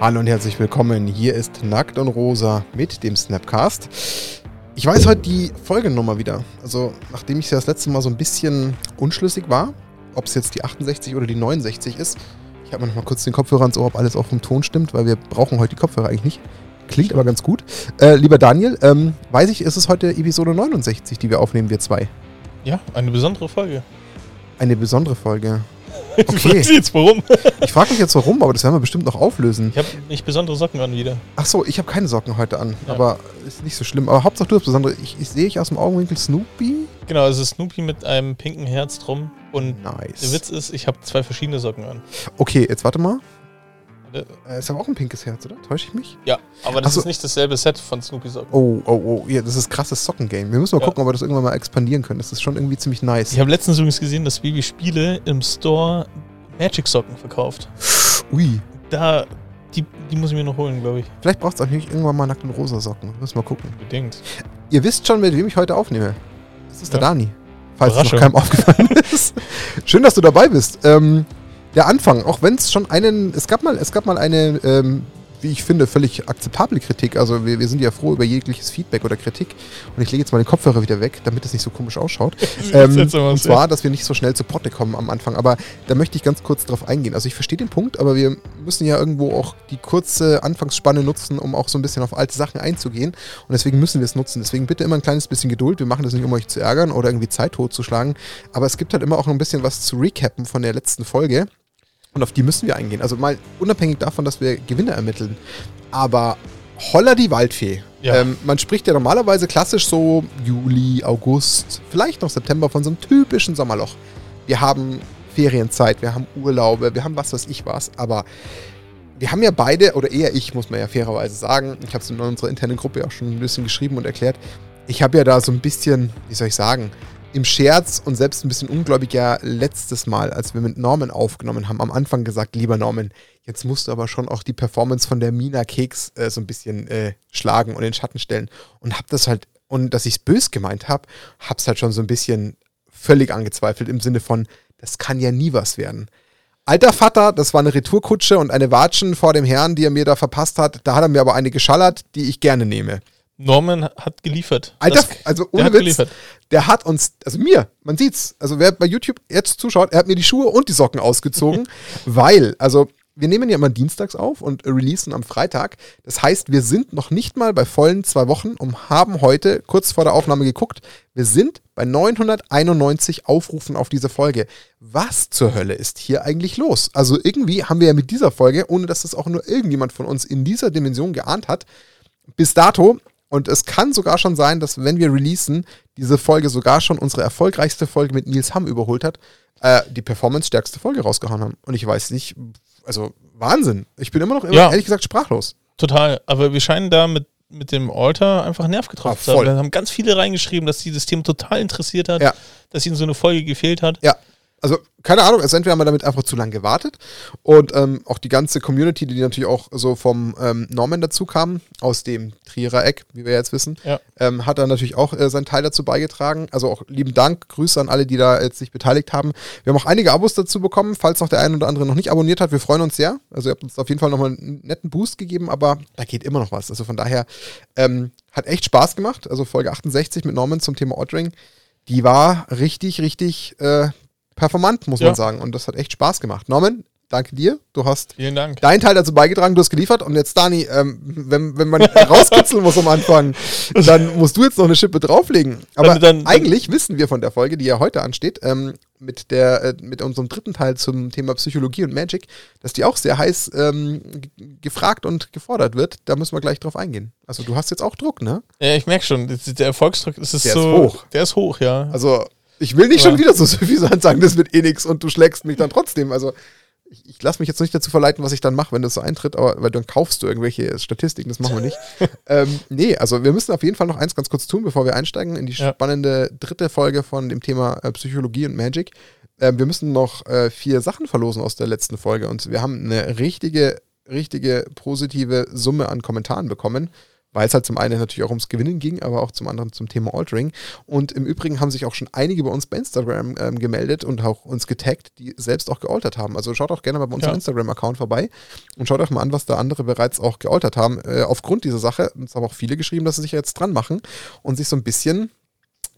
Hallo und herzlich willkommen. Hier ist Nackt und Rosa mit dem Snapcast. Ich weiß heute die Folgennummer wieder. Also, nachdem ich das letzte Mal so ein bisschen unschlüssig war, ob es jetzt die 68 oder die 69 ist, ich habe mir noch mal kurz den Kopfhörer ans Ohr, ob alles auch vom Ton stimmt, weil wir brauchen heute die Kopfhörer eigentlich nicht. Klingt aber ganz gut. Äh, lieber Daniel, ähm, weiß ich, ist es heute Episode 69, die wir aufnehmen, wir zwei? Ja, eine besondere Folge. Eine besondere Folge. Okay. jetzt warum? Ich frage mich jetzt warum, aber das werden wir bestimmt noch auflösen. Ich habe nicht besondere Socken an wieder. Ach so, ich habe keine Socken heute an, ja. aber ist nicht so schlimm. Aber Hauptsache du hast besondere. Ich, ich sehe ich aus dem Augenwinkel Snoopy. Genau, es ist Snoopy mit einem pinken Herz drum. Und nice. der Witz ist, ich habe zwei verschiedene Socken an. Okay, jetzt warte mal. Äh, ist aber auch ein pinkes Herz, oder? Täusche ich mich? Ja, aber das so. ist nicht dasselbe Set von Snoopy Socken. Oh, oh, oh. Ja, das ist krasses Sockengame. Wir müssen mal ja. gucken, ob wir das irgendwann mal expandieren können. Das ist schon irgendwie ziemlich nice. Ich habe letztens übrigens gesehen, dass Baby Spiele im Store Magic Socken verkauft. Ui. Da, die, die muss ich mir noch holen, glaube ich. Vielleicht braucht es auch nicht irgendwann mal nackten rosa Socken. Müssen wir gucken. Bedingt. Ihr wisst schon, mit wem ich heute aufnehme. Das ist ja. der Dani. Falls es noch keinem aufgefallen ist. Schön, dass du dabei bist. Ähm, der Anfang, auch wenn es schon einen, es gab mal, es gab mal eine ähm, wie ich finde, völlig akzeptable Kritik. Also wir, wir sind ja froh über jegliches Feedback oder Kritik. Und ich lege jetzt mal den Kopfhörer wieder weg, damit es nicht so komisch ausschaut. ähm, und zwar, dass wir nicht so schnell zu Potte kommen am Anfang. Aber da möchte ich ganz kurz drauf eingehen. Also ich verstehe den Punkt, aber wir müssen ja irgendwo auch die kurze Anfangsspanne nutzen, um auch so ein bisschen auf alte Sachen einzugehen. Und deswegen müssen wir es nutzen. Deswegen bitte immer ein kleines bisschen Geduld. Wir machen das nicht, um euch zu ärgern oder irgendwie Zeit totzuschlagen. Aber es gibt halt immer auch noch ein bisschen was zu recappen von der letzten Folge. Und auf die müssen wir eingehen. Also mal unabhängig davon, dass wir Gewinne ermitteln. Aber holla die Waldfee. Ja. Ähm, man spricht ja normalerweise klassisch so Juli, August, vielleicht noch September von so einem typischen Sommerloch. Wir haben Ferienzeit, wir haben Urlaube, wir haben was weiß ich was, aber wir haben ja beide, oder eher ich, muss man ja fairerweise sagen, ich habe es in unserer internen Gruppe auch schon ein bisschen geschrieben und erklärt, ich habe ja da so ein bisschen, wie soll ich sagen, im Scherz und selbst ein bisschen ungläubig ja letztes Mal, als wir mit Norman aufgenommen haben, am Anfang gesagt, lieber Norman, jetzt musst du aber schon auch die Performance von der Mina Keks äh, so ein bisschen äh, schlagen und in den Schatten stellen. Und hab das halt, und dass ich es bös gemeint habe, hab's halt schon so ein bisschen völlig angezweifelt im Sinne von, das kann ja nie was werden. Alter Vater, das war eine Retourkutsche und eine Watschen vor dem Herrn, die er mir da verpasst hat. Da hat er mir aber eine geschallert, die ich gerne nehme. Norman hat geliefert. Alter, das, also ohne der Witz, geliefert. der hat uns, also mir, man sieht's, also wer bei YouTube jetzt zuschaut, er hat mir die Schuhe und die Socken ausgezogen, weil, also wir nehmen ja immer dienstags auf und releasen am Freitag. Das heißt, wir sind noch nicht mal bei vollen zwei Wochen und haben heute kurz vor der Aufnahme geguckt. Wir sind bei 991 Aufrufen auf diese Folge. Was zur Hölle ist hier eigentlich los? Also irgendwie haben wir ja mit dieser Folge, ohne dass das auch nur irgendjemand von uns in dieser Dimension geahnt hat, bis dato und es kann sogar schon sein, dass wenn wir releasen, diese Folge sogar schon unsere erfolgreichste Folge mit Nils Hamm überholt hat, äh, die performance-stärkste Folge rausgehauen haben. Und ich weiß nicht, also Wahnsinn. Ich bin immer noch, immer, ja. ehrlich gesagt, sprachlos. Total. Aber wir scheinen da mit, mit dem Alter einfach Nerv getroffen ah, zu haben. Wir haben ganz viele reingeschrieben, dass sie das Thema total interessiert hat, ja. dass ihnen so eine Folge gefehlt hat. Ja, also keine Ahnung, also entweder haben wir damit einfach zu lange gewartet und ähm, auch die ganze Community, die natürlich auch so vom ähm, Norman dazu kam, aus dem Trierer Eck, wie wir jetzt wissen, ja. ähm, hat da natürlich auch äh, seinen Teil dazu beigetragen. Also auch lieben Dank, Grüße an alle, die da jetzt sich beteiligt haben. Wir haben auch einige Abos dazu bekommen, falls noch der eine oder andere noch nicht abonniert hat. Wir freuen uns sehr. Also ihr habt uns auf jeden Fall nochmal einen netten Boost gegeben, aber da geht immer noch was. Also von daher ähm, hat echt Spaß gemacht. Also Folge 68 mit Norman zum Thema Ordering die war richtig, richtig äh, performant, muss ja. man sagen. Und das hat echt Spaß gemacht. Norman, danke dir. Du hast Vielen Dank. deinen Teil dazu beigetragen, du hast geliefert. Und jetzt, Dani, ähm, wenn, wenn man rauskitzeln muss am Anfang, dann musst du jetzt noch eine Schippe drauflegen. Aber dann, dann, eigentlich wissen wir von der Folge, die ja heute ansteht, ähm, mit, der, äh, mit unserem dritten Teil zum Thema Psychologie und Magic, dass die auch sehr heiß ähm, gefragt und gefordert wird. Da müssen wir gleich drauf eingehen. Also du hast jetzt auch Druck, ne? Ja, ich merke schon. Der Erfolgsdruck ist der so. Ist hoch. Der ist hoch, ja. Also ich will nicht ja. schon wieder so suffisant sagen, das wird eh nix und du schlägst mich dann trotzdem. Also ich, ich lasse mich jetzt nicht dazu verleiten, was ich dann mache, wenn das so eintritt, aber weil dann kaufst du irgendwelche Statistiken, das machen wir nicht. ähm, nee, also wir müssen auf jeden Fall noch eins ganz kurz tun, bevor wir einsteigen in die ja. spannende dritte Folge von dem Thema äh, Psychologie und Magic. Äh, wir müssen noch äh, vier Sachen verlosen aus der letzten Folge und wir haben eine richtige, richtige positive Summe an Kommentaren bekommen weil es halt zum einen natürlich auch ums Gewinnen ging, aber auch zum anderen zum Thema Altering. Und im Übrigen haben sich auch schon einige bei uns bei Instagram ähm, gemeldet und auch uns getaggt, die selbst auch gealtert haben. Also schaut auch gerne mal bei unserem ja. Instagram-Account vorbei und schaut euch mal an, was da andere bereits auch gealtert haben. Äh, aufgrund dieser Sache, es haben auch viele geschrieben, dass sie sich jetzt dran machen und sich so ein bisschen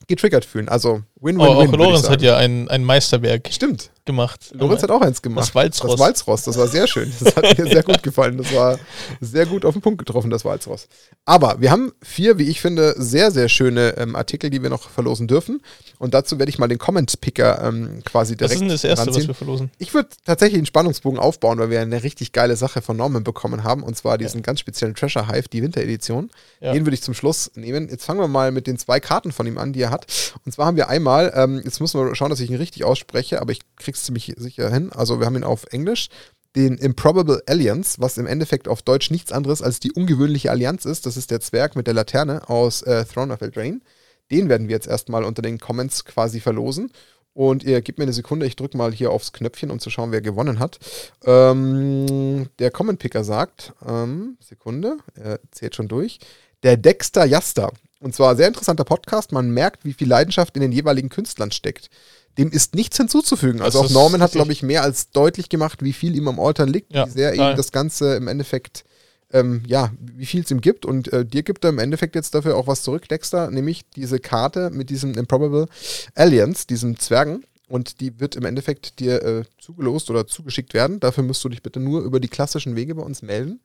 getriggert fühlen. Also Win-Win-Win. Oh, auch Lorenz hat ja ein, ein Meisterwerk. Stimmt gemacht. Lorenz hat auch eins gemacht. Das Walzross. Das Walzross, das war sehr schön. Das hat mir sehr gut gefallen. Das war sehr gut auf den Punkt getroffen, das Walzross. Aber wir haben vier, wie ich finde, sehr, sehr schöne ähm, Artikel, die wir noch verlosen dürfen. Und dazu werde ich mal den Comment-Picker ähm, quasi direkt. Was ist denn das erste, ranziehen. was wir verlosen? Ich würde tatsächlich einen Spannungsbogen aufbauen, weil wir eine richtig geile Sache von Norman bekommen haben. Und zwar diesen ja. ganz speziellen Treasure Hive, die Winteredition. Ja. Den würde ich zum Schluss nehmen. Jetzt fangen wir mal mit den zwei Karten von ihm an, die er hat. Und zwar haben wir einmal, ähm, jetzt müssen wir schauen, dass ich ihn richtig ausspreche, aber ich krieg's ziemlich sicher hin. Also wir haben ihn auf Englisch. Den Improbable Alliance, was im Endeffekt auf Deutsch nichts anderes als die ungewöhnliche Allianz ist. Das ist der Zwerg mit der Laterne aus äh, Throne of Eldraine. Den werden wir jetzt erstmal unter den Comments quasi verlosen. Und ihr gebt mir eine Sekunde, ich drücke mal hier aufs Knöpfchen, um zu schauen, wer gewonnen hat. Ähm, der Comment Picker sagt, ähm, Sekunde, er zählt schon durch. Der Dexter Jaster. Und zwar sehr interessanter Podcast. Man merkt, wie viel Leidenschaft in den jeweiligen Künstlern steckt dem ist nichts hinzuzufügen. Also auch Norman hat, glaube ich, mehr als deutlich gemacht, wie viel ihm am Altern liegt, ja, wie sehr ihm das Ganze im Endeffekt, ähm, ja, wie viel es ihm gibt. Und äh, dir gibt er im Endeffekt jetzt dafür auch was zurück, Dexter, nämlich diese Karte mit diesem Improbable Aliens, diesem Zwergen. Und die wird im Endeffekt dir äh, zugelost oder zugeschickt werden. Dafür musst du dich bitte nur über die klassischen Wege bei uns melden.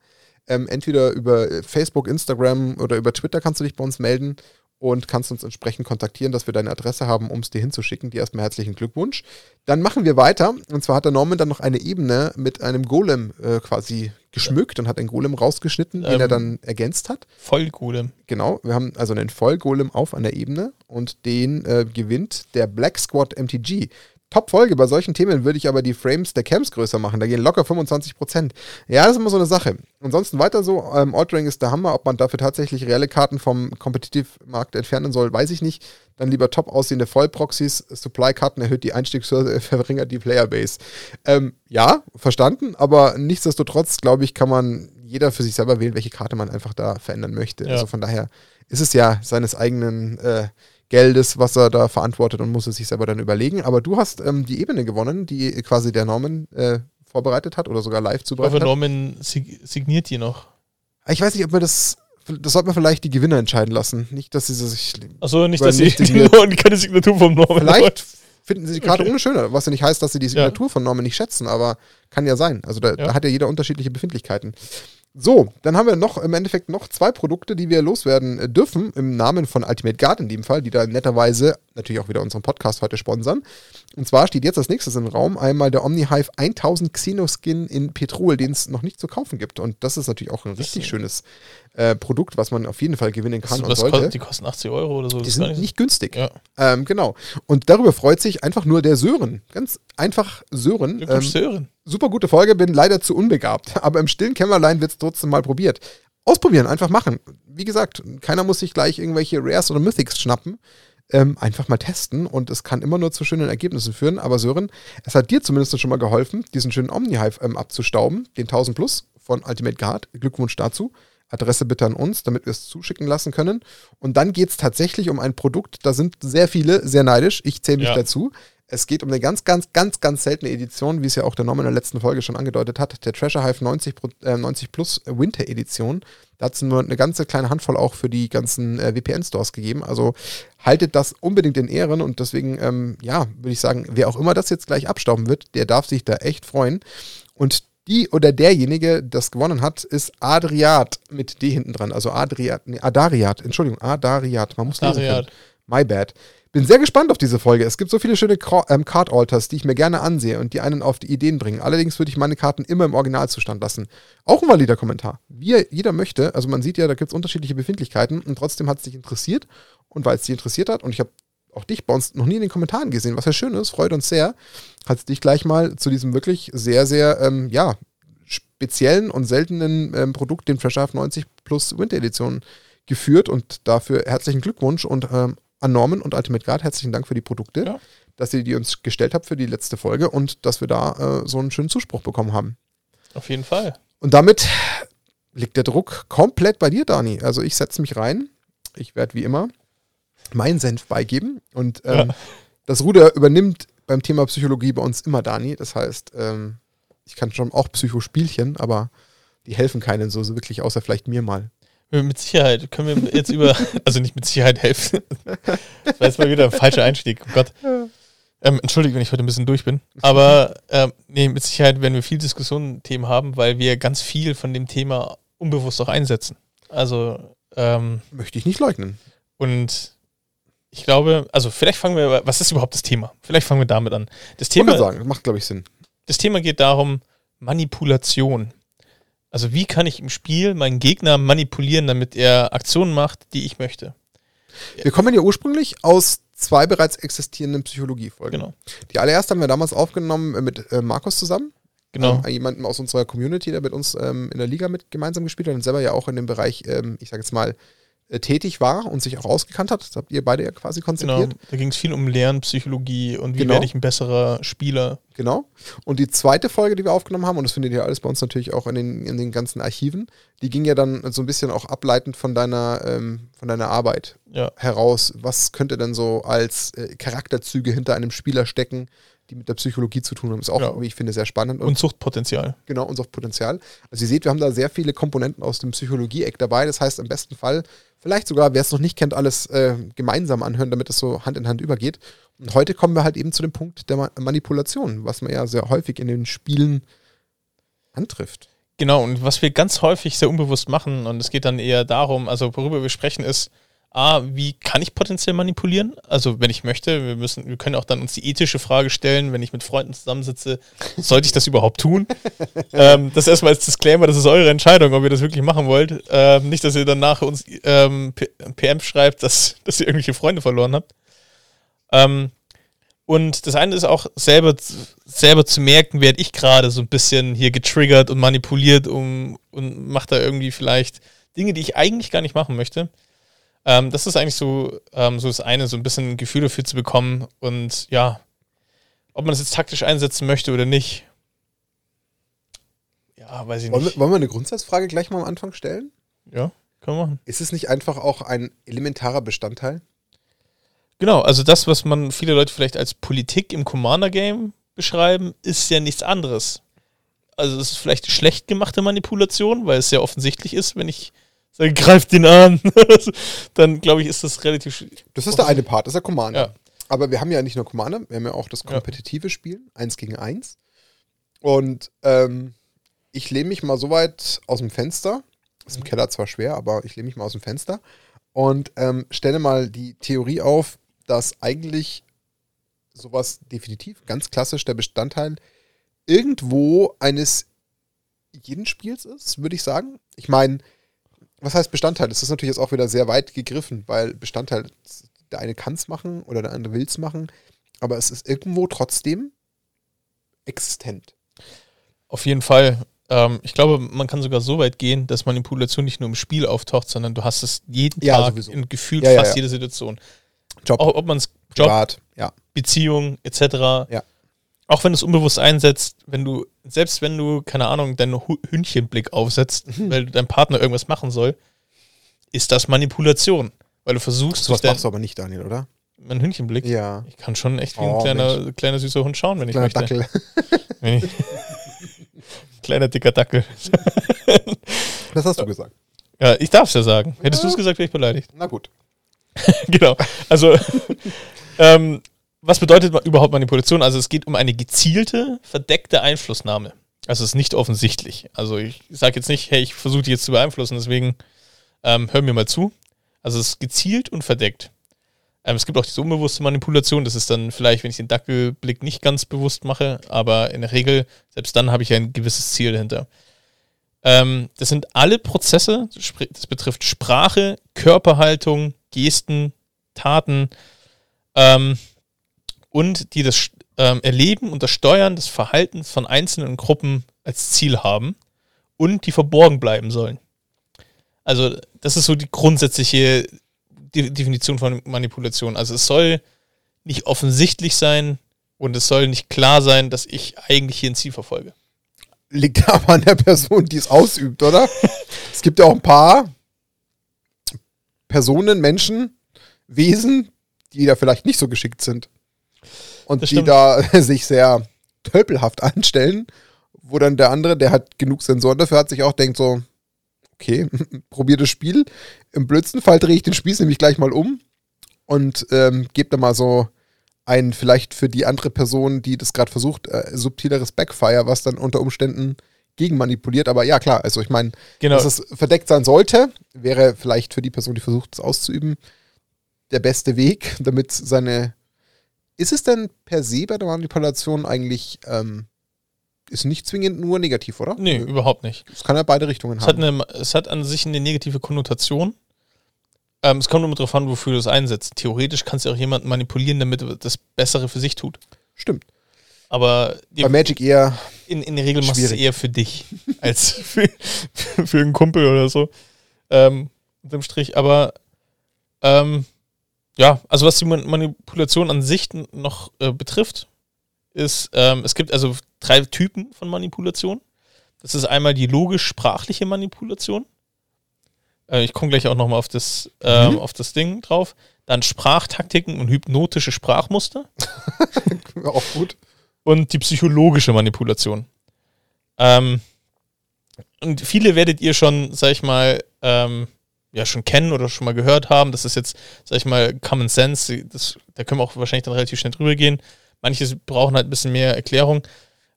Ähm, entweder über Facebook, Instagram oder über Twitter kannst du dich bei uns melden und kannst uns entsprechend kontaktieren, dass wir deine Adresse haben, um es dir hinzuschicken. Dir erstmal herzlichen Glückwunsch. Dann machen wir weiter. Und zwar hat der Norman dann noch eine Ebene mit einem Golem äh, quasi geschmückt und hat einen Golem rausgeschnitten, den ähm, er dann ergänzt hat. Vollgolem. Genau, wir haben also einen Vollgolem auf einer Ebene und den äh, gewinnt der Black Squad MTG. Top-Folge. Bei solchen Themen würde ich aber die Frames der Camps größer machen. Da gehen locker 25%. Ja, das ist immer so eine Sache. Ansonsten weiter so. Ähm, Altering ist der Hammer. Ob man dafür tatsächlich reelle Karten vom Competitive-Markt entfernen soll, weiß ich nicht. Dann lieber top aussehende Vollproxys. Supply-Karten erhöht die Einstiegshürde, verringert die Playerbase. Ähm, ja, verstanden. Aber nichtsdestotrotz, glaube ich, kann man jeder für sich selber wählen, welche Karte man einfach da verändern möchte. Ja. Also von daher ist es ja seines eigenen äh, Geldes, was er da verantwortet und muss es sich selber dann überlegen. Aber du hast ähm, die Ebene gewonnen, die quasi der Norman äh, vorbereitet hat oder sogar live zubereitet hat. Aber Norman signiert die noch. Ich weiß nicht, ob wir das das sollte man vielleicht die Gewinner entscheiden lassen. Nicht, dass sie sich. Achso, nicht, dass sie die, keine Signatur vom Norman Vielleicht finden sie die Karte okay. ohne schöner, was ja nicht heißt, dass sie die Signatur ja. von Norman nicht schätzen, aber kann ja sein. Also da, ja. da, hat ja jeder unterschiedliche Befindlichkeiten. So, dann haben wir noch im Endeffekt noch zwei Produkte, die wir loswerden äh, dürfen, im Namen von Ultimate Guard in dem Fall, die da netterweise natürlich auch wieder unseren Podcast heute sponsern. Und zwar steht jetzt als nächstes im Raum einmal der OmniHive 1000 Xenoskin in Petrol, den es noch nicht zu kaufen gibt. Und das ist natürlich auch ein richtig schönes äh, Produkt, was man auf jeden Fall gewinnen kann und sollte. Kostet, die kosten 80 Euro oder so. Die sind nicht, nicht günstig. Ja. Ähm, genau. Und darüber freut sich einfach nur der Sören. Ganz einfach Sören. Ähm, Sören. Super gute Folge, bin leider zu unbegabt. Aber im stillen Kämmerlein wird es trotzdem mal probiert. Ausprobieren, einfach machen. Wie gesagt, keiner muss sich gleich irgendwelche Rares oder Mythics schnappen. Ähm, einfach mal testen und es kann immer nur zu schönen Ergebnissen führen. Aber Sören, es hat dir zumindest schon mal geholfen, diesen schönen Omni-Hive ähm, abzustauben, den 1000 Plus von Ultimate Guard. Glückwunsch dazu. Adresse bitte an uns, damit wir es zuschicken lassen können. Und dann geht es tatsächlich um ein Produkt, da sind sehr viele sehr neidisch. Ich zähle mich ja. dazu. Es geht um eine ganz, ganz, ganz, ganz seltene Edition, wie es ja auch der Norman in der letzten Folge schon angedeutet hat. Der Treasure Hive 90, äh, 90 Plus Winter Edition. Da hat es nur eine ganze kleine Handvoll auch für die ganzen äh, VPN-Stores gegeben. Also haltet das unbedingt in Ehren und deswegen, ähm, ja, würde ich sagen, wer auch immer das jetzt gleich abstauben wird, der darf sich da echt freuen. Und die oder derjenige, das gewonnen hat, ist Adriat mit D hinten dran. Also Adriat, nee, Adariat, Entschuldigung, Adariat. Man muss lesen können. My bad. Bin sehr gespannt auf diese Folge. Es gibt so viele schöne ähm, Card-Alters, die ich mir gerne ansehe und die einen auf die Ideen bringen. Allerdings würde ich meine Karten immer im Originalzustand lassen. Auch ein valider Kommentar. Wie jeder möchte. Also man sieht ja, da gibt es unterschiedliche Befindlichkeiten und trotzdem hat es dich interessiert. Und weil es dich interessiert hat und ich habe auch dich bei uns noch nie in den Kommentaren gesehen, was ja schön ist, freut uns sehr, hat dich gleich mal zu diesem wirklich sehr, sehr, ähm, ja, speziellen und seltenen ähm, Produkt, den Fresh 90 Plus Winter Edition, geführt und dafür herzlichen Glückwunsch und ähm, an Norman und Ultimate Guard herzlichen Dank für die Produkte, ja. dass ihr die uns gestellt habt für die letzte Folge und dass wir da äh, so einen schönen Zuspruch bekommen haben. Auf jeden Fall. Und damit liegt der Druck komplett bei dir, Dani. Also ich setze mich rein. Ich werde wie immer meinen Senf beigeben. Und ähm, ja. das Ruder übernimmt beim Thema Psychologie bei uns immer Dani. Das heißt, ähm, ich kann schon auch Psychospielchen, aber die helfen keinen so, so wirklich, außer vielleicht mir mal. Mit Sicherheit können wir jetzt über, also nicht mit Sicherheit helfen. Das war jetzt mal wieder ein falscher Einstieg. Oh Gott. Ähm, Entschuldigt, wenn ich heute ein bisschen durch bin. Aber ähm, nee, mit Sicherheit werden wir viel Diskussionen-Themen haben, weil wir ganz viel von dem Thema unbewusst auch einsetzen. Also ähm, möchte ich nicht leugnen. Und ich glaube, also vielleicht fangen wir, was ist überhaupt das Thema? Vielleicht fangen wir damit an. Das Thema, ich sagen, das macht glaube ich Sinn. Das Thema geht darum Manipulation. Also wie kann ich im Spiel meinen Gegner manipulieren, damit er Aktionen macht, die ich möchte? Wir kommen ja ursprünglich aus zwei bereits existierenden Psychologiefolgen. Genau. Die allererste haben wir damals aufgenommen äh, mit äh, Markus zusammen. Genau. Ähm, jemanden aus unserer Community, der mit uns ähm, in der Liga mit gemeinsam gespielt hat und selber ja auch in dem Bereich, ähm, ich sage jetzt mal, tätig war und sich auch ausgekannt hat. Das habt ihr beide ja quasi konzipiert. Genau. Da ging es viel um Lernpsychologie und wie genau. werde ich ein besserer Spieler. Genau. Und die zweite Folge, die wir aufgenommen haben, und das findet ihr alles bei uns natürlich auch in den, in den ganzen Archiven, die ging ja dann so ein bisschen auch ableitend von deiner, ähm, von deiner Arbeit ja. heraus. Was könnte denn so als äh, Charakterzüge hinter einem Spieler stecken? Die mit der Psychologie zu tun haben. Ist auch, ja. wie ich finde, sehr spannend. Und, und Suchtpotenzial. Genau, und Suchtpotenzial. Also ihr seht, wir haben da sehr viele Komponenten aus dem Psychologie-Eck dabei. Das heißt, im besten Fall, vielleicht sogar, wer es noch nicht kennt, alles äh, gemeinsam anhören, damit es so Hand in Hand übergeht. Und heute kommen wir halt eben zu dem Punkt der Ma Manipulation, was man ja sehr häufig in den Spielen antrifft. Genau, und was wir ganz häufig sehr unbewusst machen, und es geht dann eher darum, also worüber wir sprechen, ist, A, wie kann ich potenziell manipulieren? Also, wenn ich möchte, wir müssen, wir können auch dann uns die ethische Frage stellen, wenn ich mit Freunden zusammensitze, sollte ich das überhaupt tun? ähm, das erstmal als Disclaimer, das ist eure Entscheidung, ob ihr das wirklich machen wollt. Ähm, nicht, dass ihr dann nachher uns ähm, PM schreibt, dass, dass ihr irgendwelche Freunde verloren habt. Ähm, und das eine ist auch selber, selber zu merken, werde ich gerade so ein bisschen hier getriggert und manipuliert um, und mache da irgendwie vielleicht Dinge, die ich eigentlich gar nicht machen möchte. Ähm, das ist eigentlich so, ähm, so das eine, so ein bisschen Gefühl dafür zu bekommen und ja, ob man das jetzt taktisch einsetzen möchte oder nicht. Ja, weiß ich nicht. Wollen wir, wollen wir eine Grundsatzfrage gleich mal am Anfang stellen? Ja, können wir machen. Ist es nicht einfach auch ein elementarer Bestandteil? Genau, also das, was man viele Leute vielleicht als Politik im Commander-Game beschreiben, ist ja nichts anderes. Also es ist vielleicht schlecht gemachte Manipulation, weil es sehr offensichtlich ist, wenn ich Sag, greift ihn an. dann glaube ich, ist das relativ. Das ist der eine Part, das ist der Commander. Ja. Aber wir haben ja nicht nur Commander, wir haben ja auch das kompetitive ja. Spielen, eins gegen eins. Und ähm, ich lehne mich mal so weit aus dem Fenster. Ist im. Keller zwar schwer, aber ich lehne mich mal aus dem Fenster und ähm, stelle mal die Theorie auf, dass eigentlich sowas definitiv ganz klassisch der Bestandteil irgendwo eines jeden Spiels ist, würde ich sagen. Ich meine, was heißt Bestandteil? Das ist natürlich jetzt auch wieder sehr weit gegriffen, weil Bestandteil, der eine kann es machen oder der andere will es machen, aber es ist irgendwo trotzdem existent. Auf jeden Fall. Ähm, ich glaube, man kann sogar so weit gehen, dass Manipulation nicht nur im Spiel auftaucht, sondern du hast es jeden ja, Tag sowieso. in gefühlt ja, fast ja, jede Situation. Job. Auch, ob man es Job, Privat, Beziehung etc. Ja. Auch wenn du es unbewusst einsetzt, wenn du, selbst wenn du, keine Ahnung, deinen Hündchenblick aufsetzt, mhm. weil dein Partner irgendwas machen soll, ist das Manipulation. Weil du versuchst. So was machst du aber nicht, Daniel, oder? Mein Hündchenblick? Ja. Ich kann schon echt wie ein oh, kleiner, kleiner süßer Hund schauen, wenn kleiner ich möchte. Dackel. ich, kleiner dicker Dackel. das hast du gesagt. Ja, ich darf es ja sagen. Hättest ja. du es gesagt, wäre ich beleidigt. Na gut. genau. Also, ähm, was bedeutet überhaupt Manipulation? Also es geht um eine gezielte, verdeckte Einflussnahme. Also es ist nicht offensichtlich. Also ich sage jetzt nicht, hey, ich versuche dich jetzt zu beeinflussen, deswegen ähm, hör mir mal zu. Also es ist gezielt und verdeckt. Ähm, es gibt auch diese unbewusste Manipulation. Das ist dann vielleicht, wenn ich den Dackelblick nicht ganz bewusst mache, aber in der Regel, selbst dann habe ich ein gewisses Ziel dahinter. Ähm, das sind alle Prozesse, das betrifft Sprache, Körperhaltung, Gesten, Taten, ähm, und die das ähm, Erleben und das Steuern des Verhaltens von einzelnen Gruppen als Ziel haben und die verborgen bleiben sollen. Also das ist so die grundsätzliche Definition von Manipulation. Also es soll nicht offensichtlich sein und es soll nicht klar sein, dass ich eigentlich hier ein Ziel verfolge. Liegt aber an der Person, die es ausübt, oder? es gibt ja auch ein paar Personen, Menschen, Wesen, die da vielleicht nicht so geschickt sind. Und die da sich sehr tölpelhaft anstellen, wo dann der andere, der hat genug Sensoren dafür hat, sich auch denkt so, okay, probier das Spiel. Im blödsten Fall drehe ich den Spieß nämlich gleich mal um und ähm, gebe da mal so ein vielleicht für die andere Person, die das gerade versucht, äh, subtileres Backfire, was dann unter Umständen gegenmanipuliert. Aber ja, klar, also ich meine, genau. dass es verdeckt sein sollte, wäre vielleicht für die Person, die versucht, es auszuüben, der beste Weg, damit seine. Ist es denn per se bei der Manipulation eigentlich ähm, ist nicht zwingend nur negativ, oder? Nee, überhaupt nicht. Es kann ja beide Richtungen es haben. Hat eine, es hat an sich eine negative Konnotation. Ähm, es kommt nur darauf an, wofür du es einsetzt. Theoretisch kannst du auch jemanden manipulieren, damit er das Bessere für sich tut. Stimmt. Aber bei Magic eher. In, in der Regel machst du es eher für dich als für, für einen Kumpel oder so. Ähm, dem Strich. Aber ähm, ja, also was die Manipulation an sich noch äh, betrifft, ist, ähm, es gibt also drei Typen von Manipulation. Das ist einmal die logisch-sprachliche Manipulation. Äh, ich komme gleich auch nochmal auf, das, ähm, mhm. auf das Ding drauf. Dann Sprachtaktiken und hypnotische Sprachmuster. auch gut. Und die psychologische Manipulation. Ähm, und viele werdet ihr schon, sag ich mal, ähm, ja, schon kennen oder schon mal gehört haben. Das ist jetzt, sag ich mal, Common Sense. Das, da können wir auch wahrscheinlich dann relativ schnell drüber gehen. Manche brauchen halt ein bisschen mehr Erklärung.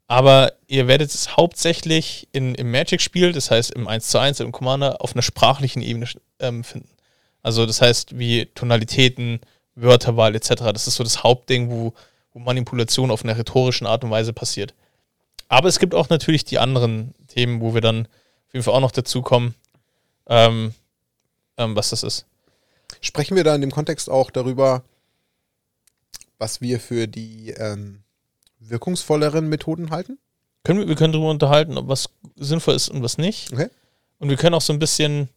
Aber ihr werdet es hauptsächlich in, im Magic-Spiel, das heißt im 1 zu 1, im Commander, auf einer sprachlichen Ebene ähm, finden. Also das heißt, wie Tonalitäten, Wörterwahl etc. Das ist so das Hauptding, wo, wo Manipulation auf einer rhetorischen Art und Weise passiert. Aber es gibt auch natürlich die anderen Themen, wo wir dann auf jeden Fall auch noch dazu kommen, ähm, ähm, was das ist. Sprechen wir da in dem Kontext auch darüber, was wir für die ähm, wirkungsvolleren Methoden halten? Können wir, wir können darüber unterhalten, ob was sinnvoll ist und was nicht. Okay. Und wir können auch so ein bisschen,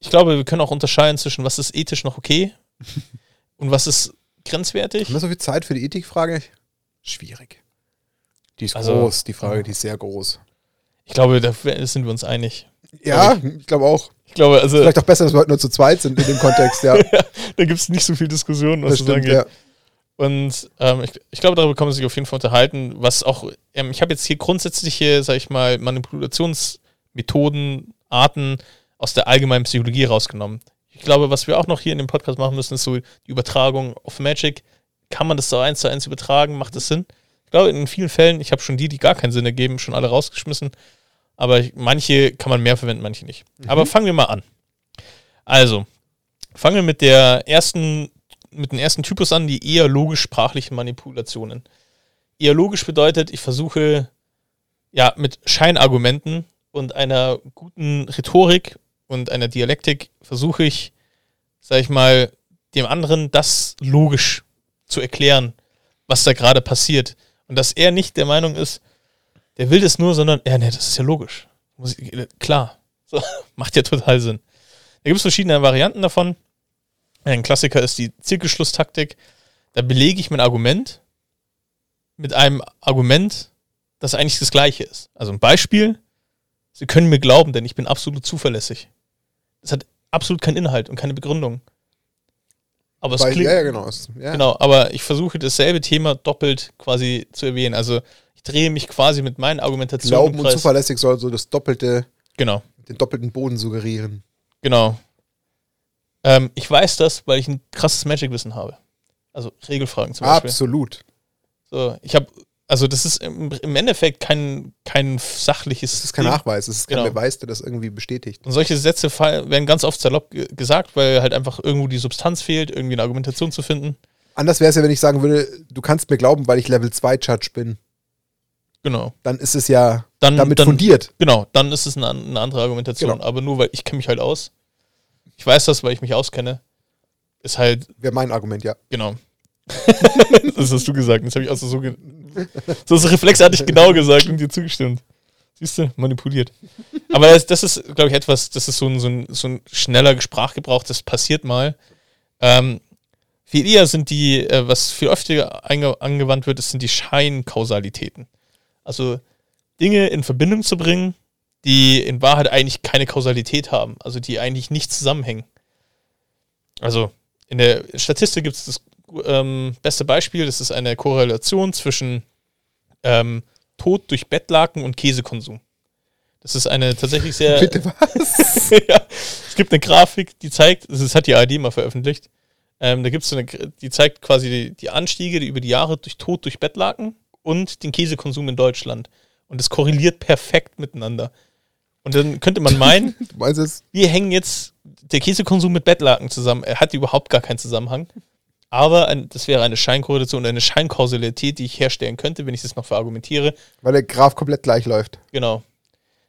ich glaube, wir können auch unterscheiden zwischen, was ist ethisch noch okay und was ist grenzwertig. Haben wir so viel Zeit für die Ethikfrage? Schwierig. Die ist also, groß, die Frage, die ist sehr groß. Ich glaube, da sind wir uns einig. Ja, ich, ich glaube auch. Ich glaube, also. Vielleicht auch besser, dass wir heute nur zu zweit sind in dem Kontext, ja. ja da gibt es nicht so viel Diskussion, was das, das stimmt, angeht. Ja. Und ähm, ich, ich, glaube, darüber kann man sich auf jeden Fall unterhalten. Was auch, ähm, ich habe jetzt hier grundsätzliche, sag ich mal, Manipulationsmethoden, Arten aus der allgemeinen Psychologie rausgenommen. Ich glaube, was wir auch noch hier in dem Podcast machen müssen, ist so die Übertragung auf Magic. Kann man das so eins zu eins übertragen? Macht das Sinn? Ich glaube, in vielen Fällen, ich habe schon die, die gar keinen Sinn ergeben, schon alle rausgeschmissen. Aber manche kann man mehr verwenden, manche nicht. Mhm. Aber fangen wir mal an. Also, fangen wir mit der ersten mit dem ersten Typus an, die eher logisch-sprachlichen Manipulationen. Eher logisch bedeutet, ich versuche ja mit Scheinargumenten und einer guten Rhetorik und einer Dialektik versuche ich, sag ich mal, dem anderen das logisch zu erklären, was da gerade passiert. Und dass er nicht der Meinung ist, der will das nur, sondern, ja, nee, das ist ja logisch. klar. So, macht ja total Sinn. Da gibt es verschiedene Varianten davon. Ein Klassiker ist die Zirkelschlusstaktik. Da belege ich mein Argument mit einem Argument, das eigentlich das gleiche ist. Also ein Beispiel, Sie können mir glauben, denn ich bin absolut zuverlässig. Das hat absolut keinen Inhalt und keine Begründung. Aber es Weil, klingt, ja, ja, genau. Ja. Genau, aber ich versuche dasselbe Thema doppelt quasi zu erwähnen. Also ich drehe mich quasi mit meinen Argumentationen. Glauben und zuverlässig soll so das doppelte, genau. den doppelten Boden suggerieren. Genau. Ähm, ich weiß das, weil ich ein krasses Magic-Wissen habe. Also Regelfragen zum Beispiel. Absolut. So, ich habe, also das ist im, im, Endeffekt kein, kein sachliches. Das ist kein Ding. Nachweis, das ist kein genau. Beweis, der das irgendwie bestätigt. Und solche Sätze werden ganz oft salopp gesagt, weil halt einfach irgendwo die Substanz fehlt, irgendwie eine Argumentation zu finden. Anders wäre es ja, wenn ich sagen würde, du kannst mir glauben, weil ich Level 2 Judge bin. Genau. Dann ist es ja dann, damit dann, fundiert. Genau, dann ist es eine, eine andere Argumentation. Genau. Aber nur weil ich kenne mich halt aus ich weiß das, weil ich mich auskenne. Ist halt. Wäre mein Argument, ja. Genau. das hast du gesagt. Das habe ich auch so, ge so reflexartig genau gesagt und dir zugestimmt. Siehst du, manipuliert. Aber das, das ist, glaube ich, etwas, das ist so ein, so ein, so ein schneller Sprachgebrauch, das passiert mal. Ähm, viel eher sind die, äh, was viel öfter angewandt wird, das sind die Scheinkausalitäten. Also Dinge in Verbindung zu bringen, die in Wahrheit eigentlich keine Kausalität haben, also die eigentlich nicht zusammenhängen. Also in der Statistik gibt es das ähm, beste Beispiel, das ist eine Korrelation zwischen ähm, Tod durch Bettlaken und Käsekonsum. Das ist eine tatsächlich sehr. Bitte was? ja, es gibt eine Grafik, die zeigt, das hat die ARD mal veröffentlicht. Ähm, da gibt es so eine, die zeigt quasi die, die Anstiege die über die Jahre durch Tod durch Bettlaken und den Käsekonsum in Deutschland. Und das korreliert perfekt miteinander. Und dann könnte man meinen, wir hängen jetzt der Käsekonsum mit Bettlaken zusammen. Er hat überhaupt gar keinen Zusammenhang. Aber ein, das wäre eine Scheinkorrelation und eine Scheinkausalität, die ich herstellen könnte, wenn ich das noch verargumentiere. Weil der Graph komplett gleich läuft. Genau.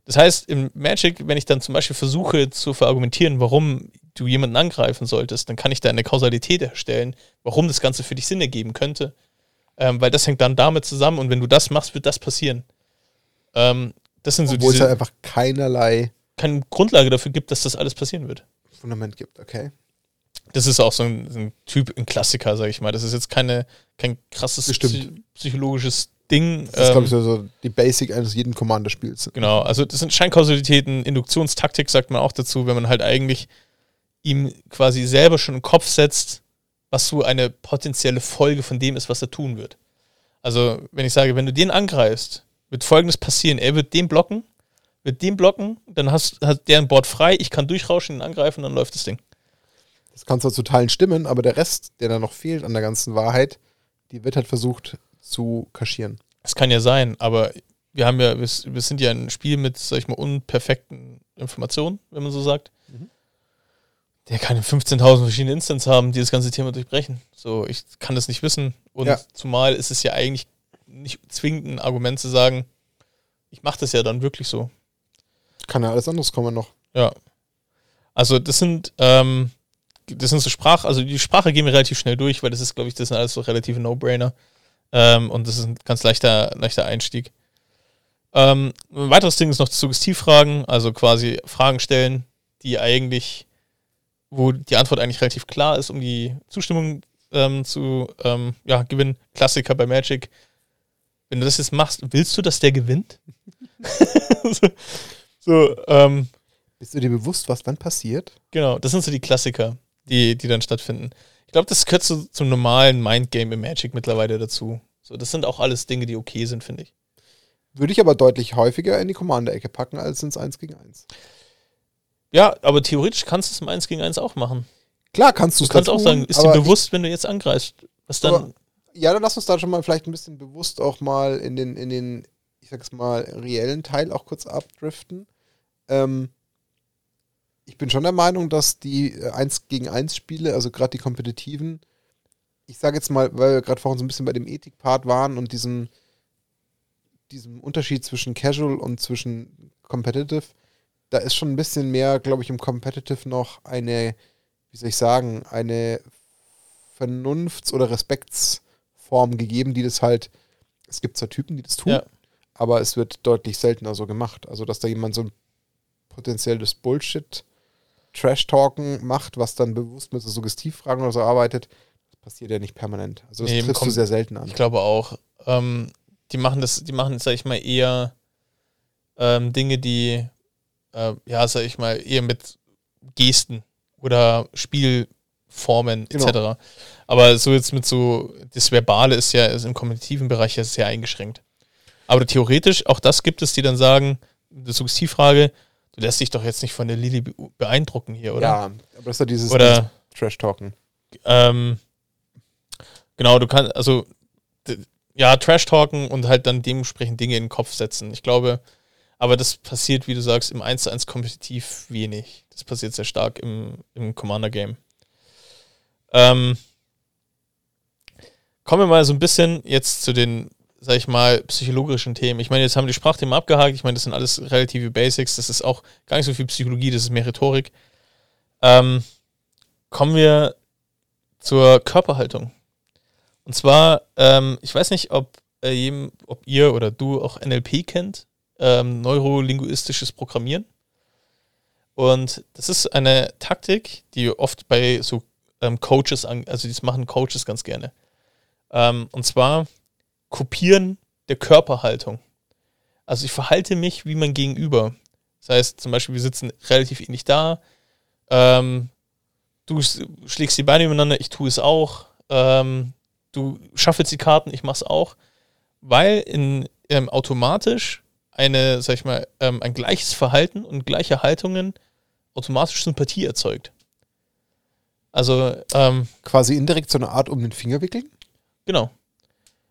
Das heißt, im Magic, wenn ich dann zum Beispiel versuche zu verargumentieren, warum du jemanden angreifen solltest, dann kann ich da eine Kausalität erstellen, warum das Ganze für dich Sinn ergeben könnte. Ähm, weil das hängt dann damit zusammen und wenn du das machst, wird das passieren. Ähm, das sind Obwohl so diese, es halt einfach keinerlei keine Grundlage dafür gibt, dass das alles passieren wird. Fundament gibt, okay. Das ist auch so ein, ein Typ, ein Klassiker, sag ich mal. Das ist jetzt keine, kein krasses Psy psychologisches Ding. Das ist, glaube ich, ähm, so, so die Basic eines jeden Commander-Spiels. Genau, also das sind Scheinkausalitäten, Induktionstaktik sagt man auch dazu, wenn man halt eigentlich ihm quasi selber schon im Kopf setzt, was so eine potenzielle Folge von dem ist, was er tun wird. Also, wenn ich sage, wenn du den angreifst, wird folgendes passieren. Er wird den blocken, wird den blocken, dann hast, hat der ein Board frei, ich kann durchrauschen, ihn angreifen, dann läuft das Ding. Das kann zwar zu Teilen stimmen, aber der Rest, der da noch fehlt an der ganzen Wahrheit, die wird halt versucht zu kaschieren. Es kann ja sein, aber wir haben ja, wir, wir, sind ja ein Spiel mit, sag ich mal, unperfekten Informationen, wenn man so sagt. Der kann 15.000 verschiedene Instances haben, die das ganze Thema durchbrechen. So, ich kann das nicht wissen. Und ja. zumal ist es ja eigentlich nicht zwingend ein Argument zu sagen, ich mache das ja dann wirklich so. Kann ja alles anderes kommen noch. Ja. Also das sind, ähm, das sind so Sprache, also die Sprache gehen wir relativ schnell durch, weil das ist, glaube ich, das sind alles so relative No-Brainer. Ähm, und das ist ein ganz leichter, leichter Einstieg. Ähm, ein weiteres Ding ist noch Suggestivfragen, also quasi Fragen stellen, die eigentlich, wo die Antwort eigentlich relativ klar ist, um die Zustimmung ähm, zu ähm, ja, gewinnen. Klassiker bei Magic. Wenn du das jetzt machst, willst du, dass der gewinnt? so, so ähm, Bist du dir bewusst, was dann passiert? Genau, das sind so die Klassiker, die, die dann stattfinden. Ich glaube, das gehört so zum normalen Mindgame im Magic mittlerweile dazu. So, das sind auch alles Dinge, die okay sind, finde ich. Würde ich aber deutlich häufiger in die Commander-Ecke packen als ins 1 gegen 1. Ja, aber theoretisch kannst du es im 1 gegen 1 auch machen. Klar kannst du es. Du kannst auch sagen, ist dir bewusst, wenn du jetzt angreifst, was dann. ja, dann lass uns da schon mal vielleicht ein bisschen bewusst auch mal in den, in den, ich sag's mal, reellen Teil auch kurz abdriften. Ähm, ich bin schon der Meinung, dass die 1 äh, gegen 1 Spiele, also gerade die kompetitiven, ich sage jetzt mal, weil wir gerade vorhin so ein bisschen bei dem Ethik-Part waren und diesem, diesem Unterschied zwischen Casual und zwischen Competitive, da ist schon ein bisschen mehr, glaube ich, im Competitive noch eine, wie soll ich sagen, eine Vernunfts- oder Respektsform gegeben, die das halt, es gibt zwar Typen, die das tun, ja. aber es wird deutlich seltener so gemacht. Also, dass da jemand so ein potenzielles Bullshit Trash-Talken macht, was dann bewusst mit so Suggestivfragen oder so arbeitet, das passiert ja nicht permanent. Also das nee, triffst du sehr selten an. Ich glaube auch. Ähm, die machen das, die machen, sag ich mal, eher ähm, Dinge, die, äh, ja, sag ich mal, eher mit Gesten oder Spielformen genau. etc. Aber so jetzt mit so, das Verbale ist ja ist im kommunikativen Bereich ja sehr eingeschränkt. Aber theoretisch, auch das gibt es, die dann sagen, die Suggestivfrage, Du lässt dich doch jetzt nicht von der Lilly beeindrucken hier, oder? Ja, aber das ist ja dieses oder, Trash-Talken. Ähm, genau, du kannst, also, ja, Trash-Talken und halt dann dementsprechend Dinge in den Kopf setzen. Ich glaube, aber das passiert, wie du sagst, im 1 zu 1 kompetitiv wenig. Das passiert sehr stark im, im Commander-Game. Ähm, kommen wir mal so ein bisschen jetzt zu den sag ich mal, psychologischen Themen. Ich meine, jetzt haben die Sprachthemen abgehakt. Ich meine, das sind alles relative Basics. Das ist auch gar nicht so viel Psychologie, das ist mehr Rhetorik. Ähm, kommen wir zur Körperhaltung. Und zwar, ähm, ich weiß nicht, ob, äh, jedem, ob ihr oder du auch NLP kennt, ähm, neurolinguistisches Programmieren. Und das ist eine Taktik, die oft bei so ähm, Coaches, an, also das machen Coaches ganz gerne. Ähm, und zwar Kopieren der Körperhaltung. Also ich verhalte mich wie mein Gegenüber. Das heißt, zum Beispiel, wir sitzen relativ ähnlich da. Ähm, du schlägst die Beine übereinander, ich tue es auch. Ähm, du schaffelst die Karten, ich mach's auch. Weil in, ähm, automatisch eine, sag ich mal, ähm, ein gleiches Verhalten und gleiche Haltungen automatisch Sympathie erzeugt. Also ähm, quasi indirekt so eine Art um den Finger wickeln? Genau.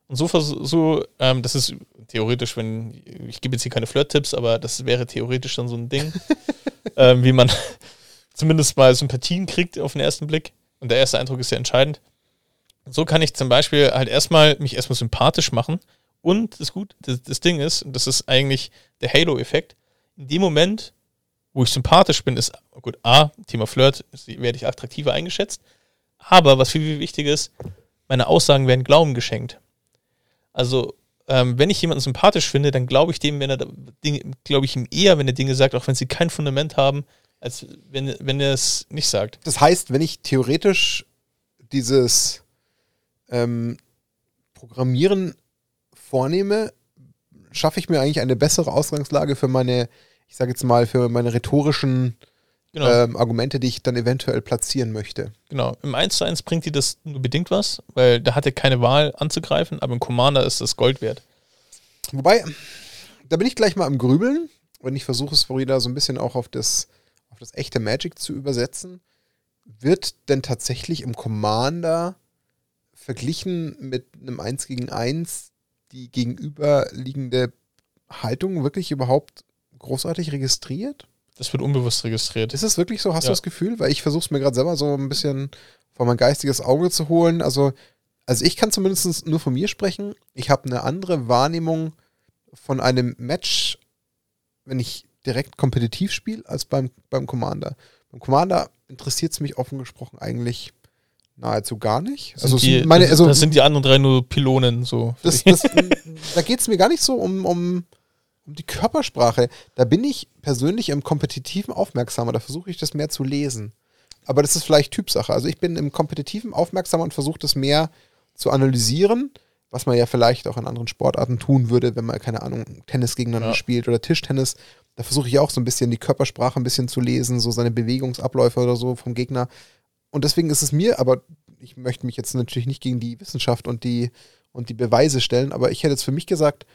Und so, so ähm, das ist theoretisch, wenn, ich gebe jetzt hier keine Flirt-Tipps, aber das wäre theoretisch dann so ein Ding, ähm, wie man zumindest mal Sympathien kriegt auf den ersten Blick. Und der erste Eindruck ist ja entscheidend. So kann ich zum Beispiel halt erstmal mich erstmal sympathisch machen. Und das gut, das, das Ding ist, und das ist eigentlich der Halo-Effekt, in dem Moment, wo ich sympathisch bin, ist, gut, A, Thema Flirt, werde ich attraktiver eingeschätzt. Aber was viel, viel wichtiger ist, meine Aussagen werden Glauben geschenkt. Also, ähm, wenn ich jemanden sympathisch finde, dann glaube ich dem, wenn er glaube ich ihm eher, wenn er Dinge sagt, auch wenn sie kein Fundament haben, als wenn, wenn er es nicht sagt. Das heißt, wenn ich theoretisch dieses ähm, Programmieren vornehme, schaffe ich mir eigentlich eine bessere Ausgangslage für meine, ich sage jetzt mal, für meine rhetorischen genau. ähm, Argumente, die ich dann eventuell platzieren möchte. Genau. Im 1 zu 1 bringt dir das nur bedingt was, weil da hat er keine Wahl anzugreifen, aber im Commander ist das Gold wert. Wobei, da bin ich gleich mal am Grübeln, wenn ich versuche, es Florida so ein bisschen auch auf das, auf das echte Magic zu übersetzen. Wird denn tatsächlich im Commander verglichen mit einem 1 gegen 1 die gegenüberliegende Haltung wirklich überhaupt großartig registriert? Das wird unbewusst registriert. Ist es wirklich so? Hast ja. du das Gefühl? Weil ich versuche es mir gerade selber so ein bisschen vor mein geistiges Auge zu holen. Also, also ich kann zumindest nur von mir sprechen. Ich habe eine andere Wahrnehmung von einem Match, wenn ich direkt kompetitiv spiele, als beim, beim Commander. Beim Commander interessiert es mich offen gesprochen eigentlich nahezu gar nicht. Sind also, die, meine, also das sind die anderen drei nur Pylonen so. Das, das, da geht es mir gar nicht so um, um, um die Körpersprache. Da bin ich persönlich im Kompetitiven aufmerksamer. Da versuche ich das mehr zu lesen. Aber das ist vielleicht Typsache. Also ich bin im Kompetitiven aufmerksamer und versuche das mehr zu analysieren, was man ja vielleicht auch in anderen Sportarten tun würde, wenn man, keine Ahnung, Tennis gegeneinander ja. spielt oder Tischtennis. Da versuche ich auch so ein bisschen die Körpersprache ein bisschen zu lesen, so seine Bewegungsabläufe oder so vom Gegner. Und deswegen ist es mir, aber ich möchte mich jetzt natürlich nicht gegen die Wissenschaft und die, und die Beweise stellen, aber ich hätte jetzt für mich gesagt,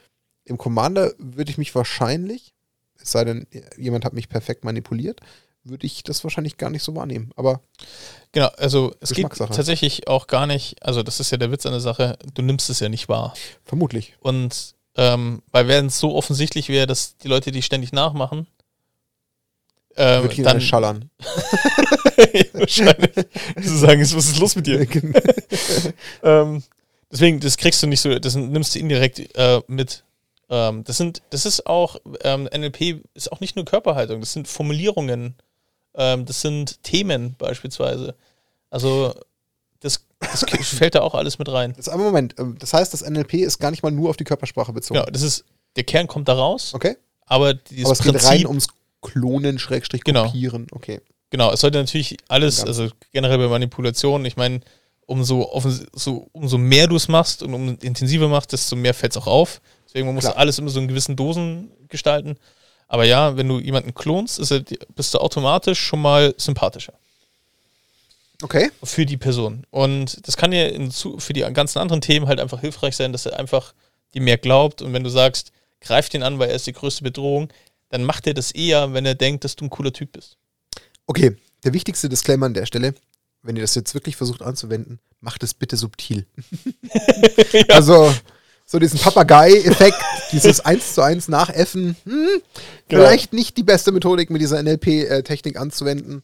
im Commander würde ich mich wahrscheinlich, es sei denn, jemand hat mich perfekt manipuliert, würde ich das wahrscheinlich gar nicht so wahrnehmen. Aber genau, also es geht tatsächlich auch gar nicht, also das ist ja der Witz an der Sache, du nimmst es ja nicht wahr. Vermutlich. Und ähm, weil wenn es so offensichtlich wäre, dass die Leute die ständig nachmachen, ähm, Würde ich dann schallern. wahrscheinlich. Zu sagen, was ist los mit dir? Genau. ähm, deswegen, das kriegst du nicht so, das nimmst du indirekt äh, mit. Ähm, das sind, das ist auch, ähm, NLP ist auch nicht nur Körperhaltung, das sind Formulierungen, ähm, das sind Themen beispielsweise. Also das, das fällt da auch alles mit rein. Das, aber Moment, ähm, das heißt, das NLP ist gar nicht mal nur auf die Körpersprache bezogen. Ja, das ist, der Kern kommt da raus. Okay. Aber aber es Prinzip, geht rein ums klonen, Schrägstrich genau. kopieren. Genau. Okay. Genau, es sollte natürlich alles, also generell bei Manipulationen, ich meine, umso, so, umso mehr du es machst und umso intensiver machst, desto mehr fällt es auch auf. Deswegen man muss Klar. alles immer so in gewissen Dosen gestalten. Aber ja, wenn du jemanden klonst, er, bist du automatisch schon mal sympathischer. Okay. Für die Person. Und das kann dir in, für die ganzen anderen Themen halt einfach hilfreich sein, dass er einfach dir mehr glaubt. Und wenn du sagst, greif den an, weil er ist die größte Bedrohung, dann macht er das eher, wenn er denkt, dass du ein cooler Typ bist. Okay, der wichtigste Disclaimer an der Stelle, wenn ihr das jetzt wirklich versucht anzuwenden, macht es bitte subtil. ja. Also, so diesen Papagei-Effekt, dieses 1 zu 1 Nachäffen, hm, genau. vielleicht nicht die beste Methodik mit dieser NLP-Technik anzuwenden.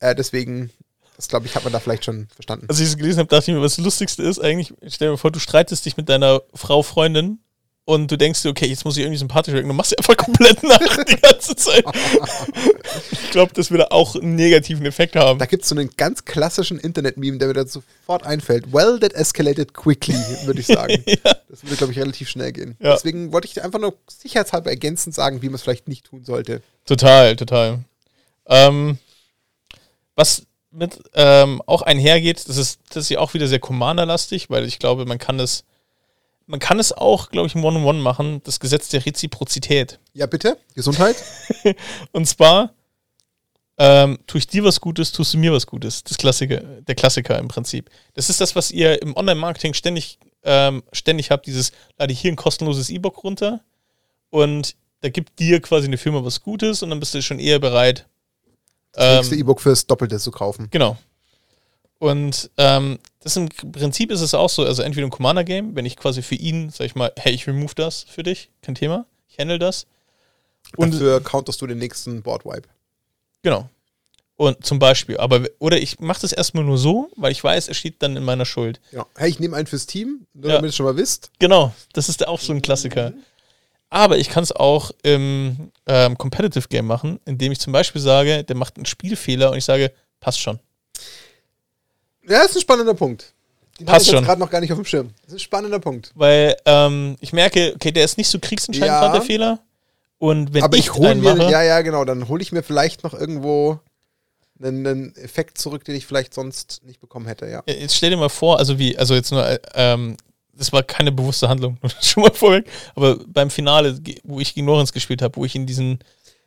Äh, deswegen, das glaube ich, hat man da vielleicht schon verstanden. Als ich es gelesen habe, dachte ich mir, was das Lustigste ist eigentlich, stell dir vor, du streitest dich mit deiner Frau, Freundin und du denkst dir, okay, jetzt muss ich irgendwie sympathisch wirken, du machst sie einfach komplett nach die ganze Zeit. ich glaube, das würde auch einen negativen Effekt haben. Da gibt es so einen ganz klassischen Internet-Meme, der mir dann sofort einfällt. Well, that escalated quickly, würde ich sagen. ja. Das würde, glaube ich, relativ schnell gehen. Ja. Deswegen wollte ich einfach nur sicherheitshalber ergänzend sagen, wie man es vielleicht nicht tun sollte. Total, total. Ähm, was mit ähm, auch einhergeht, das ist, das ist ja auch wieder sehr Commander-lastig, weil ich glaube, man kann das Man kann es auch, glaube ich, im One-on-One machen, das Gesetz der Reziprozität. Ja, bitte. Gesundheit. Und zwar, ähm, tue ich dir was Gutes, tust du mir was Gutes. Das Klassiker, der Klassiker im Prinzip. Das ist das, was ihr im Online-Marketing ständig, ähm, ständig habt, dieses, lade ich hier ein kostenloses E-Book runter und da gibt dir quasi eine Firma was Gutes und dann bist du schon eher bereit. Das nächste ähm, E-Book fürs Doppelte zu kaufen. Genau. Und ähm, das im Prinzip ist es auch so, also entweder ein Commander-Game, wenn ich quasi für ihn, sag ich mal, hey, ich remove das für dich, kein Thema, ich handle das. Und Dafür counterst du den nächsten Board-Wipe. Genau. Und zum Beispiel, aber, oder ich mache das erstmal nur so, weil ich weiß, er steht dann in meiner Schuld. Ja. Hey, ich nehme einen fürs Team, nur ja. damit ihr schon mal wisst. Genau, das ist auch so ein Klassiker. Mhm. Aber ich kann es auch im ähm, Competitive Game machen, indem ich zum Beispiel sage, der macht einen Spielfehler und ich sage, passt schon. Ja, ist ein spannender Punkt. Den Passt schon. gerade noch gar nicht auf dem Schirm. Das ist ein spannender Punkt. Weil ähm, ich merke, okay, der ist nicht so kriegsentscheidend ja. gerade der Fehler. Und wenn Aber ich, ich hole mir, mache, ja, ja, genau, dann hole ich mir vielleicht noch irgendwo einen, einen, Effekt zurück, den ich vielleicht sonst nicht bekommen hätte, ja. Jetzt stell dir mal vor, also wie, also jetzt nur, ähm, das war keine bewusste Handlung, schon mal vorweg, aber beim Finale, wo ich gegen Lorenz gespielt habe, wo ich ihm diesen,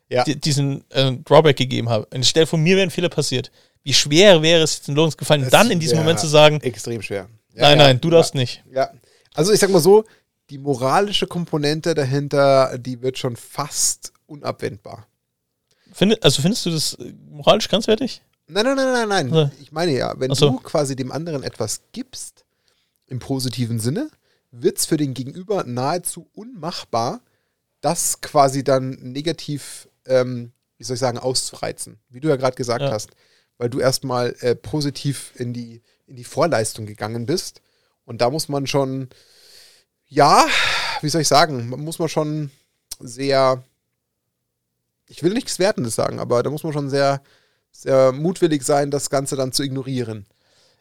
ja. diesen äh, Drawback gegeben habe, und stell vor, mir wäre ein Fehler passiert wie schwer wäre es jetzt in Lorenz gefallen, das dann in diesem Moment zu sagen, extrem schwer. Ja, nein, nein, du darfst nicht. Ja. Also ich sag mal so, die moralische Komponente dahinter, die wird schon fast unabwendbar. Finde, also findest du das moralisch grenzwertig? Nein, nein, nein, nein, nein. Also. Ich meine ja, wenn so. du quasi dem anderen etwas gibst, im positiven Sinne, wird es für den Gegenüber nahezu unmachbar, das quasi dann negativ, ähm, wie soll ich sagen, auszureizen. Wie du ja gerade gesagt ja. hast weil du erstmal äh, positiv in die, in die Vorleistung gegangen bist. Und da muss man schon, ja, wie soll ich sagen, muss man schon sehr, ich will nichts Wertendes sagen, aber da muss man schon sehr, sehr mutwillig sein, das Ganze dann zu ignorieren.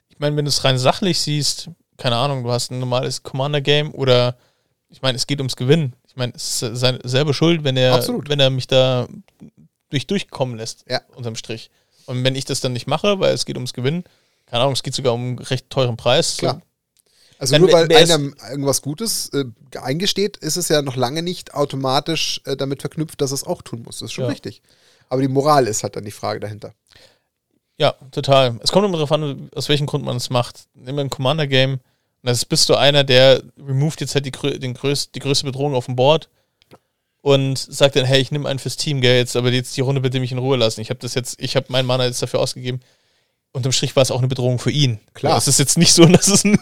Ich meine, wenn du es rein sachlich siehst, keine Ahnung, du hast ein normales Commander-Game oder ich meine, es geht ums Gewinnen. Ich meine, es ist seine selbe Schuld, wenn er, wenn er mich da durch durchkommen lässt, ja. unterm Strich. Und wenn ich das dann nicht mache, weil es geht ums Gewinnen, keine Ahnung, es geht sogar um einen recht teuren Preis. Klar. Also dann, nur weil einer irgendwas Gutes äh, eingesteht, ist es ja noch lange nicht automatisch äh, damit verknüpft, dass es auch tun muss. Das ist schon ja. richtig. Aber die Moral ist halt dann die Frage dahinter. Ja, total. Es kommt immer darauf an, aus welchem Grund man es macht. Nimm ein Commander-Game, und das bist du einer, der removed jetzt halt die, den größ, die größte Bedrohung auf dem Board und sagt dann, hey, ich nehme einen fürs Team, gell, jetzt aber jetzt die Runde bitte mich in Ruhe lassen. Ich habe das jetzt, ich habe meinen Mana jetzt dafür ausgegeben. Unterm Strich war es auch eine Bedrohung für ihn. Klar. Es ist jetzt nicht so, dass es nur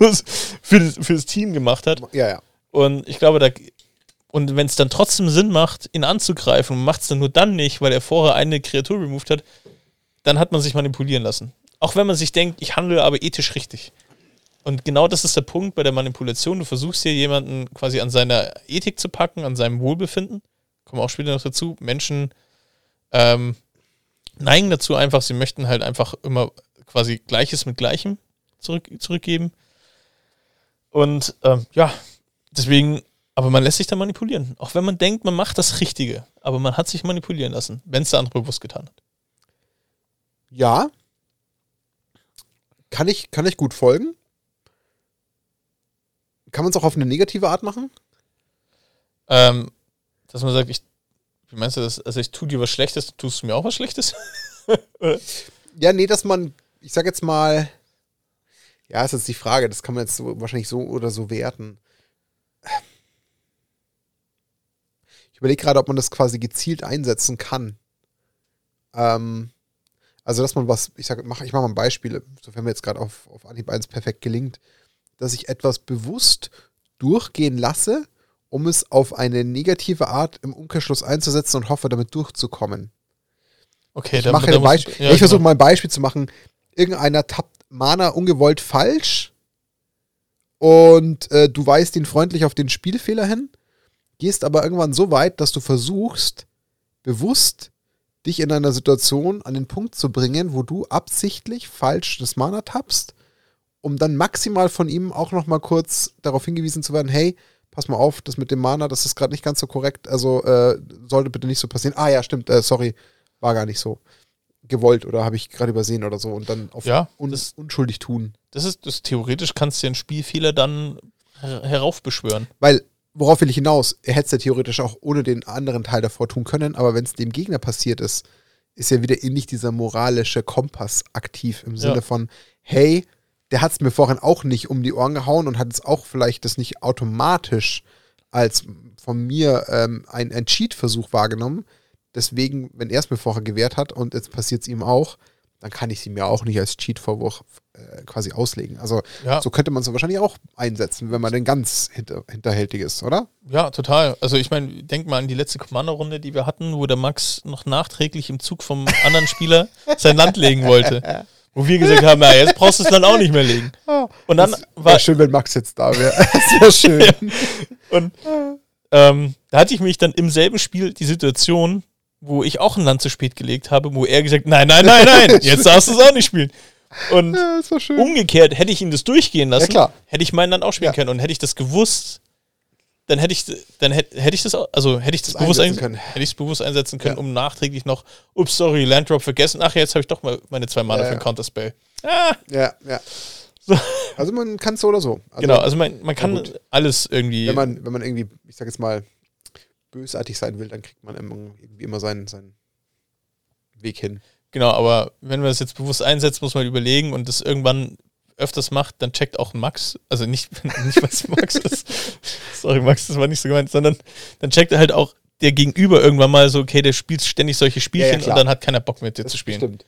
für das, für das Team gemacht hat. Ja, ja. Und ich glaube, da, und wenn es dann trotzdem Sinn macht, ihn anzugreifen macht es dann nur dann nicht, weil er vorher eine Kreatur removed hat, dann hat man sich manipulieren lassen. Auch wenn man sich denkt, ich handle aber ethisch richtig. Und genau das ist der Punkt bei der Manipulation. Du versuchst hier jemanden quasi an seiner Ethik zu packen, an seinem Wohlbefinden kommen auch später noch dazu, Menschen ähm, neigen dazu einfach, sie möchten halt einfach immer quasi Gleiches mit Gleichem zurück, zurückgeben. Und ähm, ja, deswegen, aber man lässt sich da manipulieren. Auch wenn man denkt, man macht das Richtige, aber man hat sich manipulieren lassen, wenn es der andere bewusst getan hat. Ja. Kann ich, kann ich gut folgen. Kann man es auch auf eine negative Art machen? Ähm, dass man sagt, ich, wie meinst du das? Also ich tue dir was Schlechtes, tust du mir auch was Schlechtes? ja, nee, dass man, ich sag jetzt mal, ja, ist jetzt die Frage, das kann man jetzt so, wahrscheinlich so oder so werten. Ich überlege gerade, ob man das quasi gezielt einsetzen kann. Ähm, also, dass man was, ich sage, mach, ich mache mal ein Beispiel, sofern mir jetzt gerade auf, auf Anhieb 1 perfekt gelingt, dass ich etwas bewusst durchgehen lasse, um es auf eine negative Art im Umkehrschluss einzusetzen und hoffe, damit durchzukommen. Okay, ich, mache ein Beispiel, ja, ich versuche genau. mal ein Beispiel zu machen. Irgendeiner tappt Mana ungewollt falsch und äh, du weist ihn freundlich auf den Spielfehler hin, gehst aber irgendwann so weit, dass du versuchst, bewusst dich in einer Situation an den Punkt zu bringen, wo du absichtlich falsch das Mana tappst, um dann maximal von ihm auch noch mal kurz darauf hingewiesen zu werden, hey, pass mal auf, das mit dem Mana, das ist gerade nicht ganz so korrekt, also äh, sollte bitte nicht so passieren. Ah ja, stimmt, äh, sorry, war gar nicht so gewollt oder habe ich gerade übersehen oder so und dann auf ja, un das, unschuldig tun. Das ist das theoretisch kannst du den Spielfehler dann her heraufbeschwören. Weil, worauf will ich hinaus? Er hätte es ja theoretisch auch ohne den anderen Teil davor tun können, aber wenn es dem Gegner passiert ist, ist ja wieder ähnlich dieser moralische Kompass aktiv im Sinne ja. von, hey, der hat es mir vorhin auch nicht um die Ohren gehauen und hat es auch vielleicht das nicht automatisch als von mir ähm, ein, ein Cheat-Versuch wahrgenommen. Deswegen, wenn er es mir vorher gewährt hat und jetzt passiert es ihm auch, dann kann ich sie mir auch nicht als Cheat-Vorwurf äh, quasi auslegen. Also ja. so könnte man es wahrscheinlich auch einsetzen, wenn man denn ganz hinter, hinterhältig ist, oder? Ja, total. Also ich meine, denk mal an die letzte Kommandorunde, die wir hatten, wo der Max noch nachträglich im Zug vom anderen Spieler sein Land legen wollte. Wo wir gesagt haben, ja, jetzt brauchst du es dann auch nicht mehr legen. Und dann das war schön, wenn Max jetzt da wäre. Das wäre schön. ja. Und ähm, da hatte ich mich dann im selben Spiel die Situation, wo ich auch ein Land zu spät gelegt habe, wo er gesagt, nein, nein, nein, nein, jetzt darfst du es auch nicht spielen. Und ja, umgekehrt, hätte ich ihn das durchgehen lassen, ja, hätte ich meinen dann auch spielen können. Und hätte ich das gewusst, dann hätte ich, dann hätte, hätte ich das, also hätte ich das, das bewusst einsetzen können. Hätte ich es bewusst einsetzen können, ja. um nachträglich noch, ups, sorry, Landdrop vergessen. Ach, jetzt habe ich doch mal meine zwei Mana ja, für ein Counterspell. Ah. Ja, ja. So. Also man kann es so oder so. Also, genau, also man, man kann alles irgendwie. Wenn man, wenn man irgendwie, ich sag jetzt mal, bösartig sein will, dann kriegt man irgendwie immer seinen, seinen Weg hin. Genau, aber wenn man das jetzt bewusst einsetzt, muss man überlegen und das irgendwann öfters macht, dann checkt auch Max, also nicht, nicht was Max ist, sorry Max, das war nicht so gemeint, sondern dann checkt er halt auch der Gegenüber irgendwann mal so, okay, der spielt ständig solche Spielchen ja, ja, und dann hat keiner Bock mit dir das zu spielen. Stimmt.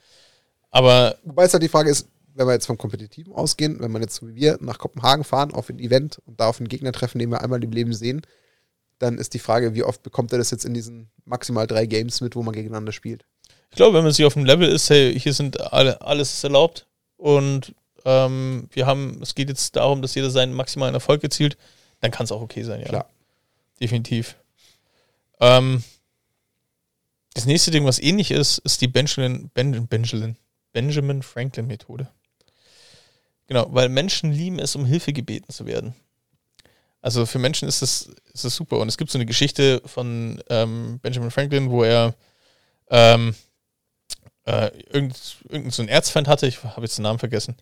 Aber. Wobei es halt die Frage ist, wenn wir jetzt vom Kompetitiven ausgehen, wenn man jetzt so wie wir nach Kopenhagen fahren, auf ein Event und da auf einen Gegner treffen, den wir einmal im Leben sehen, dann ist die Frage, wie oft bekommt er das jetzt in diesen maximal drei Games mit, wo man gegeneinander spielt? Ich glaube, wenn man sich auf dem Level ist, hey, hier sind alle, alles ist erlaubt und ähm, wir haben, es geht jetzt darum, dass jeder seinen maximalen Erfolg erzielt, dann kann es auch okay sein, ja. Klar. Definitiv. Ähm, das nächste Ding, was ähnlich ist, ist die Benjamin, ben, Benjamin, Benjamin Franklin Methode. Genau, weil Menschen lieben es, um Hilfe gebeten zu werden. Also für Menschen ist das, ist das super. Und es gibt so eine Geschichte von ähm, Benjamin Franklin, wo er ähm, äh, irgendeinen irgend so Erzfeind hatte, ich habe jetzt den Namen vergessen,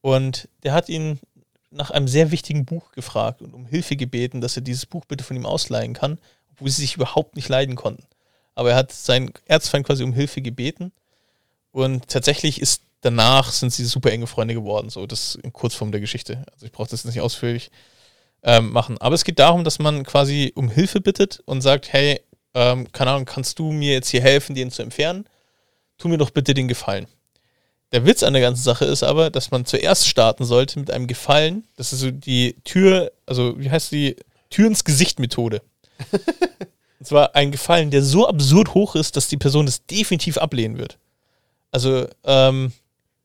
und der hat ihn nach einem sehr wichtigen Buch gefragt und um Hilfe gebeten, dass er dieses Buch bitte von ihm ausleihen kann, obwohl sie sich überhaupt nicht leiden konnten. Aber er hat seinen Erzfeind quasi um Hilfe gebeten und tatsächlich ist danach sind sie super enge Freunde geworden. So, das in Kurzform der Geschichte. Also ich brauche das nicht ausführlich ähm, machen. Aber es geht darum, dass man quasi um Hilfe bittet und sagt, hey, ähm, keine Ahnung, kannst du mir jetzt hier helfen, den zu entfernen? Tu mir doch bitte den Gefallen. Der Witz an der ganzen Sache ist aber, dass man zuerst starten sollte mit einem Gefallen. Das ist so die Tür, also wie heißt die? Tür ins Gesicht Methode. Und zwar ein Gefallen, der so absurd hoch ist, dass die Person das definitiv ablehnen wird. Also, ähm,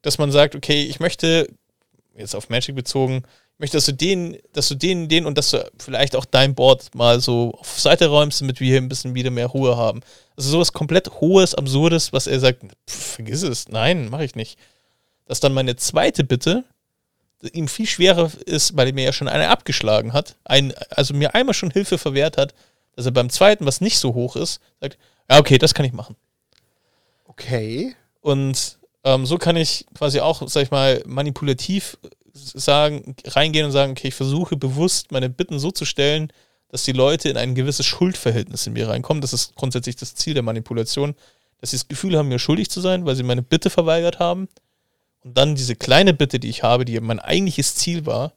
dass man sagt, okay, ich möchte, jetzt auf Magic bezogen, möchte, dass du den, dass du den, den und dass du vielleicht auch dein Board mal so auf Seite räumst, damit wir hier ein bisschen wieder mehr Ruhe haben. Also sowas komplett Hohes, Absurdes, was er sagt, pff, vergiss es, nein, mache ich nicht. Dass dann meine zweite Bitte ihm viel schwerer ist, weil er mir ja schon eine abgeschlagen hat, ein, also mir einmal schon Hilfe verwehrt hat, dass er beim zweiten, was nicht so hoch ist, sagt, ja, okay, das kann ich machen. Okay. Und ähm, so kann ich quasi auch, sag ich mal, manipulativ sagen, reingehen und sagen, okay, ich versuche bewusst meine Bitten so zu stellen, dass die Leute in ein gewisses Schuldverhältnis in mir reinkommen. Das ist grundsätzlich das Ziel der Manipulation, dass sie das Gefühl haben, mir schuldig zu sein, weil sie meine Bitte verweigert haben. Und dann diese kleine Bitte, die ich habe, die mein eigentliches Ziel war,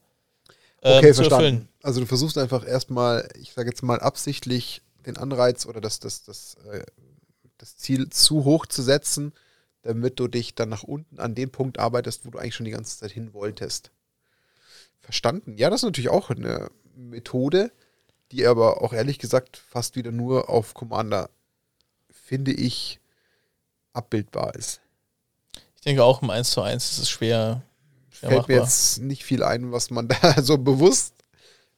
ähm, okay, zu verstanden. erfüllen. Also du versuchst einfach erstmal, ich sage jetzt mal absichtlich, den Anreiz oder das, das, das, äh, das Ziel zu hoch zu setzen, damit du dich dann nach unten an den Punkt arbeitest, wo du eigentlich schon die ganze Zeit hin wolltest. Verstanden? Ja, das ist natürlich auch eine Methode, die aber auch ehrlich gesagt fast wieder nur auf Commander, finde ich, abbildbar ist. Ich denke auch im 1 zu 1 ist es schwer. schwer Fällt machbar. mir jetzt nicht viel ein, was man da so bewusst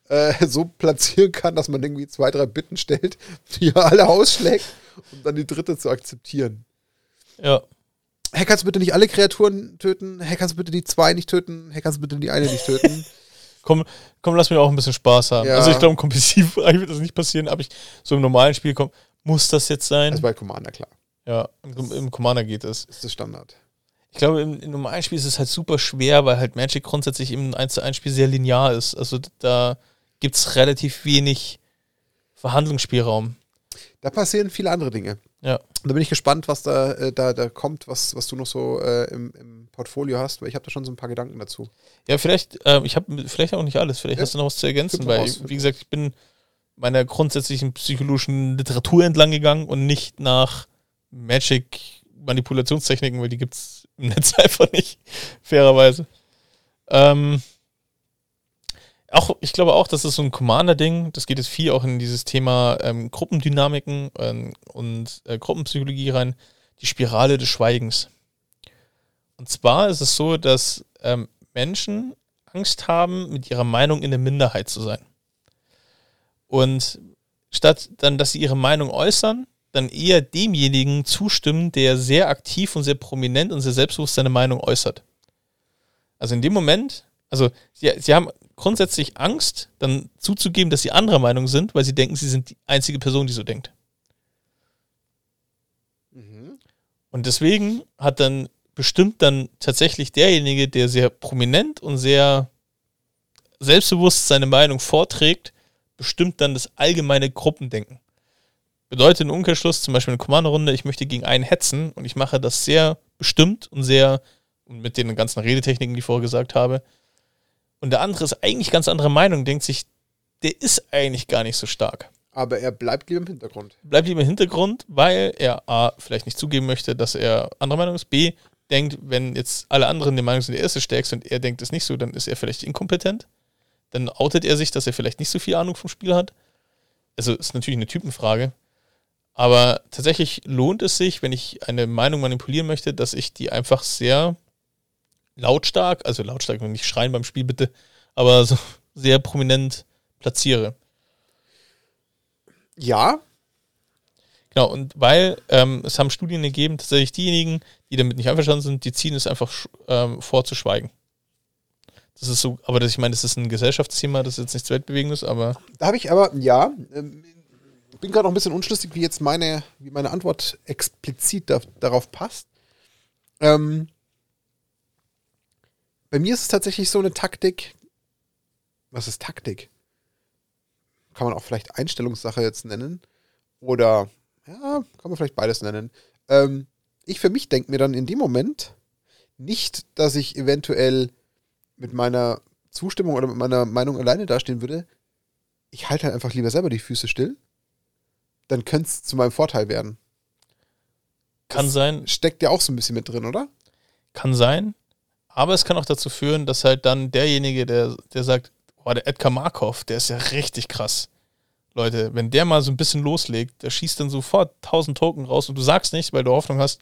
äh, so platzieren kann, dass man irgendwie zwei, drei Bitten stellt, die alle ausschlägt, um dann die dritte zu akzeptieren. Ja. Hey, kannst du bitte nicht alle Kreaturen töten? Hey, kannst du bitte die zwei nicht töten? Hey, kannst du bitte die eine nicht töten? komm, komm, lass mir auch ein bisschen Spaß haben. Ja. Also ich glaube, im kompetitiv wird das nicht passieren, aber ich so im normalen Spiel komm, muss das jetzt sein? Das ist bei Commander klar. Ja, im, im Commander geht es. Ist das Standard. Ich glaube, im, im normalen Spiel ist es halt super schwer, weil halt Magic grundsätzlich im 1 zu 1 Spiel sehr linear ist. Also da gibt es relativ wenig Verhandlungsspielraum. Da passieren viele andere Dinge. Ja. Und da bin ich gespannt, was da, äh, da, da kommt, was, was du noch so äh, im, im, Portfolio hast, weil ich habe da schon so ein paar Gedanken dazu. Ja, vielleicht, äh, ich habe vielleicht auch nicht alles, vielleicht ja. hast du noch was zu ergänzen, weil, raus, wie gesagt, ich bin meiner grundsätzlichen psychologischen Literatur entlang gegangen und nicht nach Magic-Manipulationstechniken, weil die gibt es im Netz einfach nicht, fairerweise. Ähm, auch, ich glaube auch, das ist so ein Commander-Ding. Das geht jetzt viel auch in dieses Thema ähm, Gruppendynamiken ähm, und äh, Gruppenpsychologie rein. Die Spirale des Schweigens. Und zwar ist es so, dass ähm, Menschen Angst haben, mit ihrer Meinung in der Minderheit zu sein. Und statt dann, dass sie ihre Meinung äußern, dann eher demjenigen zustimmen, der sehr aktiv und sehr prominent und sehr selbstbewusst seine Meinung äußert. Also in dem Moment, also sie, sie haben grundsätzlich Angst, dann zuzugeben, dass sie anderer Meinung sind, weil sie denken, sie sind die einzige Person, die so denkt. Mhm. Und deswegen hat dann bestimmt dann tatsächlich derjenige, der sehr prominent und sehr selbstbewusst seine Meinung vorträgt, bestimmt dann das allgemeine Gruppendenken. Bedeutet im Umkehrschluss zum Beispiel eine Kommandorunde, ich möchte gegen einen hetzen und ich mache das sehr bestimmt und sehr, und mit den ganzen Redetechniken, die ich vorher gesagt habe, und der andere ist eigentlich ganz andere Meinung, denkt sich, der ist eigentlich gar nicht so stark. Aber er bleibt lieber im Hintergrund. Bleibt lieber im Hintergrund, weil er A, vielleicht nicht zugeben möchte, dass er anderer Meinung ist. B, denkt, wenn jetzt alle anderen der Meinung sind, er ist der Stärkste und er denkt es nicht so, dann ist er vielleicht inkompetent. Dann outet er sich, dass er vielleicht nicht so viel Ahnung vom Spiel hat. Also ist natürlich eine Typenfrage. Aber tatsächlich lohnt es sich, wenn ich eine Meinung manipulieren möchte, dass ich die einfach sehr lautstark, also lautstark, nicht schreien beim Spiel bitte, aber so sehr prominent platziere. Ja. Genau, und weil ähm, es haben Studien gegeben, tatsächlich diejenigen, die damit nicht einverstanden sind, die ziehen es einfach ähm, vor zu schweigen. Das ist so, aber das, ich meine, das ist ein Gesellschaftsthema, das ist jetzt nichts Weltbewegendes, aber. Da habe ich aber, ja, ähm, bin gerade noch ein bisschen unschlüssig, wie jetzt meine, wie meine Antwort explizit da, darauf passt. Ähm, bei mir ist es tatsächlich so eine Taktik. Was ist Taktik? Kann man auch vielleicht Einstellungssache jetzt nennen. Oder, ja, kann man vielleicht beides nennen. Ähm, ich für mich denke mir dann in dem Moment nicht, dass ich eventuell mit meiner Zustimmung oder mit meiner Meinung alleine dastehen würde. Ich halte halt einfach lieber selber die Füße still. Dann könnte es zu meinem Vorteil werden. Kann das sein. Steckt ja auch so ein bisschen mit drin, oder? Kann sein. Aber es kann auch dazu führen, dass halt dann derjenige, der, der sagt, oh, der Edgar Markov, der ist ja richtig krass. Leute, wenn der mal so ein bisschen loslegt, der schießt dann sofort 1000 Token raus und du sagst nicht, weil du Hoffnung hast,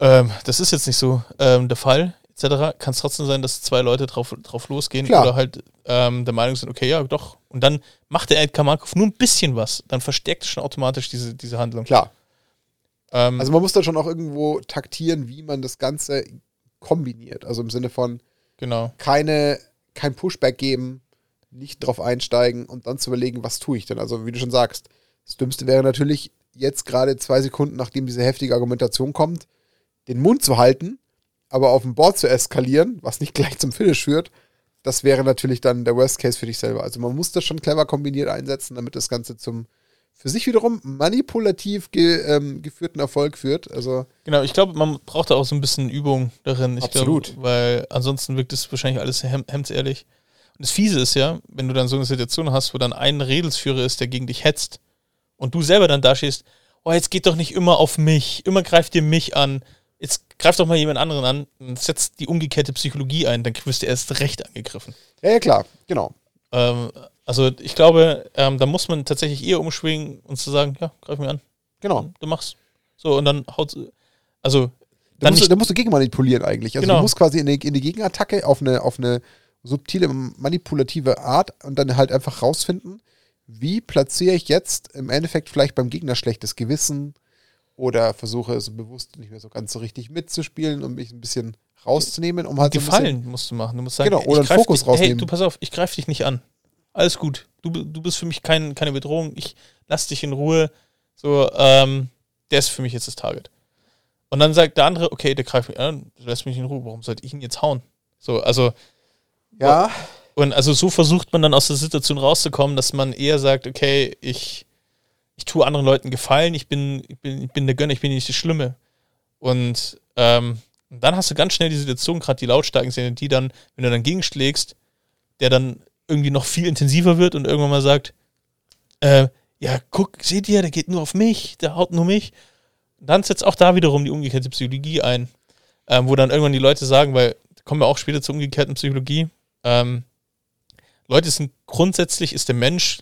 ähm, das ist jetzt nicht so ähm, der Fall, etc., kann es trotzdem sein, dass zwei Leute drauf, drauf losgehen Klar. oder halt ähm, der Meinung sind, okay, ja, doch. Und dann macht der Edgar Markov nur ein bisschen was, dann verstärkt es schon automatisch diese, diese Handlung. Klar. Ähm, also man muss da schon auch irgendwo taktieren, wie man das Ganze kombiniert. Also im Sinne von genau. keine, kein Pushback geben, nicht drauf einsteigen und dann zu überlegen, was tue ich denn? Also wie du schon sagst, das Dümmste wäre natürlich jetzt gerade zwei Sekunden, nachdem diese heftige Argumentation kommt, den Mund zu halten, aber auf dem Board zu eskalieren, was nicht gleich zum Finish führt. Das wäre natürlich dann der Worst Case für dich selber. Also man muss das schon clever kombiniert einsetzen, damit das Ganze zum für sich wiederum manipulativ ge, ähm, geführten Erfolg führt. Also genau, ich glaube, man braucht da auch so ein bisschen Übung darin. Ich absolut. Glaub, weil ansonsten wirkt es wahrscheinlich alles hem hemdsehrlich. Und das Fiese ist ja, wenn du dann so eine Situation hast, wo dann ein Redelsführer ist, der gegen dich hetzt und du selber dann da stehst, oh, jetzt geht doch nicht immer auf mich, immer greift ihr mich an, jetzt greift doch mal jemand anderen an und setzt die umgekehrte Psychologie ein, dann wirst du erst recht angegriffen. Ja, ja klar, genau. Ähm, also ich glaube, ähm, da muss man tatsächlich eher umschwingen und zu sagen, ja, greif mir an. Genau. Du machst. So, und dann haut also da musst, musst du gegen manipulieren eigentlich. Also genau. du musst quasi in die, in die Gegenattacke auf eine, auf eine subtile, manipulative Art und dann halt einfach rausfinden, wie platziere ich jetzt im Endeffekt vielleicht beim Gegner schlechtes Gewissen oder versuche so bewusst nicht mehr so ganz so richtig mitzuspielen und mich ein bisschen rauszunehmen, um halt Gefallen so musst du machen. Du musst sagen, genau, oder einen Fokus dich, rausnehmen. Hey, du pass auf, ich greife dich nicht an alles gut. Du, du bist für mich kein, keine Bedrohung. Ich lass dich in Ruhe. So, ähm, der ist für mich jetzt das Target. Und dann sagt der andere, okay, der greift mich an, lässt mich in Ruhe, warum sollte ich ihn jetzt hauen? So, also. Ja. Und also so versucht man dann aus der Situation rauszukommen, dass man eher sagt, okay, ich, ich tue anderen Leuten Gefallen, ich bin, ich bin, ich bin der Gönner, ich bin nicht der Schlimme. Und ähm, dann hast du ganz schnell die Situation, gerade die lautstarken Szenen, die dann, wenn du dann gegenschlägst, der dann irgendwie noch viel intensiver wird und irgendwann mal sagt, äh, ja, guck, seht ihr, der geht nur auf mich, der haut nur mich. dann setzt auch da wiederum die umgekehrte Psychologie ein, ähm, wo dann irgendwann die Leute sagen, weil kommen wir auch später zur umgekehrten Psychologie, ähm, Leute sind grundsätzlich ist der Mensch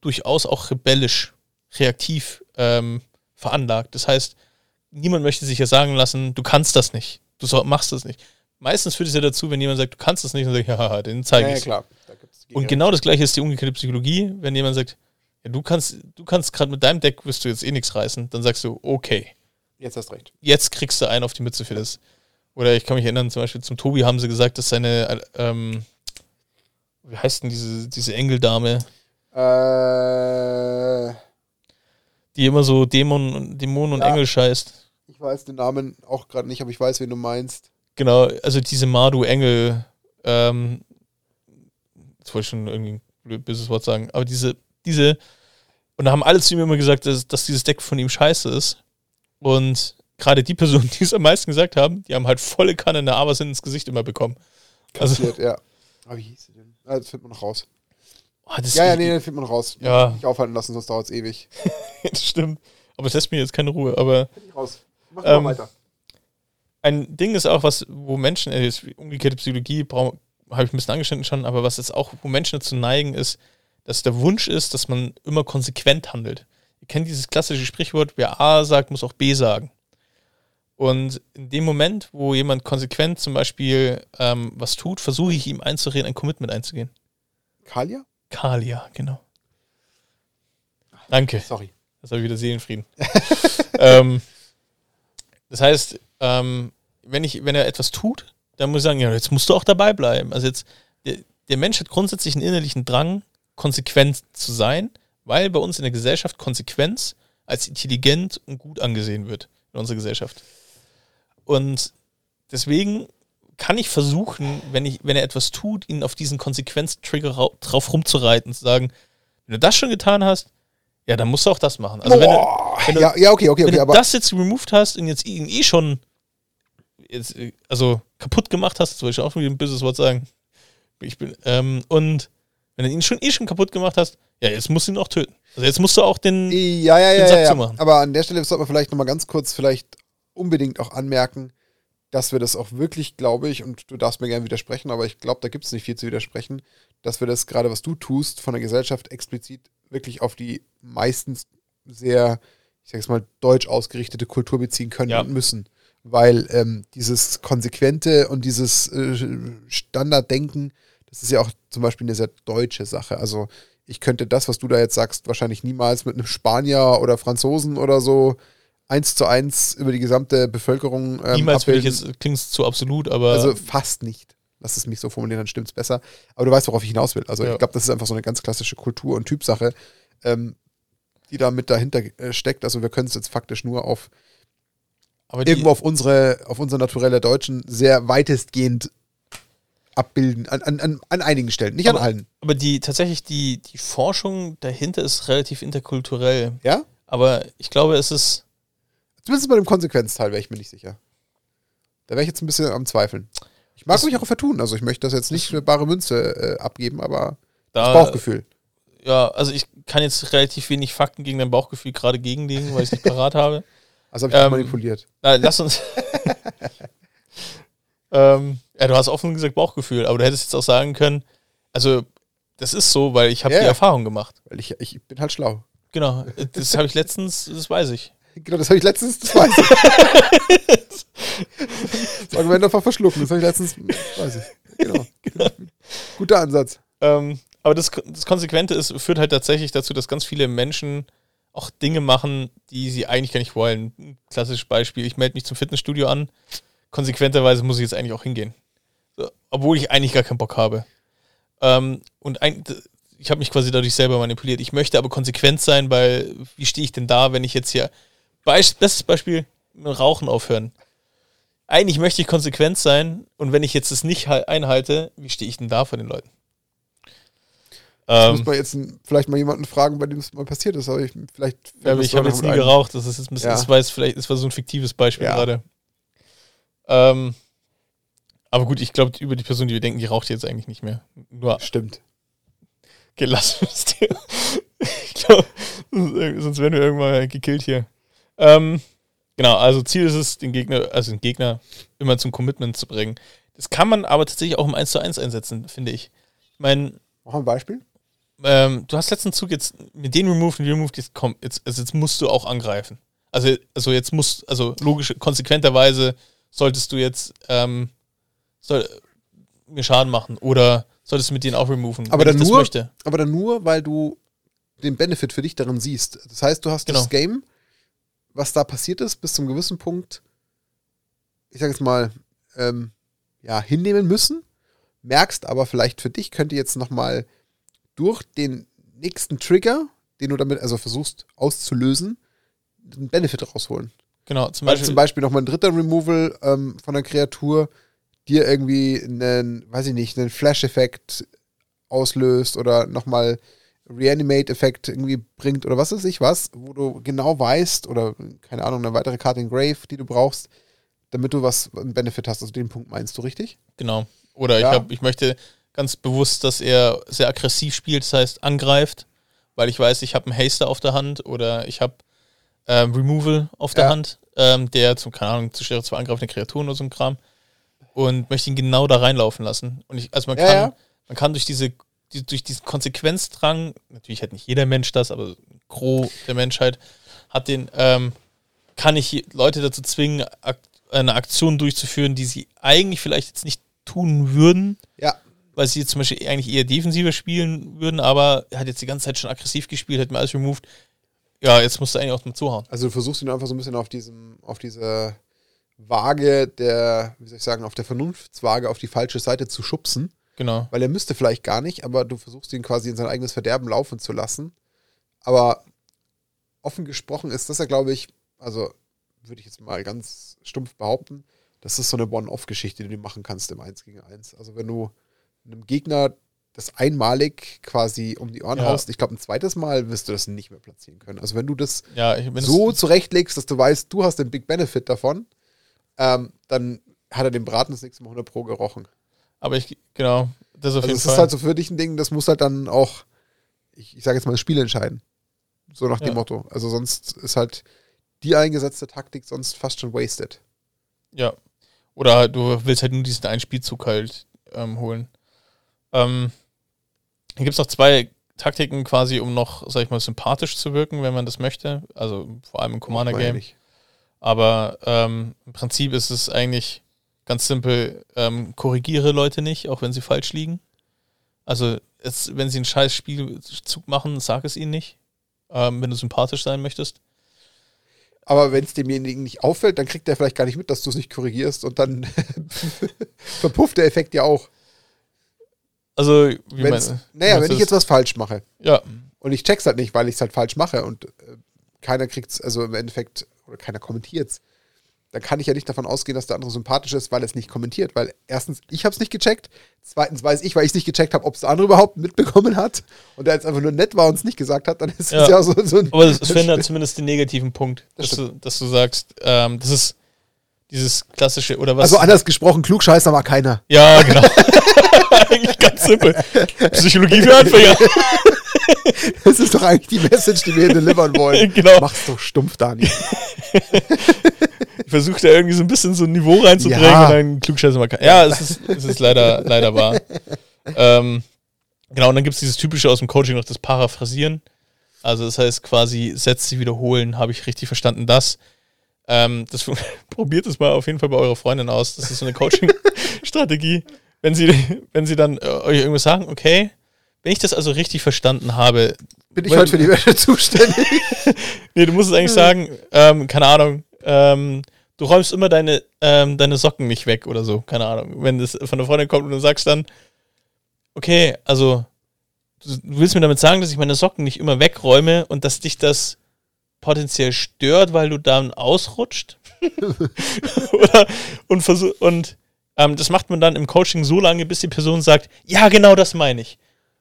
durchaus auch rebellisch, reaktiv ähm, veranlagt. Das heißt, niemand möchte sich ja sagen lassen, du kannst das nicht, du machst das nicht. Meistens führt es ja dazu, wenn jemand sagt, du kannst das nicht, dann sage ich, ja, den zeige ich. Ja, klar. Und genau das gleiche ist die umgekehrte Psychologie, wenn jemand sagt, ja, du kannst, du kannst gerade mit deinem Deck wirst du jetzt eh nichts reißen, dann sagst du, okay. Jetzt hast recht. Jetzt kriegst du einen auf die Mütze für das. Oder ich kann mich erinnern, zum Beispiel zum Tobi haben sie gesagt, dass seine, ähm, wie heißt denn diese, diese Engeldame? Äh. Die immer so Dämon, Dämon und ja, Engel scheißt. Ich weiß den Namen auch gerade nicht, aber ich weiß, wen du meinst. Genau, also diese Madu Engel, ähm, jetzt wollte ich schon irgendwie ein böses Wort sagen, aber diese, diese, und da haben alle zu ihm immer gesagt, dass, dass dieses Deck von ihm scheiße ist. Und gerade die Personen, die es am meisten gesagt haben, die haben halt volle Kanne eine Abersin ins Gesicht immer bekommen. Kassiert, also, ja. Aber wie hieß sie denn? Ah, das findet man noch raus. Oh, ja, ja, nee, das findet man noch raus. Ja. Nicht aufhalten lassen, sonst dauert es ewig. das stimmt. Aber es lässt mir jetzt keine Ruhe. Aber. Ich raus. Mach ähm, mal weiter. Ein Ding ist auch, was, wo Menschen, äh, umgekehrte Psychologie, habe ich ein bisschen angeschnitten schon, aber was jetzt auch, wo Menschen dazu neigen, ist, dass der Wunsch ist, dass man immer konsequent handelt. Ihr kennt dieses klassische Sprichwort, wer A sagt, muss auch B sagen. Und in dem Moment, wo jemand konsequent zum Beispiel ähm, was tut, versuche ich ihm einzureden, ein Commitment einzugehen. Kalia? Kalia, genau. Danke. Sorry. Das habe ich wieder Seelenfrieden. ähm, das heißt, ähm, wenn, ich, wenn er etwas tut, dann muss ich sagen, ja, jetzt musst du auch dabei bleiben. Also jetzt, der, der Mensch hat grundsätzlich einen innerlichen Drang, konsequent zu sein, weil bei uns in der Gesellschaft Konsequenz als intelligent und gut angesehen wird in unserer Gesellschaft. Und deswegen kann ich versuchen, wenn, ich, wenn er etwas tut, ihn auf diesen Konsequenztrigger drauf rumzureiten, zu sagen, wenn du das schon getan hast, ja, dann musst du auch das machen. Also wenn, du, wenn du, ja, ja, okay, okay, wenn okay, du das jetzt removed hast und jetzt ihn eh schon jetzt, also kaputt gemacht hast, das wollte ich auch wieder ein böses Wort sagen. Ich bin, ähm, und wenn du ihn schon eh schon kaputt gemacht hast, ja, jetzt musst du ihn auch töten. Also jetzt musst du auch den, ja, ja, den ja, Sack ja, ja. zumachen. Aber an der Stelle sollte man vielleicht nochmal ganz kurz vielleicht unbedingt auch anmerken, dass wir das auch wirklich, glaube ich, und du darfst mir gerne widersprechen, aber ich glaube, da gibt es nicht viel zu widersprechen, dass wir das gerade, was du tust, von der Gesellschaft explizit wirklich auf die meistens sehr, ich sag's mal, deutsch ausgerichtete Kultur beziehen können ja. und müssen. Weil ähm, dieses Konsequente und dieses äh, Standarddenken, das ist ja auch zum Beispiel eine sehr deutsche Sache. Also ich könnte das, was du da jetzt sagst, wahrscheinlich niemals mit einem Spanier oder Franzosen oder so eins zu eins über die gesamte Bevölkerung ähm, Niemals will ich jetzt, klingt es zu absolut, aber. Also fast nicht. Lass es mich so formulieren, dann stimmt es besser. Aber du weißt, worauf ich hinaus will. Also ja. ich glaube, das ist einfach so eine ganz klassische Kultur- und Typsache, ähm, die da mit dahinter äh, steckt. Also wir können es jetzt faktisch nur auf irgendwo auf unsere, auf unsere naturelle Deutschen sehr weitestgehend abbilden, an, an, an einigen Stellen, nicht aber, an allen. Aber die tatsächlich die, die Forschung dahinter ist relativ interkulturell. Ja? Aber ich glaube, es ist Zumindest bei dem Konsequenzteil wäre ich mir nicht sicher. Da wäre ich jetzt ein bisschen am Zweifeln. Ich mag das mich auch vertun. Also ich möchte das jetzt nicht für bare Münze äh, abgeben, aber da, das Bauchgefühl. Ja, also ich kann jetzt relativ wenig Fakten gegen dein Bauchgefühl gerade gegenlegen, weil ich es nicht parat habe. Also habe ich ähm, manipuliert. Na, lass uns. ähm, ja, du hast offen gesagt Bauchgefühl, aber du hättest jetzt auch sagen können, also das ist so, weil ich habe ja, die Erfahrung gemacht. Weil ich, ich bin halt schlau. Genau, das habe ich letztens, das weiß ich. Genau, das habe ich letztens, das weiß ich. das Argument einfach verschlucken, das habe ich letztens, weiß ich. Genau. genau. Guter Ansatz. Ähm, aber das, das Konsequente ist, führt halt tatsächlich dazu, dass ganz viele Menschen auch Dinge machen, die sie eigentlich gar nicht wollen. Klassisches Beispiel, ich melde mich zum Fitnessstudio an, konsequenterweise muss ich jetzt eigentlich auch hingehen. So, obwohl ich eigentlich gar keinen Bock habe. Ähm, und ein, ich habe mich quasi dadurch selber manipuliert. Ich möchte aber konsequent sein, weil wie stehe ich denn da, wenn ich jetzt hier Beisp bestes Beispiel, mit Rauchen aufhören. Eigentlich möchte ich konsequent sein und wenn ich jetzt das nicht einhalte, wie stehe ich denn da vor den Leuten? Ähm, muss man jetzt vielleicht mal jemanden fragen, bei dem es mal passiert ist. Aber ich, vielleicht ja, ich habe jetzt nie ein. geraucht. Das ist jetzt ein bisschen, ja. das war jetzt vielleicht, das war so ein fiktives Beispiel ja. gerade. Ähm, aber gut, ich glaube, über die Person, die wir denken, die raucht jetzt eigentlich nicht mehr. Nur Stimmt. Gelassen ist die. ich glaube, sonst werden wir irgendwann gekillt hier. Ähm, genau, also Ziel ist es, den Gegner, also den Gegner immer zum Commitment zu bringen. Das kann man aber tatsächlich auch im 1 zu 1 einsetzen, finde ich. Ich meine. Mach ein Beispiel ähm, du hast letzten Zug jetzt mit den Remove und Remove, jetzt, komm, jetzt, also jetzt musst du auch angreifen. Also, also jetzt musst, also logisch, konsequenterweise solltest du jetzt ähm, soll, mir Schaden machen oder solltest du mit denen auch removen, aber dann nur, Aber dann nur, weil du den Benefit für dich darin siehst. Das heißt, du hast genau. das Game, was da passiert ist, bis zum gewissen Punkt, ich sag jetzt mal, ähm, ja, hinnehmen müssen, merkst aber vielleicht für dich könnte jetzt nochmal durch den nächsten Trigger, den du damit also versuchst auszulösen, einen Benefit rausholen. Genau, zum Beispiel. Weil zum Beispiel nochmal ein dritter Removal ähm, von der Kreatur dir irgendwie einen, weiß ich nicht, einen Flash-Effekt auslöst oder nochmal Reanimate-Effekt irgendwie bringt oder was weiß ich was, wo du genau weißt oder keine Ahnung, eine weitere Karte in Grave, die du brauchst, damit du was, einen Benefit hast. Also den Punkt meinst du richtig? Genau. Oder ja. ich, hab, ich möchte ganz bewusst, dass er sehr aggressiv spielt, das heißt angreift, weil ich weiß, ich habe einen Haster auf der Hand oder ich habe ähm, Removal auf der ja. Hand, ähm, der zum, keine Ahnung, zu schwere zwei angreifende Kreaturen oder so ein Kram und möchte ihn genau da reinlaufen lassen. Und ich, also man ja, kann, ja. man kann durch diese, die, durch diesen Konsequenzdrang, natürlich hat nicht jeder Mensch das, aber Gros der Menschheit hat den, ähm, kann ich Leute dazu zwingen, eine Aktion durchzuführen, die sie eigentlich vielleicht jetzt nicht tun würden. Ja weil sie jetzt zum Beispiel eigentlich eher defensiver spielen würden, aber er hat jetzt die ganze Zeit schon aggressiv gespielt, hat mir alles removed. Ja, jetzt musst du eigentlich auch mal zuhauen. Also du versuchst ihn einfach so ein bisschen auf diesem, auf dieser Waage der, wie soll ich sagen, auf der Vernunftswaage auf die falsche Seite zu schubsen. Genau. Weil er müsste vielleicht gar nicht, aber du versuchst ihn quasi in sein eigenes Verderben laufen zu lassen. Aber offen gesprochen ist das ja, glaube ich, also würde ich jetzt mal ganz stumpf behaupten, das ist so eine One-Off-Geschichte, die du machen kannst im 1 gegen 1. Also wenn du einem Gegner das einmalig quasi um die Ohren ja. haust, ich glaube, ein zweites Mal wirst du das nicht mehr platzieren können. Also wenn du das ja, so zurechtlegst, dass du weißt, du hast den Big Benefit davon, ähm, dann hat er den Braten das nächste Mal 100 Pro gerochen. Aber ich, genau, das auf also jeden das Fall. Das ist halt so für dich ein Ding, das muss halt dann auch, ich, ich sage jetzt mal, das Spiel entscheiden. So nach ja. dem Motto. Also sonst ist halt die eingesetzte Taktik sonst fast schon wasted. Ja. Oder du willst halt nur diesen einen Spielzug halt ähm, holen. Ähm, hier gibt es noch zwei Taktiken quasi, um noch, sag ich mal, sympathisch zu wirken, wenn man das möchte. Also vor allem im Commander-Game. Aber ähm, im Prinzip ist es eigentlich ganz simpel, ähm, korrigiere Leute nicht, auch wenn sie falsch liegen. Also es, wenn sie einen scheiß Spielzug machen, sag es ihnen nicht, ähm, wenn du sympathisch sein möchtest. Aber wenn es demjenigen nicht auffällt, dann kriegt er vielleicht gar nicht mit, dass du es nicht korrigierst und dann verpufft der Effekt ja auch. Also, wie meine, naja, wenn ich jetzt was falsch mache. Ja. Und ich check's halt nicht, weil ich es halt falsch mache und äh, keiner kriegt's, also im Endeffekt, oder keiner kommentiert's, dann kann ich ja nicht davon ausgehen, dass der andere sympathisch ist, weil er es nicht kommentiert. Weil erstens, ich habe es nicht gecheckt. Zweitens weiß ich, weil ich es nicht gecheckt habe, ob es der andere überhaupt mitbekommen hat. Und der jetzt einfach nur nett war und es nicht gesagt hat, dann ist es ja, so, so ein. Aber es verändert zumindest den negativen Punkt, das dass, du, dass du sagst, ähm, das ist dieses klassische, oder was? Also anders gesprochen, Klugscheißer war keiner. Ja, genau. eigentlich ganz simpel. Psychologie für Anfänger. das ist doch eigentlich die Message, die wir hier delivern wollen. Genau. Mach's doch stumpf, Dani. ich versuche da irgendwie so ein bisschen so ein Niveau reinzubringen ja. und dann Klugscheißer mal. Ja, es ist, es ist leider, leider wahr. Ähm, genau, und dann gibt es dieses typische aus dem Coaching noch das Paraphrasieren. Also das heißt quasi Sätze wiederholen, habe ich richtig verstanden das. Ähm, das probiert es mal auf jeden Fall bei eurer Freundin aus. Das ist so eine Coaching-Strategie. Wenn sie, wenn sie dann äh, euch irgendwas sagen, okay, wenn ich das also richtig verstanden habe. Bin ich heute für die Wäsche zuständig? nee, du musst es eigentlich sagen, ähm, keine Ahnung, ähm, du räumst immer deine, ähm, deine Socken nicht weg oder so, keine Ahnung. Wenn das von der Freundin kommt und du sagst dann, okay, also du willst mir damit sagen, dass ich meine Socken nicht immer wegräume und dass dich das potenziell stört, weil du dann ausrutscht? Oder, und versuch, und ähm, das macht man dann im Coaching so lange, bis die Person sagt, ja, genau das meine ich.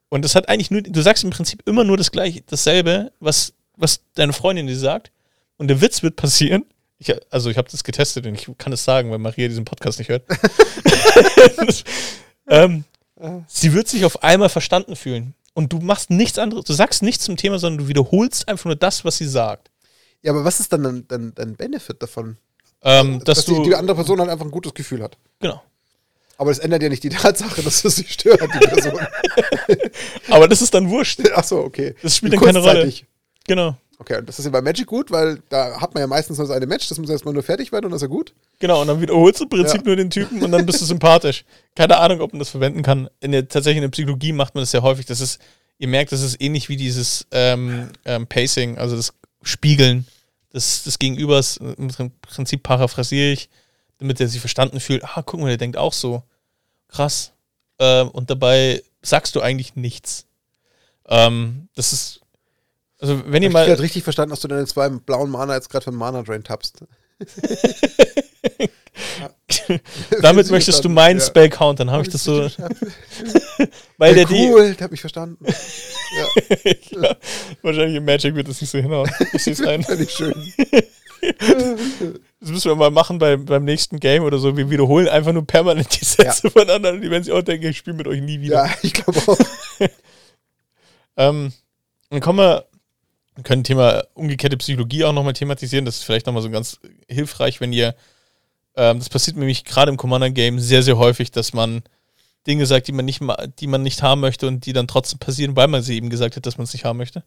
Und das hat eigentlich nur, du sagst im Prinzip immer nur das gleiche, dasselbe, was, was deine Freundin dir sagt. Und der Witz wird passieren. Ich, also ich habe das getestet und ich kann es sagen, weil Maria diesen Podcast nicht hört. ähm, sie wird sich auf einmal verstanden fühlen. Und du machst nichts anderes, du sagst nichts zum Thema, sondern du wiederholst einfach nur das, was sie sagt. Ja, aber was ist dann dein, dein, dein Benefit davon? Ähm, dass, dass du, die, die andere Person halt einfach ein gutes Gefühl hat. Genau. Aber das ändert ja nicht die Tatsache, dass es sie stört, die Person. aber das ist dann wurscht. Achso, okay. Das spielt dann keine Rolle. Genau. Okay, und das ist ja bei Magic gut, weil da hat man ja meistens nur so eine Match, das muss erstmal nur fertig werden und das ist ja gut. Genau, und dann wiederholst du im Prinzip ja. nur den Typen und dann bist du sympathisch. Keine Ahnung, ob man das verwenden kann. In der, tatsächlich in der Psychologie macht man das sehr häufig. Das ist, ihr merkt, das ist ähnlich wie dieses ähm, ähm, Pacing, also das Spiegeln des, des Gegenübers. Im Prinzip paraphrasiere ich, damit er sich verstanden fühlt. Ah, guck mal, der denkt auch so. Krass. Ähm, und dabei sagst du eigentlich nichts. Ähm, das ist also, wenn ihr mal. Ich habe richtig verstanden, dass du deine zwei blauen Mana jetzt gerade von Mana Drain tappst. Damit möchtest du meinen ja. Spell countern, habe ich das so. Weil ja, der cool, der hat mich verstanden. ja. ja. Wahrscheinlich im Magic wird das nicht so hinhauen. Ich sehe es ein. Finde schön. Das müssen wir mal machen bei, beim nächsten Game oder so. Wir wiederholen einfach nur permanent die Sätze ja. von anderen und die werden sich auch denken, ich spiele mit euch nie wieder. Ja, ich glaube auch. ähm, dann kommen wir wir können Thema umgekehrte Psychologie auch nochmal thematisieren. Das ist vielleicht nochmal so ganz hilfreich, wenn ihr, ähm, das passiert nämlich gerade im Commander-Game sehr, sehr häufig, dass man Dinge sagt, die man, nicht, die man nicht haben möchte und die dann trotzdem passieren, weil man sie eben gesagt hat, dass man es nicht haben möchte.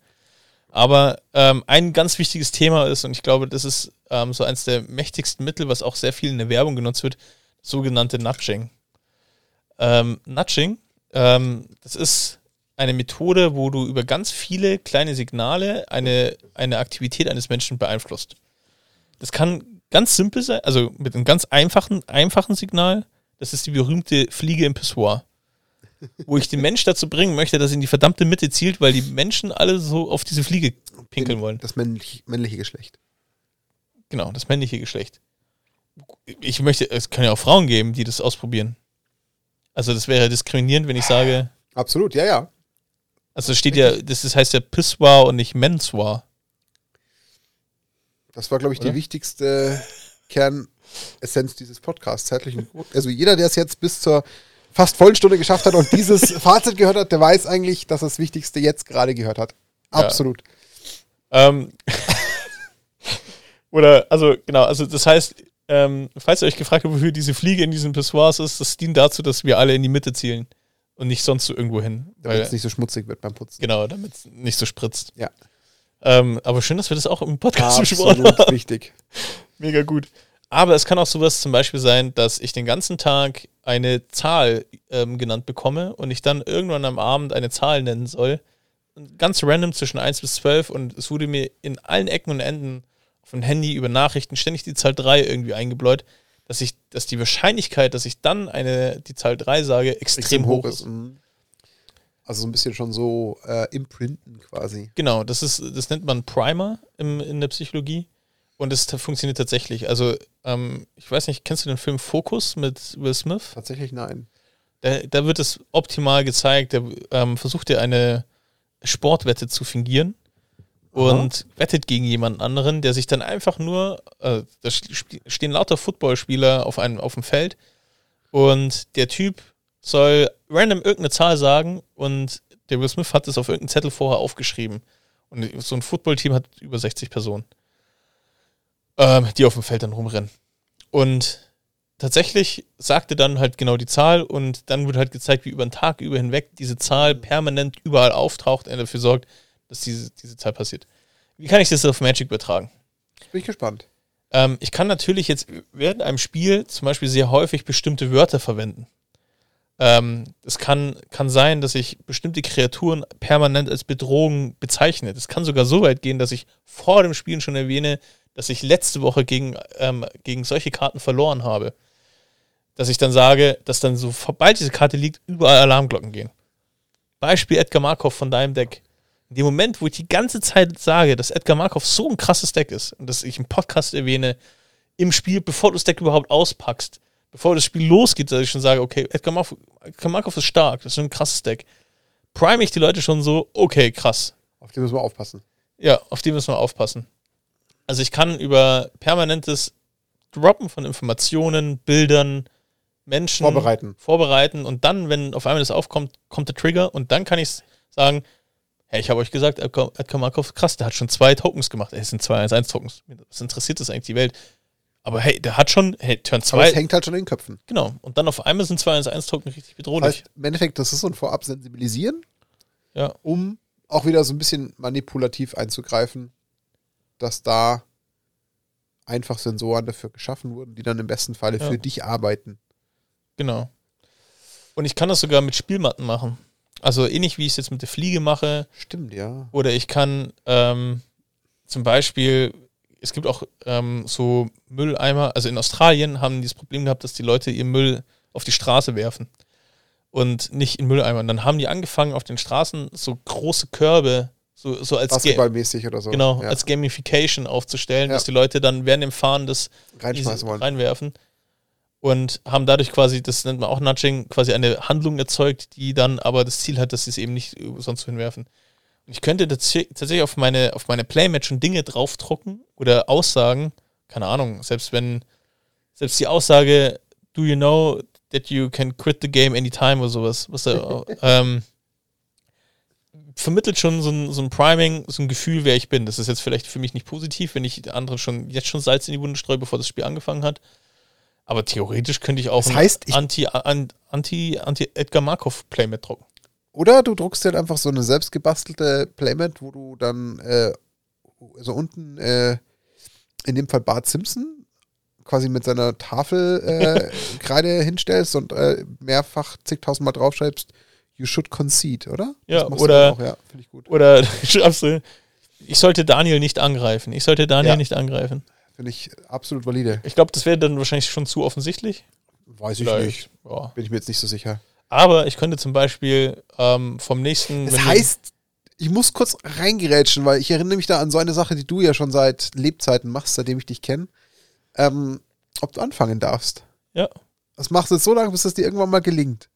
Aber ähm, ein ganz wichtiges Thema ist, und ich glaube, das ist ähm, so eines der mächtigsten Mittel, was auch sehr viel in der Werbung genutzt wird, sogenannte Nudging. Ähm, Nudging, ähm, das ist eine Methode, wo du über ganz viele kleine Signale eine, eine Aktivität eines Menschen beeinflusst. Das kann ganz simpel sein, also mit einem ganz einfachen, einfachen Signal. Das ist die berühmte Fliege im Pissoir. Wo ich den Mensch dazu bringen möchte, dass er in die verdammte Mitte zielt, weil die Menschen alle so auf diese Fliege pinkeln wollen. Das männliche, männliche Geschlecht. Genau, das männliche Geschlecht. Ich möchte, es kann ja auch Frauen geben, die das ausprobieren. Also das wäre diskriminierend, wenn ich sage. Absolut, ja, ja. Also steht ja, das heißt ja Pissoir und nicht Mensoir. Das war, glaube ich, Oder? die wichtigste Kernessenz dieses Podcasts. Herzlichen Also jeder, der es jetzt bis zur fast vollen Stunde geschafft hat und dieses Fazit gehört hat, der weiß eigentlich, dass das Wichtigste jetzt gerade gehört hat. Absolut. Ja. Ähm. Oder, also genau, also das heißt, ähm, falls ihr euch gefragt habt, wofür diese Fliege in diesen Pissoirs ist, das dient dazu, dass wir alle in die Mitte zielen und nicht sonst so irgendwo hin. Damit es nicht so schmutzig wird beim Putzen. Genau, damit es nicht so spritzt. Ja. Ähm, aber schön, dass wir das auch im Podcast besprochen haben. Absolut wichtig. Mega gut. Aber es kann auch sowas zum Beispiel sein, dass ich den ganzen Tag eine Zahl ähm, genannt bekomme und ich dann irgendwann am Abend eine Zahl nennen soll. Ganz random zwischen 1 bis 12 und es wurde mir in allen Ecken und Enden von Handy über Nachrichten ständig die Zahl 3 irgendwie eingebläut dass ich, dass die Wahrscheinlichkeit, dass ich dann eine, die Zahl 3 sage, extrem, extrem hoch, ist. Mhm. Also so ein bisschen schon so äh, imprinten quasi. Genau, das ist, das nennt man Primer im, in der Psychologie. Und es funktioniert tatsächlich. Also, ähm, ich weiß nicht, kennst du den Film Focus mit Will Smith? Tatsächlich nein. Da, da wird es optimal gezeigt. Der ähm, versucht ja eine Sportwette zu fingieren und Aha. wettet gegen jemanden anderen, der sich dann einfach nur, äh, da stehen lauter Footballspieler auf, einem, auf dem Feld und der Typ soll random irgendeine Zahl sagen und der Will Smith hat es auf irgendeinem Zettel vorher aufgeschrieben. Und so ein Footballteam hat über 60 Personen, ähm, die auf dem Feld dann rumrennen. Und tatsächlich sagte dann halt genau die Zahl und dann wird halt gezeigt, wie über den Tag über hinweg diese Zahl permanent überall auftaucht und dafür sorgt, dass diese, diese Zahl passiert. Wie kann ich das auf Magic übertragen? Bin ich gespannt. Ähm, ich kann natürlich jetzt während einem Spiel zum Beispiel sehr häufig bestimmte Wörter verwenden. Ähm, es kann, kann sein, dass ich bestimmte Kreaturen permanent als Bedrohung bezeichne. Das kann sogar so weit gehen, dass ich vor dem Spielen schon erwähne, dass ich letzte Woche gegen, ähm, gegen solche Karten verloren habe. Dass ich dann sage, dass dann so, sobald diese Karte liegt, überall Alarmglocken gehen. Beispiel Edgar Markov von deinem Deck in dem Moment, wo ich die ganze Zeit sage, dass Edgar Markov so ein krasses Deck ist und dass ich im Podcast erwähne, im Spiel, bevor du das Deck überhaupt auspackst, bevor das Spiel losgeht, dass ich schon sage, okay, Edgar Markov, Edgar Markov ist stark, das ist ein krasses Deck. Prime ich die Leute schon so, okay, krass. Auf die müssen wir aufpassen. Ja, auf die müssen wir aufpassen. Also ich kann über permanentes Droppen von Informationen, Bildern, Menschen vorbereiten. vorbereiten und dann, wenn auf einmal das aufkommt, kommt der Trigger und dann kann ich sagen, hey, ich habe euch gesagt, Edgar Markov, krass, der hat schon zwei Tokens gemacht. Ey, es sind zwei 1 Tokens. Was interessiert das eigentlich die Welt? Aber hey, der hat schon, hey, Turn 2. Das hängt halt schon in den Köpfen. Genau. Und dann auf einmal sind zwei 1 Token richtig bedrohlich. Das heißt, im Endeffekt, das ist so ein Vorab sensibilisieren, ja. um auch wieder so ein bisschen manipulativ einzugreifen, dass da einfach Sensoren dafür geschaffen wurden, die dann im besten Falle ja. für dich arbeiten. Genau. Und ich kann das sogar mit Spielmatten machen. Also ähnlich wie ich es jetzt mit der Fliege mache. Stimmt, ja. Oder ich kann ähm, zum Beispiel, es gibt auch ähm, so Mülleimer, also in Australien haben die das Problem gehabt, dass die Leute ihr Müll auf die Straße werfen und nicht in Mülleimer. Und dann haben die angefangen auf den Straßen so große Körbe so, so als Basketballmäßig oder so. Genau, ja. als Gamification aufzustellen, ja. dass die Leute dann während dem Fahren das reinwerfen und haben dadurch quasi, das nennt man auch Nudging, quasi eine Handlung erzeugt, die dann aber das Ziel hat, dass sie es eben nicht sonst hinwerfen. Und ich könnte tatsächlich auf meine, auf meine Playmatch schon Dinge draufdrucken oder Aussagen, keine Ahnung, selbst wenn, selbst die Aussage, do you know that you can quit the game anytime oder sowas, was da, ähm, vermittelt schon so ein, so ein Priming, so ein Gefühl, wer ich bin. Das ist jetzt vielleicht für mich nicht positiv, wenn ich andere schon jetzt schon Salz in die Wunde streue, bevor das Spiel angefangen hat. Aber theoretisch könnte ich auch das heißt, ein Anti, Anti, Anti Edgar Markov Playmat drucken. Oder du druckst halt einfach so eine selbstgebastelte Playmat, wo du dann äh, so unten äh, in dem Fall Bart Simpson quasi mit seiner Tafel äh, Kreide hinstellst und äh, mehrfach zigtausendmal draufschreibst, you should concede, oder? Ja, oder, ja, ich gut. oder ich sollte Daniel nicht angreifen. Ich sollte Daniel ja. nicht angreifen. Finde ich absolut valide. Ich glaube, das wäre dann wahrscheinlich schon zu offensichtlich. Weiß ich Vielleicht. nicht. Ja. Bin ich mir jetzt nicht so sicher. Aber ich könnte zum Beispiel ähm, vom nächsten. Das heißt, ich muss kurz reingerätschen, weil ich erinnere mich da an so eine Sache, die du ja schon seit Lebzeiten machst, seitdem ich dich kenne. Ähm, ob du anfangen darfst. Ja. Das machst du jetzt so lange, bis es dir irgendwann mal gelingt.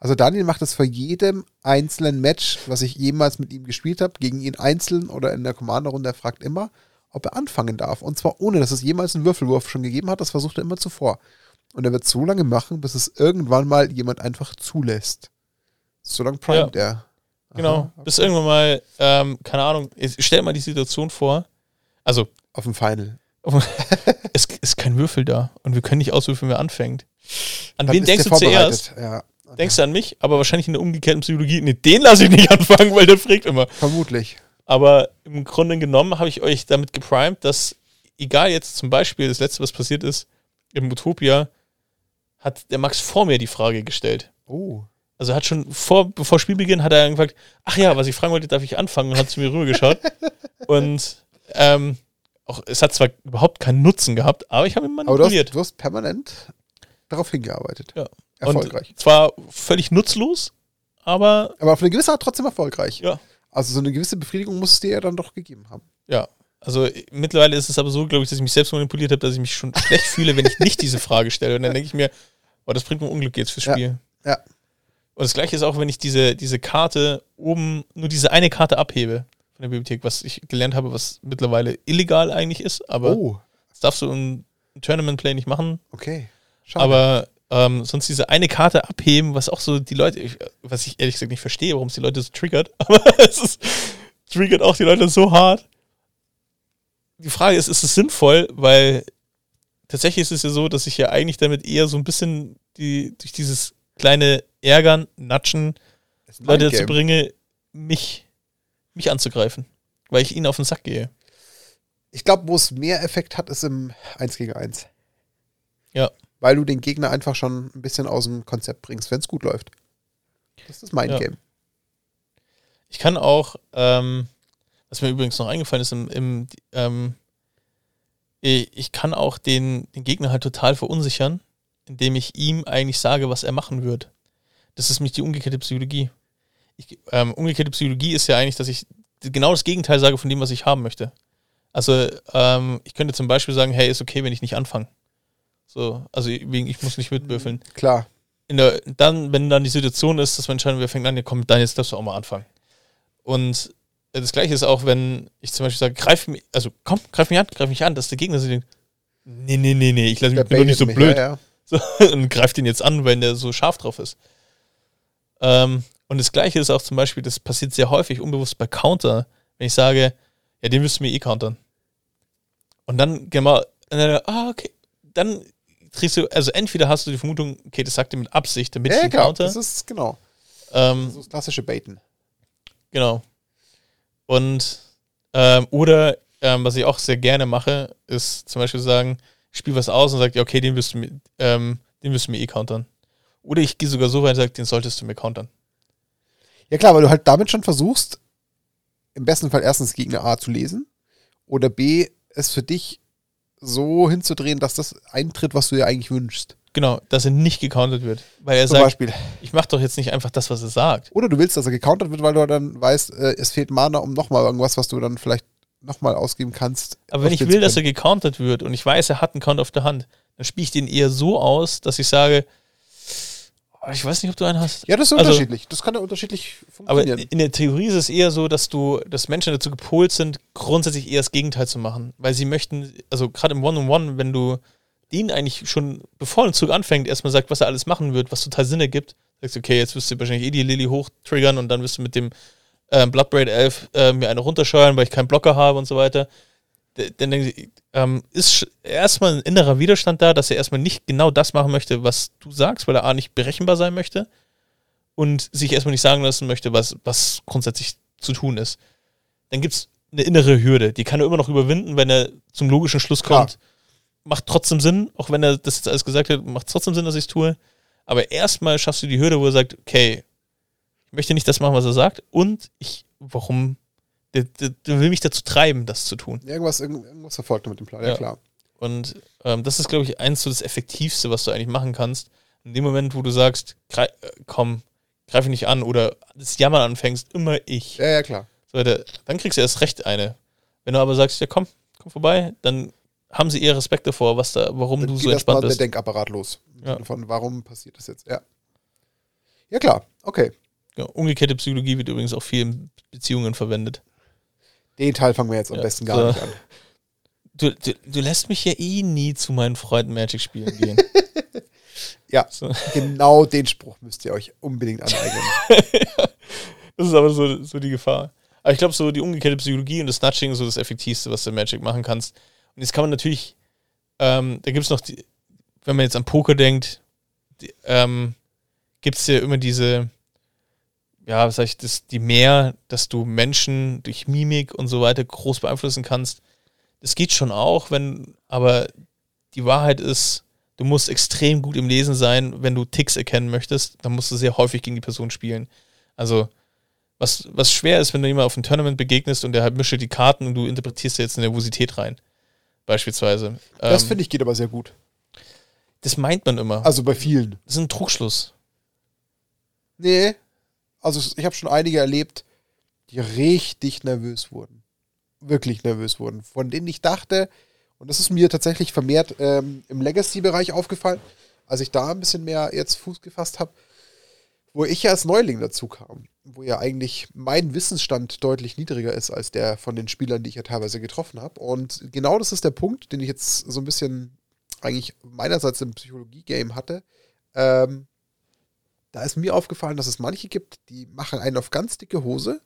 Also Daniel macht das vor jedem einzelnen Match, was ich jemals mit ihm gespielt habe, gegen ihn einzeln oder in der Commander-Runde. Er fragt immer, ob er anfangen darf. Und zwar ohne, dass es jemals einen Würfelwurf schon gegeben hat. Das versucht er immer zuvor. Und er wird so lange machen, bis es irgendwann mal jemand einfach zulässt. So lange primet ja. er. Genau. Aha, okay. Bis irgendwann mal, ähm, keine Ahnung, stell mal die Situation vor. Also. Auf dem Final. es ist kein Würfel da. Und wir können nicht auswürfeln, wer anfängt. An Dann wen denkst du zuerst? Ja. Denkst du an mich, aber wahrscheinlich in der umgekehrten Psychologie, nee, den lasse ich nicht anfangen, weil der fragt immer. Vermutlich. Aber im Grunde genommen habe ich euch damit geprimed, dass, egal jetzt zum Beispiel, das letzte, was passiert ist, im Utopia, hat der Max vor mir die Frage gestellt. Oh. Also hat schon vor, bevor Spielbeginn hat er gefragt, ach ja, was ich fragen wollte, darf ich anfangen und hat zu mir rübergeschaut. und ähm, auch, es hat zwar überhaupt keinen Nutzen gehabt, aber ich habe ihn manipuliert. Aber du hast, du hast permanent darauf hingearbeitet. Ja. Erfolgreich. Und zwar völlig nutzlos, aber. Aber auf eine gewisse Art trotzdem erfolgreich. Ja. Also so eine gewisse Befriedigung muss es dir ja dann doch gegeben haben. Ja. Also mittlerweile ist es aber so, glaube ich, dass ich mich selbst manipuliert habe, dass ich mich schon schlecht fühle, wenn ich nicht diese Frage stelle. Und dann denke ich mir, oh, das bringt mir Unglück jetzt fürs Spiel. Ja. ja. Und das gleiche ist auch, wenn ich diese, diese Karte oben, nur diese eine Karte abhebe von der Bibliothek, was ich gelernt habe, was mittlerweile illegal eigentlich ist, aber oh. das darfst du im Tournament Play nicht machen. Okay. Schade. Aber ähm, sonst diese eine Karte abheben, was auch so die Leute, was ich ehrlich gesagt nicht verstehe, warum es die Leute so triggert, aber es ist, triggert auch die Leute so hart. Die Frage ist, ist es sinnvoll, weil tatsächlich ist es ja so, dass ich ja eigentlich damit eher so ein bisschen die, durch dieses kleine Ärgern, Natschen, Leute dazu bringe, mich, mich anzugreifen, weil ich ihnen auf den Sack gehe. Ich glaube, wo es mehr Effekt hat, ist im 1 gegen 1. Ja weil du den Gegner einfach schon ein bisschen aus dem Konzept bringst, wenn es gut läuft. Das ist mein ja. Game. Ich kann auch, ähm, was mir übrigens noch eingefallen ist, im, im ähm, ich kann auch den, den Gegner halt total verunsichern, indem ich ihm eigentlich sage, was er machen wird. Das ist nämlich die umgekehrte Psychologie. Ich, ähm, umgekehrte Psychologie ist ja eigentlich, dass ich genau das Gegenteil sage von dem, was ich haben möchte. Also ähm, ich könnte zum Beispiel sagen, hey, ist okay, wenn ich nicht anfange. So, also wegen, ich muss nicht mitwürfeln. Klar. In der, dann, wenn dann die Situation ist, dass man entscheiden, wer fängt an, ja komm, dann jetzt darfst du auch mal anfangen. Und das gleiche ist auch, wenn ich zum Beispiel sage, greif mich, also komm, greif mich an, greif mich an, dass der Gegner sich denkt, nee, nee, nee, nee, ich lasse mich doch nicht so mich, blöd. Ja, ja. So, und greift ihn jetzt an, wenn der so scharf drauf ist. Ähm, und das gleiche ist auch zum Beispiel, das passiert sehr häufig unbewusst bei Counter, wenn ich sage, ja, den müsst du mir eh countern. Und dann, genau, ah, okay, dann kriegst du, also entweder hast du die Vermutung, okay, das sagt er mit Absicht, damit ja, ich den genau, counter. Das ist, genau. Ähm, das, ist das klassische Baiten. Genau. Und, ähm, oder, ähm, was ich auch sehr gerne mache, ist zum Beispiel sagen, ich spiele was aus und sage, ja, okay, den wirst du mir, ähm, den wirst du mir eh countern. Oder ich gehe sogar so weit und sage, den solltest du mir countern. Ja klar, weil du halt damit schon versuchst, im besten Fall erstens Gegner A zu lesen oder B, es für dich so hinzudrehen, dass das eintritt, was du dir eigentlich wünschst. Genau, dass er nicht gecountert wird. Weil er Zum sagt, Beispiel. ich mache doch jetzt nicht einfach das, was er sagt. Oder du willst, dass er gecountert wird, weil du dann weißt, äh, es fehlt Mana um nochmal irgendwas, was du dann vielleicht nochmal ausgeben kannst. Aber wenn ich will, dass er gecountert wird und ich weiß, er hat einen Count auf der Hand, dann spiele ich den eher so aus, dass ich sage, ich weiß nicht, ob du einen hast. Ja, das ist also, unterschiedlich. Das kann ja unterschiedlich funktionieren. Aber in der Theorie ist es eher so, dass du, dass Menschen dazu gepolt sind, grundsätzlich eher das Gegenteil zu machen. Weil sie möchten, also gerade im One-on-One, -on -One, wenn du den eigentlich schon, bevor ein Zug anfängt, erstmal sagt, was er alles machen wird, was total Sinn ergibt, sagst du, okay, jetzt wirst du wahrscheinlich eh die Lilly hochtriggern und dann wirst du mit dem äh, Bloodbraid Elf äh, mir eine runterscheuern, weil ich keinen Blocker habe und so weiter dann ähm, ist erstmal ein innerer Widerstand da, dass er erstmal nicht genau das machen möchte, was du sagst, weil er A nicht berechenbar sein möchte und sich erstmal nicht sagen lassen möchte, was, was grundsätzlich zu tun ist. Dann gibt es eine innere Hürde, die kann er immer noch überwinden, wenn er zum logischen Schluss kommt. Klar. Macht trotzdem Sinn, auch wenn er das jetzt alles gesagt hat, macht trotzdem Sinn, dass ich es tue. Aber erstmal schaffst du die Hürde, wo er sagt, okay, ich möchte nicht das machen, was er sagt und ich, warum der, der, der, will mich dazu treiben, das zu tun. Irgendwas, irgendwas verfolgt er mit dem Plan, ja, ja klar. Und ähm, das ist, glaube ich, eins so das Effektivste, was du eigentlich machen kannst. In dem Moment, wo du sagst, greif, äh, komm, greif nicht an oder das Jammern anfängst, immer ich. Ja, ja, klar. So, der, dann kriegst du erst recht eine. Wenn du aber sagst, ja komm, komm vorbei, dann haben sie eher Respekt davor, was da, warum dann du so entspannt bist. der Denkapparat los. Ja. Von warum passiert das jetzt? Ja. Ja, klar, okay. Ja, umgekehrte Psychologie wird übrigens auch viel in Beziehungen verwendet. Den Teil fangen wir jetzt am ja, besten gar so. nicht an. Du, du, du, lässt mich ja eh nie zu meinen Freunden Magic spielen gehen. ja, so. genau den Spruch müsst ihr euch unbedingt aneignen. das ist aber so, so die Gefahr. Aber ich glaube, so die umgekehrte Psychologie und das Snatching ist so das Effektivste, was du Magic machen kannst. Und jetzt kann man natürlich, ähm, da gibt es noch, die, wenn man jetzt an Poker denkt, ähm, gibt es ja immer diese, ja, was sag ich, das, die mehr, dass du Menschen durch Mimik und so weiter groß beeinflussen kannst. Das geht schon auch, wenn, aber die Wahrheit ist, du musst extrem gut im Lesen sein, wenn du Ticks erkennen möchtest, dann musst du sehr häufig gegen die Person spielen. Also, was, was schwer ist, wenn du jemand auf einem Tournament begegnest und der halt mischt die Karten und du interpretierst jetzt eine Nervosität rein. Beispielsweise. Das ähm, finde ich geht aber sehr gut. Das meint man immer. Also bei vielen. Das ist ein Trugschluss. Nee, also ich habe schon einige erlebt, die richtig nervös wurden. Wirklich nervös wurden. Von denen ich dachte, und das ist mir tatsächlich vermehrt ähm, im Legacy-Bereich aufgefallen, als ich da ein bisschen mehr jetzt Fuß gefasst habe, wo ich ja als Neuling dazu kam, wo ja eigentlich mein Wissensstand deutlich niedriger ist als der von den Spielern, die ich ja teilweise getroffen habe. Und genau das ist der Punkt, den ich jetzt so ein bisschen eigentlich meinerseits im Psychologie-Game hatte. Ähm, da ist mir aufgefallen, dass es manche gibt, die machen einen auf ganz dicke Hose,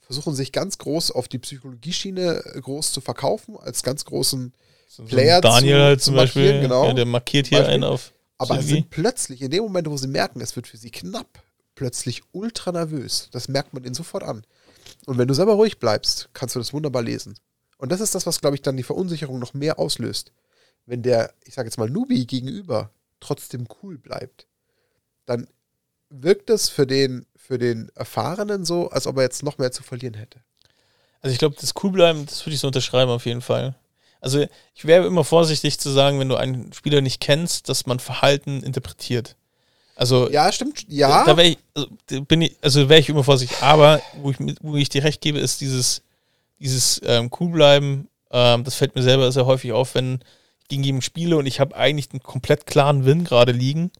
versuchen sich ganz groß auf die Psychologieschiene äh, groß zu verkaufen, als ganz großen so Player Daniel zu, halt zum Beispiel, genau. Ja, der markiert hier einen auf. Aber Psychologie. sind plötzlich, in dem Moment, wo sie merken, es wird für sie knapp, plötzlich ultra nervös. Das merkt man ihnen sofort an. Und wenn du selber ruhig bleibst, kannst du das wunderbar lesen. Und das ist das, was, glaube ich, dann die Verunsicherung noch mehr auslöst. Wenn der, ich sage jetzt mal, Nubi gegenüber trotzdem cool bleibt, dann wirkt es für den, für den Erfahrenen so, als ob er jetzt noch mehr zu verlieren hätte. Also ich glaube, das Coolbleiben, das würde ich so unterschreiben auf jeden Fall. Also ich wäre immer vorsichtig zu sagen, wenn du einen Spieler nicht kennst, dass man Verhalten interpretiert. Also ja, stimmt. Ja. Da, da wäre ich, also, bin ich, also wäre ich immer vorsichtig. Aber wo ich, wo ich dir recht gebe, ist dieses, dieses ähm, Coolbleiben Ähm, das fällt mir selber sehr häufig auf, wenn ich gegen jemanden spiele und ich habe eigentlich einen komplett klaren Win gerade liegen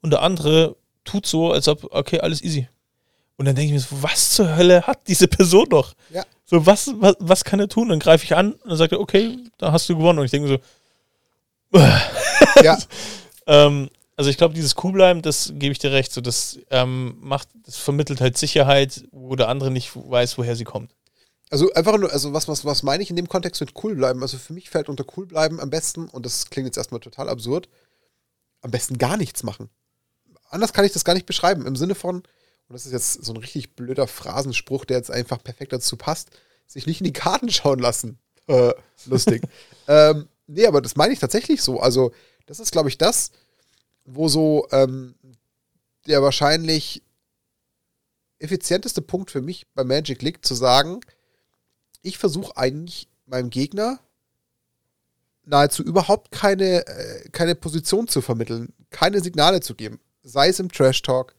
und der andere tut so, als ob, okay, alles easy. Und dann denke ich mir so, was zur Hölle hat diese Person noch? Ja. So, was, was, was kann er tun? Dann greife ich an und dann sagt er, okay, da hast du gewonnen. Und ich denke mir so, ja. ähm, also ich glaube, dieses Coolbleiben, das gebe ich dir recht, so das ähm, macht, das vermittelt halt Sicherheit, wo der andere nicht weiß, woher sie kommt. Also einfach nur, also was, was, was meine ich in dem Kontext mit cool bleiben? Also für mich fällt unter cool bleiben am besten, und das klingt jetzt erstmal total absurd, am besten gar nichts machen. Anders kann ich das gar nicht beschreiben. Im Sinne von, und das ist jetzt so ein richtig blöder Phrasenspruch, der jetzt einfach perfekt dazu passt, sich nicht in die Karten schauen lassen. Äh, lustig. ähm, nee, aber das meine ich tatsächlich so. Also, das ist, glaube ich, das, wo so ähm, der wahrscheinlich effizienteste Punkt für mich bei Magic liegt, zu sagen, ich versuche eigentlich meinem Gegner nahezu überhaupt keine, äh, keine Position zu vermitteln, keine Signale zu geben. Sei es im Trash Talk,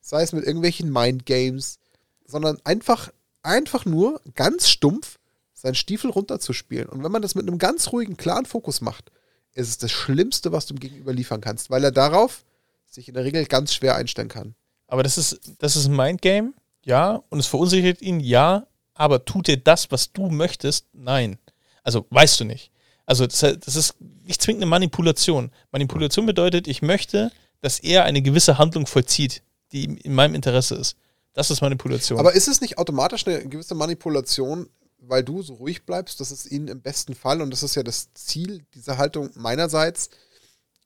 sei es mit irgendwelchen Mind Games, sondern einfach, einfach nur ganz stumpf seinen Stiefel runterzuspielen. Und wenn man das mit einem ganz ruhigen, klaren Fokus macht, ist es das Schlimmste, was du ihm gegenüber liefern kannst, weil er darauf sich in der Regel ganz schwer einstellen kann. Aber das ist, das ist ein Mindgame, ja, und es verunsichert ihn, ja, aber tut er das, was du möchtest? Nein. Also weißt du nicht. Also das, das ist nicht zwingend eine Manipulation. Manipulation bedeutet, ich möchte, dass er eine gewisse Handlung vollzieht die in meinem Interesse ist. Das ist Manipulation. Aber ist es nicht automatisch eine gewisse Manipulation, weil du so ruhig bleibst, dass es ihn im besten Fall, und das ist ja das Ziel dieser Haltung meinerseits,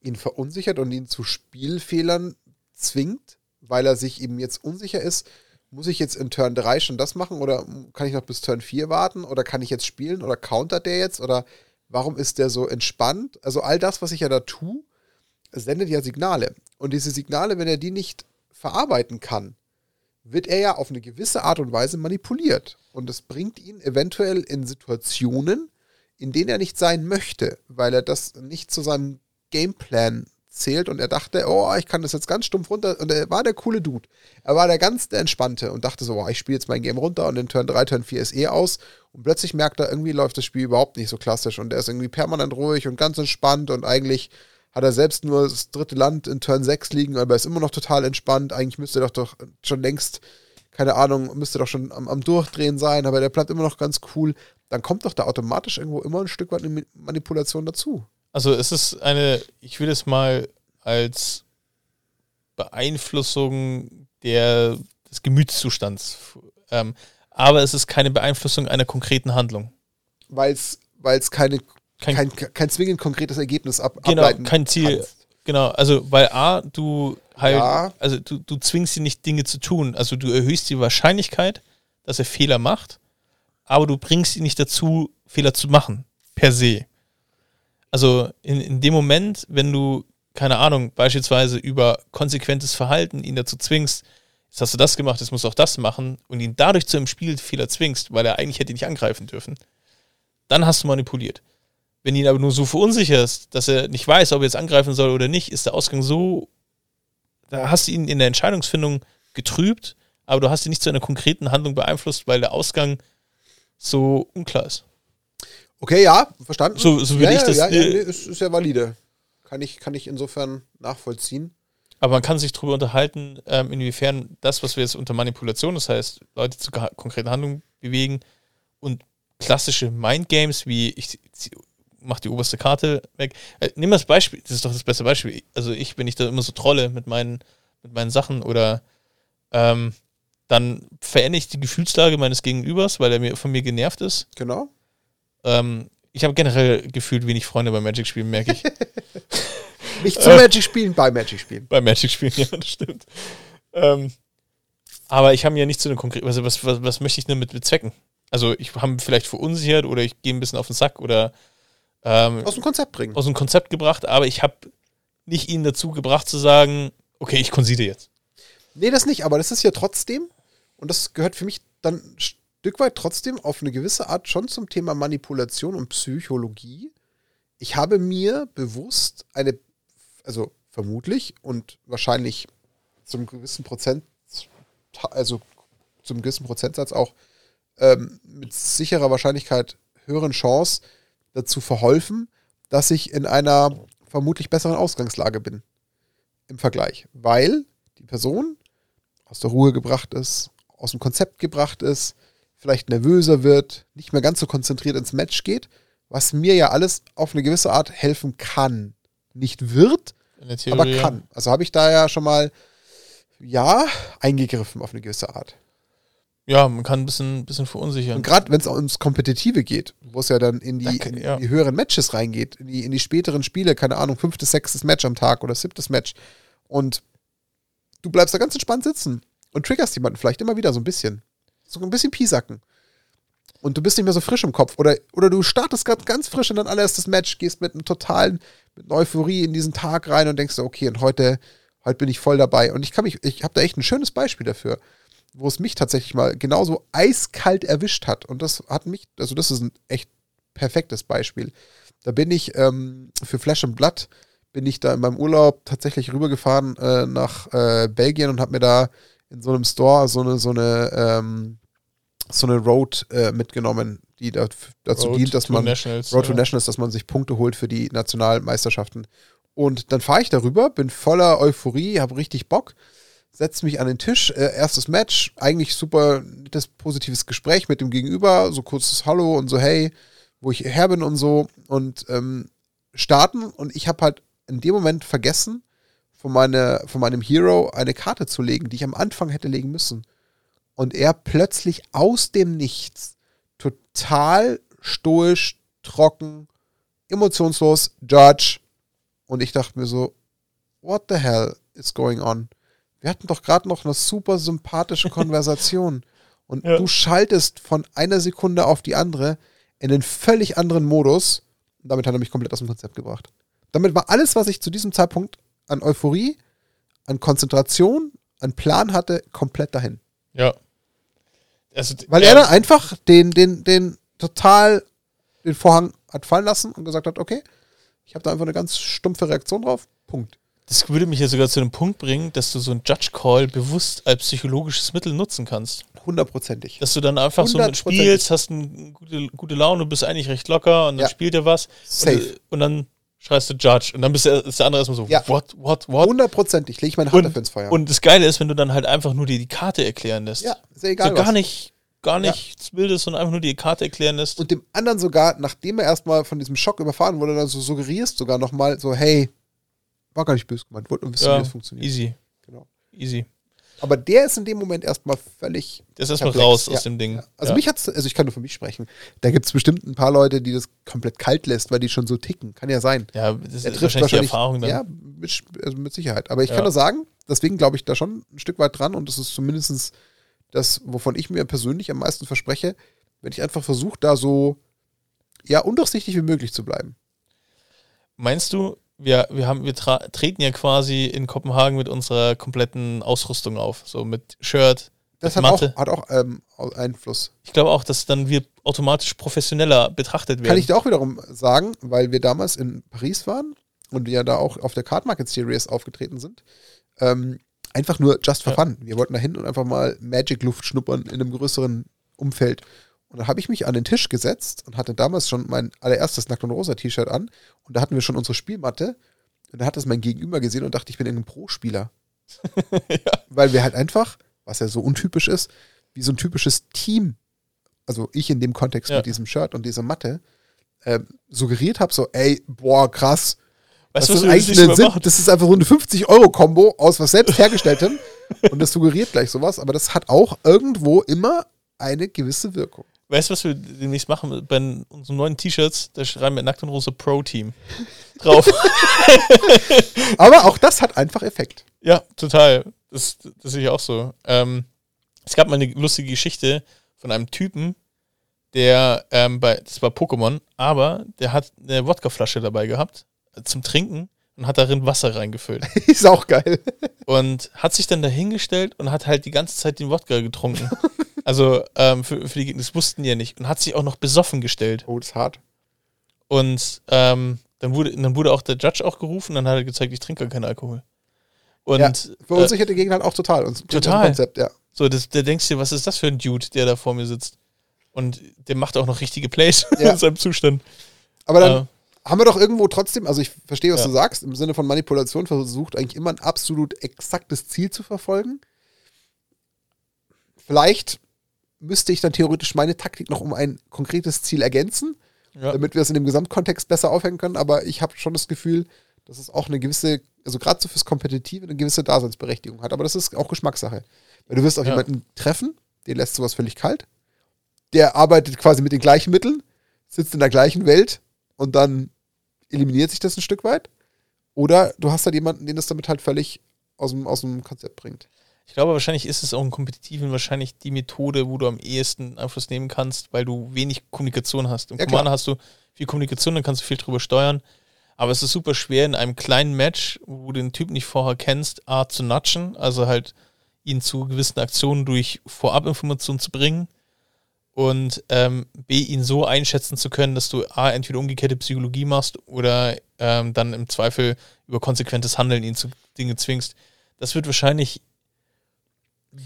ihn verunsichert und ihn zu Spielfehlern zwingt, weil er sich eben jetzt unsicher ist, muss ich jetzt in Turn 3 schon das machen oder kann ich noch bis Turn 4 warten oder kann ich jetzt spielen oder countert der jetzt oder warum ist der so entspannt? Also all das, was ich ja da tue, sendet ja Signale. Und diese Signale, wenn er die nicht verarbeiten kann, wird er ja auf eine gewisse Art und Weise manipuliert. Und das bringt ihn eventuell in Situationen, in denen er nicht sein möchte, weil er das nicht zu seinem Gameplan zählt und er dachte, oh, ich kann das jetzt ganz stumpf runter. Und er war der coole Dude. Er war der ganz der Entspannte und dachte so, oh, ich spiele jetzt mein Game runter und in Turn 3, Turn 4 ist eh aus. Und plötzlich merkt er, irgendwie läuft das Spiel überhaupt nicht so klassisch und er ist irgendwie permanent ruhig und ganz entspannt und eigentlich hat er selbst nur das dritte Land in Turn 6 liegen, aber er ist immer noch total entspannt. Eigentlich müsste er doch, doch schon längst, keine Ahnung, müsste doch schon am, am Durchdrehen sein, aber der bleibt immer noch ganz cool. Dann kommt doch da automatisch irgendwo immer ein Stück weit eine Manipulation dazu. Also es ist eine, ich will es mal als Beeinflussung der, des Gemütszustands. Ähm, aber es ist keine Beeinflussung einer konkreten Handlung. Weil es keine kein, kein, kein zwingend konkretes Ergebnis ab, genau, ableiten kein Ziel. Kannst. Genau, also weil A, du halt, ja. also du, du zwingst ihn nicht Dinge zu tun. Also du erhöhst die Wahrscheinlichkeit, dass er Fehler macht, aber du bringst ihn nicht dazu, Fehler zu machen, per se. Also in, in dem Moment, wenn du, keine Ahnung, beispielsweise über konsequentes Verhalten ihn dazu zwingst, jetzt hast du das gemacht, jetzt musst du auch das machen und ihn dadurch zu einem Spielfehler zwingst, weil er eigentlich hätte nicht angreifen dürfen, dann hast du manipuliert. Wenn ihn aber nur so verunsicherst, dass er nicht weiß, ob er jetzt angreifen soll oder nicht, ist der Ausgang so, da hast du ihn in der Entscheidungsfindung getrübt, aber du hast ihn nicht zu einer konkreten Handlung beeinflusst, weil der Ausgang so unklar ist. Okay, ja, verstanden. So, so ja, ich das. Ja, ja, nee, ist, ist ja valide. Kann ich, kann ich insofern nachvollziehen. Aber man kann sich darüber unterhalten, ähm, inwiefern das, was wir jetzt unter Manipulation, das heißt, Leute zu konkreten Handlungen bewegen und klassische Mindgames wie ich mach die oberste Karte weg. Äh, nimm das Beispiel, das ist doch das beste Beispiel. Also ich, wenn ich da immer so trolle mit meinen, mit meinen Sachen oder ähm, dann verändere ich die Gefühlslage meines Gegenübers, weil er mir, von mir genervt ist. Genau. Ähm, ich habe generell gefühlt wenig Freunde bei Magic spielen, merke ich. Nicht zu Magic spielen, bei Magic spielen. Bei Magic spielen, ja, das stimmt. Ähm, aber ich habe mir ja nicht so eine konkrete, also was, was, was möchte ich denn mit bezwecken? Also ich habe vielleicht verunsichert oder ich gehe ein bisschen auf den Sack oder ähm, aus dem Konzept bringen. Aus dem Konzept gebracht, aber ich habe nicht ihn dazu gebracht zu sagen, okay, ich concede jetzt. Nee, das nicht, aber das ist ja trotzdem, und das gehört für mich dann ein Stück weit trotzdem auf eine gewisse Art schon zum Thema Manipulation und Psychologie. Ich habe mir bewusst eine, also vermutlich und wahrscheinlich zum gewissen Prozent, also zum gewissen Prozentsatz auch ähm, mit sicherer Wahrscheinlichkeit höheren Chance dazu verholfen, dass ich in einer vermutlich besseren Ausgangslage bin im Vergleich, weil die Person aus der Ruhe gebracht ist, aus dem Konzept gebracht ist, vielleicht nervöser wird, nicht mehr ganz so konzentriert ins Match geht, was mir ja alles auf eine gewisse Art helfen kann. Nicht wird, aber kann. Also habe ich da ja schon mal, ja, eingegriffen auf eine gewisse Art. Ja, man kann ein bisschen, bisschen verunsichern. Und gerade wenn es ums Kompetitive geht, wo es ja dann in die, Danke, ja. in die, höheren Matches reingeht, in die, in die späteren Spiele, keine Ahnung, fünftes, sechstes Match am Tag oder siebtes Match. Und du bleibst da ganz entspannt sitzen und triggerst jemanden vielleicht immer wieder so ein bisschen. So ein bisschen piesacken. Und du bist nicht mehr so frisch im Kopf. Oder, oder du startest gerade ganz frisch in dein allererstes Match, gehst mit einem totalen, mit einer Euphorie in diesen Tag rein und denkst so, okay, und heute, heute bin ich voll dabei. Und ich kann mich, ich habe da echt ein schönes Beispiel dafür wo es mich tatsächlich mal genauso eiskalt erwischt hat. Und das hat mich, also das ist ein echt perfektes Beispiel. Da bin ich ähm, für Flash and Blood, bin ich da in meinem Urlaub tatsächlich rübergefahren äh, nach äh, Belgien und habe mir da in so einem Store so eine, so eine, ähm, so eine Road äh, mitgenommen, die da, dazu Road dient, dass man Nationals, Road to ja. Nationals, dass man sich Punkte holt für die Nationalmeisterschaften. Und dann fahre ich darüber, bin voller Euphorie, habe richtig Bock setze mich an den Tisch, äh, erstes Match, eigentlich super nettes, positives Gespräch mit dem Gegenüber, so kurzes Hallo und so, hey, wo ich her bin und so und ähm, starten und ich habe halt in dem Moment vergessen, von, meine, von meinem Hero eine Karte zu legen, die ich am Anfang hätte legen müssen. Und er plötzlich aus dem Nichts, total stoisch, trocken, emotionslos, Judge. Und ich dachte mir so, what the hell is going on? Wir hatten doch gerade noch eine super sympathische Konversation. Und ja. du schaltest von einer Sekunde auf die andere in einen völlig anderen Modus. Und damit hat er mich komplett aus dem Konzept gebracht. Damit war alles, was ich zu diesem Zeitpunkt an Euphorie, an Konzentration, an Plan hatte, komplett dahin. Ja. Also, Weil ja. er dann einfach den, den, den total den Vorhang hat fallen lassen und gesagt hat, okay, ich habe da einfach eine ganz stumpfe Reaktion drauf. Punkt. Das würde mich ja sogar zu dem Punkt bringen, dass du so ein Judge Call bewusst als psychologisches Mittel nutzen kannst. Hundertprozentig. Dass du dann einfach so spielst, hast eine gute, gute Laune, bist eigentlich recht locker und dann ja. spielt er was. Safe. Und, und, dann schreist du Judge und dann bist der, ist der andere erstmal so, ja. what, what, what? Hundertprozentig, lege ich meine Hand und, dafür ins Feuer. Und das Geile ist, wenn du dann halt einfach nur dir die Karte erklären lässt. Ja, sehr egal. So gar nicht, gar nichts ja. Wildes, sondern einfach nur die Karte erklären lässt. Und dem anderen sogar, nachdem er erstmal von diesem Schock überfahren wurde, dann so suggerierst sogar nochmal so, hey, war gar nicht böse gemeint. Wollte nur wissen, ja, wie das funktioniert. Easy. Genau. Easy. Aber der ist in dem Moment erstmal völlig. Der ist erstmal raus aus dem Ding. Ja. Also mich hat's, also ich kann nur für mich sprechen. Da gibt es bestimmt ein paar Leute, die das komplett kalt lässt, weil die schon so ticken. Kann ja sein. Ja, das ist wahrscheinlich, wahrscheinlich die Erfahrung dann. Ja, mit, also mit Sicherheit. Aber ich kann nur sagen, deswegen glaube ich da schon ein Stück weit dran und das ist zumindest das, wovon ich mir persönlich am meisten verspreche, wenn ich einfach versuche, da so ja undurchsichtig wie möglich zu bleiben. Meinst du, wir, wir, haben, wir treten ja quasi in Kopenhagen mit unserer kompletten Ausrüstung auf. So mit Shirt. Das hat Matte. auch, hat auch ähm, Einfluss. Ich glaube auch, dass dann wir automatisch professioneller betrachtet werden. Kann ich dir auch wiederum sagen, weil wir damals in Paris waren und wir ja da auch auf der Card Market Series aufgetreten sind. Ähm, einfach nur just for ja. fun. Wir wollten da hin und einfach mal Magic-Luft schnuppern in einem größeren Umfeld. Und dann habe ich mich an den Tisch gesetzt und hatte damals schon mein allererstes Nackt und Rosa T-Shirt an. Und da hatten wir schon unsere Spielmatte. Und da hat es mein Gegenüber gesehen und dachte, ich bin irgendein Pro-Spieler. ja. Weil wir halt einfach, was ja so untypisch ist, wie so ein typisches Team, also ich in dem Kontext ja. mit diesem Shirt und dieser Matte, äh, suggeriert habe, so, ey, boah, krass. Weißt du, was, was eigentlich eine Sinn, das ist einfach so eine 50-Euro-Kombo aus was selbst hergestelltem. und das suggeriert gleich sowas, aber das hat auch irgendwo immer eine gewisse Wirkung. Weißt du, was wir demnächst machen? Bei unseren neuen T-Shirts, da schreiben wir Nackt und Rose Pro Team drauf. Aber auch das hat einfach Effekt. Ja, total. Das, das sehe ich auch so. Ähm, es gab mal eine lustige Geschichte von einem Typen, der ähm, bei, das war Pokémon, aber der hat eine Wodkaflasche dabei gehabt äh, zum Trinken und hat darin Wasser reingefüllt. Ist auch geil. Und hat sich dann dahingestellt und hat halt die ganze Zeit den Wodka getrunken. Also ähm, für, für die Gegner, das wussten die ja nicht. Und hat sich auch noch besoffen gestellt. Oh, das ist hart. Und ähm, dann, wurde, dann wurde auch der Judge auch gerufen, dann hat er gezeigt, ich trinke gar keinen Alkohol. Und, ja, verunsichert äh, die Gegner halt auch total. Und total. Konzept, ja. So, das, der denkst dir, was ist das für ein Dude, der da vor mir sitzt? Und der macht auch noch richtige Plays ja. in seinem Zustand. Aber dann äh, haben wir doch irgendwo trotzdem, also ich verstehe, was ja. du sagst, im Sinne von Manipulation versucht eigentlich immer ein absolut exaktes Ziel zu verfolgen. Vielleicht müsste ich dann theoretisch meine Taktik noch um ein konkretes Ziel ergänzen, ja. damit wir es in dem Gesamtkontext besser aufhängen können. Aber ich habe schon das Gefühl, dass es auch eine gewisse, also gerade so fürs Kompetitive, eine gewisse Daseinsberechtigung hat. Aber das ist auch Geschmackssache. Weil du wirst auch ja. jemanden treffen, den lässt sowas völlig kalt. Der arbeitet quasi mit den gleichen Mitteln, sitzt in der gleichen Welt und dann eliminiert sich das ein Stück weit. Oder du hast halt jemanden, den das damit halt völlig aus dem, aus dem Konzept bringt. Ich glaube, wahrscheinlich ist es auch im Kompetitiven wahrscheinlich die Methode, wo du am ehesten Einfluss nehmen kannst, weil du wenig Kommunikation hast. Im ja, Commander hast du viel Kommunikation, dann kannst du viel drüber steuern. Aber es ist super schwer, in einem kleinen Match, wo du den Typ nicht vorher kennst, A, zu natschen, also halt ihn zu gewissen Aktionen durch Vorabinformationen zu bringen und ähm, B, ihn so einschätzen zu können, dass du A, entweder umgekehrte Psychologie machst oder ähm, dann im Zweifel über konsequentes Handeln ihn zu Dinge zwingst. Das wird wahrscheinlich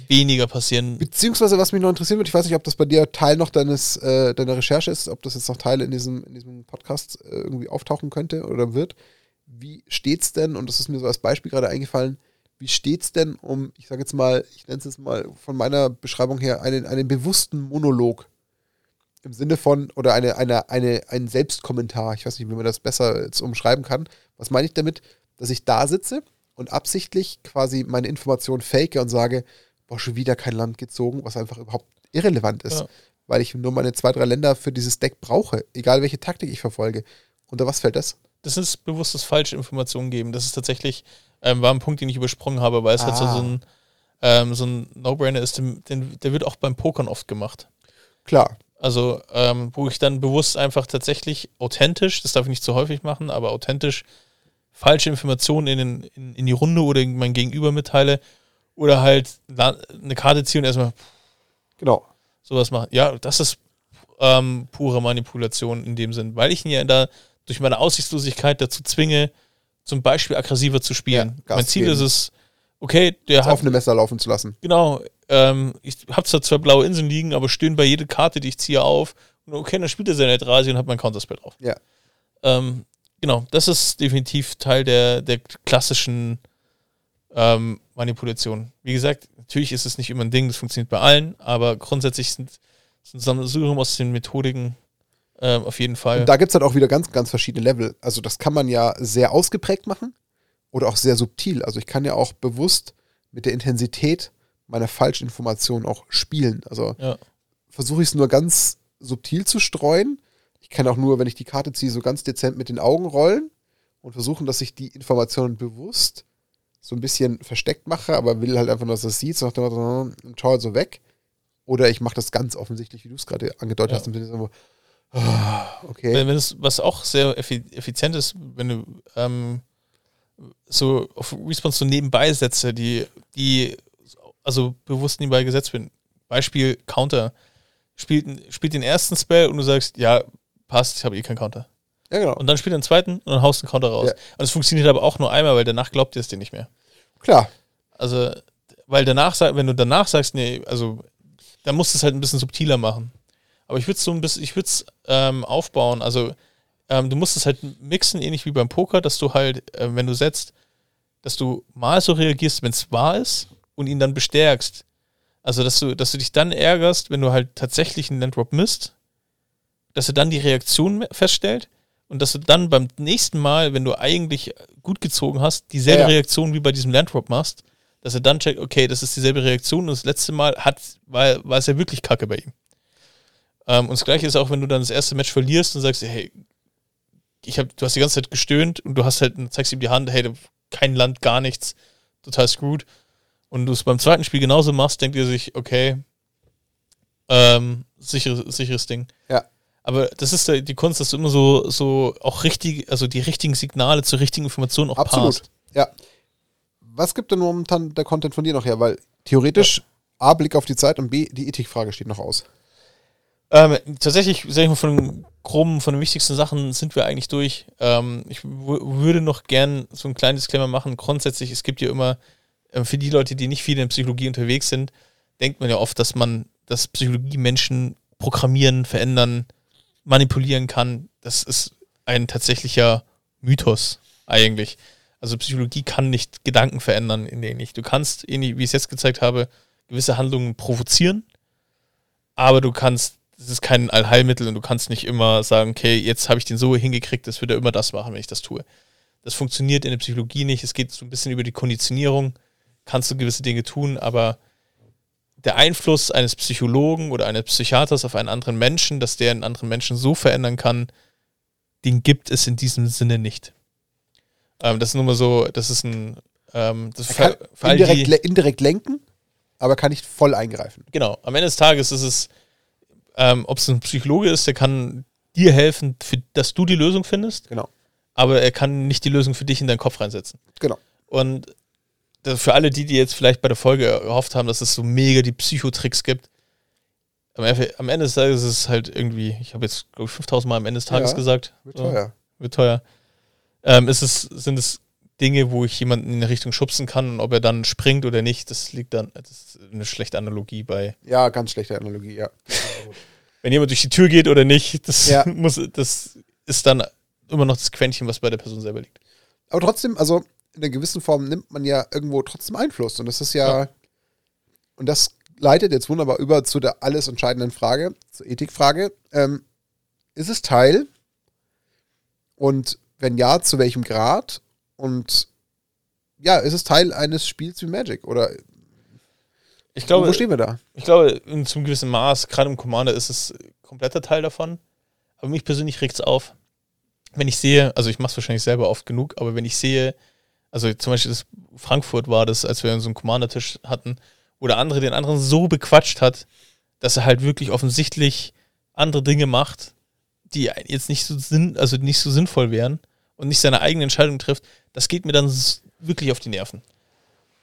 weniger passieren. Beziehungsweise, was mich noch interessieren würde, ich weiß nicht, ob das bei dir Teil noch deines, äh, deiner Recherche ist, ob das jetzt noch Teil in diesem, in diesem Podcast äh, irgendwie auftauchen könnte oder wird. Wie steht's denn, und das ist mir so als Beispiel gerade eingefallen, wie steht's denn um, ich sage jetzt mal, ich nenne es jetzt mal von meiner Beschreibung her, einen, einen bewussten Monolog? Im Sinne von, oder eine, eine, eine, ein Selbstkommentar, ich weiß nicht, wie man das besser jetzt umschreiben kann. Was meine ich damit? Dass ich da sitze und absichtlich quasi meine Information fake und sage, boah, schon wieder kein Land gezogen, was einfach überhaupt irrelevant ist. Ja. Weil ich nur meine zwei, drei Länder für dieses Deck brauche, egal welche Taktik ich verfolge. Unter was fällt das? Das ist bewusstes falsche Informationen geben. Das ist tatsächlich, ähm, war ein Punkt, den ich übersprungen habe, weil es ah. halt so, so ein, ähm, so ein No-Brainer ist, den, den, der wird auch beim Pokern oft gemacht. Klar. Also, ähm, wo ich dann bewusst einfach tatsächlich authentisch, das darf ich nicht zu häufig machen, aber authentisch falsche Informationen in, den, in, in die Runde oder mein Gegenüber mitteile oder halt eine Karte ziehen und erstmal genau. sowas machen. Ja, das ist ähm, pure Manipulation in dem Sinn, weil ich ihn ja da durch meine Aussichtslosigkeit dazu zwinge, zum Beispiel aggressiver zu spielen. Ja, mein Ziel geben. ist es, okay, der das hat. offene Messer laufen zu lassen. Genau. Ähm, ich habe zwar zwei blaue Inseln liegen, aber stöhnen bei jeder Karte, die ich ziehe, auf. Und okay, dann spielt er seine Drasi und hat mein Counterspell drauf. Ja. Ähm, genau, das ist definitiv Teil der, der klassischen ähm, Manipulation. Wie gesagt, natürlich ist es nicht immer ein Ding, das funktioniert bei allen, aber grundsätzlich sind, sind Sammelsurium aus den Methodiken äh, auf jeden Fall. Und da gibt es halt auch wieder ganz, ganz verschiedene Level. Also das kann man ja sehr ausgeprägt machen oder auch sehr subtil. Also ich kann ja auch bewusst mit der Intensität meiner Falschinformation auch spielen. Also ja. versuche ich es nur ganz subtil zu streuen. Ich kann auch nur, wenn ich die Karte ziehe, so ganz dezent mit den Augen rollen und versuchen, dass ich die Informationen bewusst so ein bisschen versteckt mache, aber will halt einfach nur, dass er sieht, so nach dem Motto, hm, schau halt so weg. Oder ich mache das ganz offensichtlich, wie du es gerade angedeutet ja. hast, im Sinne so, oh, okay. Wenn, wenn es, was auch sehr effizient ist, wenn du ähm, so auf Response so nebenbei Sätze, die, die also bewusst nebenbei gesetzt werden. Beispiel Counter. Spielt, spielt den ersten Spell und du sagst, ja, passt, ich habe eh keinen Counter. Ja, genau. Und dann spielt er den zweiten und dann haust du einen Counter raus. Ja. Und es funktioniert aber auch nur einmal, weil danach glaubt ihr es dir nicht mehr. Klar. Also, weil danach, wenn du danach sagst, nee, also, dann musst du es halt ein bisschen subtiler machen. Aber ich würde es so ein bisschen, ich würde es ähm, aufbauen. Also, ähm, du musst es halt mixen, ähnlich wie beim Poker, dass du halt, äh, wenn du setzt, dass du mal so reagierst, wenn es wahr ist und ihn dann bestärkst. Also, dass du, dass du dich dann ärgerst, wenn du halt tatsächlich einen Landdrop misst, dass er dann die Reaktion feststellt und dass du dann beim nächsten Mal, wenn du eigentlich gut gezogen hast, dieselbe ja, ja. Reaktion wie bei diesem Landdrop machst, dass er dann checkt, okay, das ist dieselbe Reaktion und das letzte Mal hat, war, war es ja wirklich kacke bei ihm. Ähm, und das gleiche ist auch, wenn du dann das erste Match verlierst und sagst, hey, ich hab, du hast die ganze Zeit gestöhnt und du hast halt, zeigst ihm die Hand, hey, kein Land, gar nichts, total screwed. Und du es beim zweiten Spiel genauso machst, denkt ihr sich, okay, ähm, sicheres, sicheres Ding. Ja. Aber das ist die Kunst, dass du immer so, so auch richtig, also die richtigen Signale zur richtigen Information auch Absolut. Passt. Ja. Was gibt denn momentan der Content von dir noch her? Weil theoretisch ja. A, Blick auf die Zeit und B, die Ethikfrage steht noch aus. Ähm, tatsächlich, sag ich mal, von den groben, von den wichtigsten Sachen sind wir eigentlich durch. Ähm, ich würde noch gern so ein kleines Disclaimer machen. Grundsätzlich, es gibt ja immer, äh, für die Leute, die nicht viel in Psychologie unterwegs sind, denkt man ja oft, dass man, dass Psychologie Menschen programmieren, verändern, manipulieren kann. Das ist ein tatsächlicher Mythos eigentlich. Also Psychologie kann nicht Gedanken verändern in denen nicht. Du kannst, wie ich es jetzt gezeigt habe, gewisse Handlungen provozieren, aber du kannst, es ist kein Allheilmittel und du kannst nicht immer sagen, okay, jetzt habe ich den so hingekriegt, das wird er immer das machen, wenn ich das tue. Das funktioniert in der Psychologie nicht. Es geht so ein bisschen über die Konditionierung. Kannst du gewisse Dinge tun, aber der Einfluss eines Psychologen oder eines Psychiaters auf einen anderen Menschen, dass der einen anderen Menschen so verändern kann, den gibt es in diesem Sinne nicht. Ähm, das ist nur mal so, das ist ein. Ähm, das für, für indirekt, die, indirekt lenken, aber kann nicht voll eingreifen. Genau. Am Ende des Tages ist es, ähm, ob es ein Psychologe ist, der kann dir helfen, für, dass du die Lösung findest. Genau. Aber er kann nicht die Lösung für dich in deinen Kopf reinsetzen. Genau. Und für alle die, die jetzt vielleicht bei der Folge gehofft haben, dass es so mega die Psychotricks gibt, am Ende des Tages ist es halt irgendwie, ich habe jetzt, glaube ich, 5000 Mal am Ende des Tages ja, gesagt. Wird teuer. So, wird teuer. Ähm, ist es, sind es Dinge, wo ich jemanden in eine Richtung schubsen kann und ob er dann springt oder nicht, das liegt dann, das ist eine schlechte Analogie bei. Ja, ganz schlechte Analogie, ja. Wenn jemand durch die Tür geht oder nicht, das ja. muss, das ist dann immer noch das Quäntchen, was bei der Person selber liegt. Aber trotzdem, also in einer gewissen Form nimmt man ja irgendwo trotzdem Einfluss. Und das ist ja, ja. und das leitet jetzt wunderbar über zu der alles entscheidenden Frage, zur Ethikfrage. Ähm, ist es Teil? Und wenn ja, zu welchem Grad? Und ja, ist es Teil eines Spiels wie Magic? Oder ich glaube, wo stehen wir da? Ich glaube, in zum gewissen Maß, gerade im Commander, ist es kompletter Teil davon. Aber mich persönlich regt es auf, wenn ich sehe, also ich mache es wahrscheinlich selber oft genug, aber wenn ich sehe, also zum Beispiel das Frankfurt war das, als wir so einen Commander-Tisch hatten, wo der andere den anderen so bequatscht hat, dass er halt wirklich offensichtlich andere Dinge macht, die jetzt nicht so sinn, also nicht so sinnvoll wären und nicht seine eigene Entscheidung trifft, das geht mir dann wirklich auf die Nerven.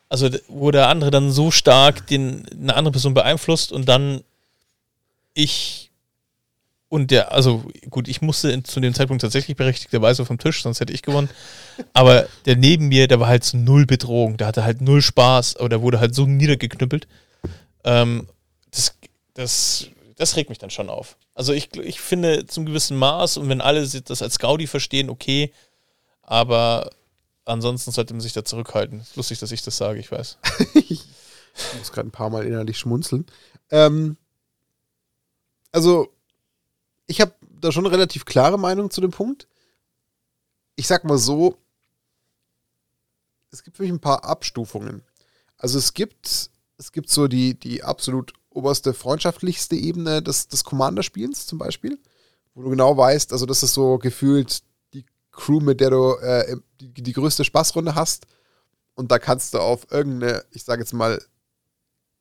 Also wo der andere dann so stark den, eine andere Person beeinflusst und dann ich und der, also gut, ich musste zu dem Zeitpunkt tatsächlich berechtigterweise vom Tisch, sonst hätte ich gewonnen. Aber der neben mir, der war halt so null Bedrohung, der hatte halt null Spaß, aber der wurde halt so niedergeknüppelt. Ähm, das, das, das regt mich dann schon auf. Also ich, ich finde zum gewissen Maß und wenn alle das als Gaudi verstehen, okay, aber ansonsten sollte man sich da zurückhalten. Ist lustig, dass ich das sage, ich weiß. ich muss gerade ein paar Mal innerlich schmunzeln. Ähm, also ich habe da schon eine relativ klare Meinung zu dem Punkt. Ich sag mal so, es gibt für mich ein paar Abstufungen. Also es gibt, es gibt so die, die absolut oberste freundschaftlichste Ebene des, des Commander-Spielens zum Beispiel, wo du genau weißt, also das ist so gefühlt die Crew, mit der du äh, die, die größte Spaßrunde hast. Und da kannst du auf irgendeine, ich sage jetzt mal,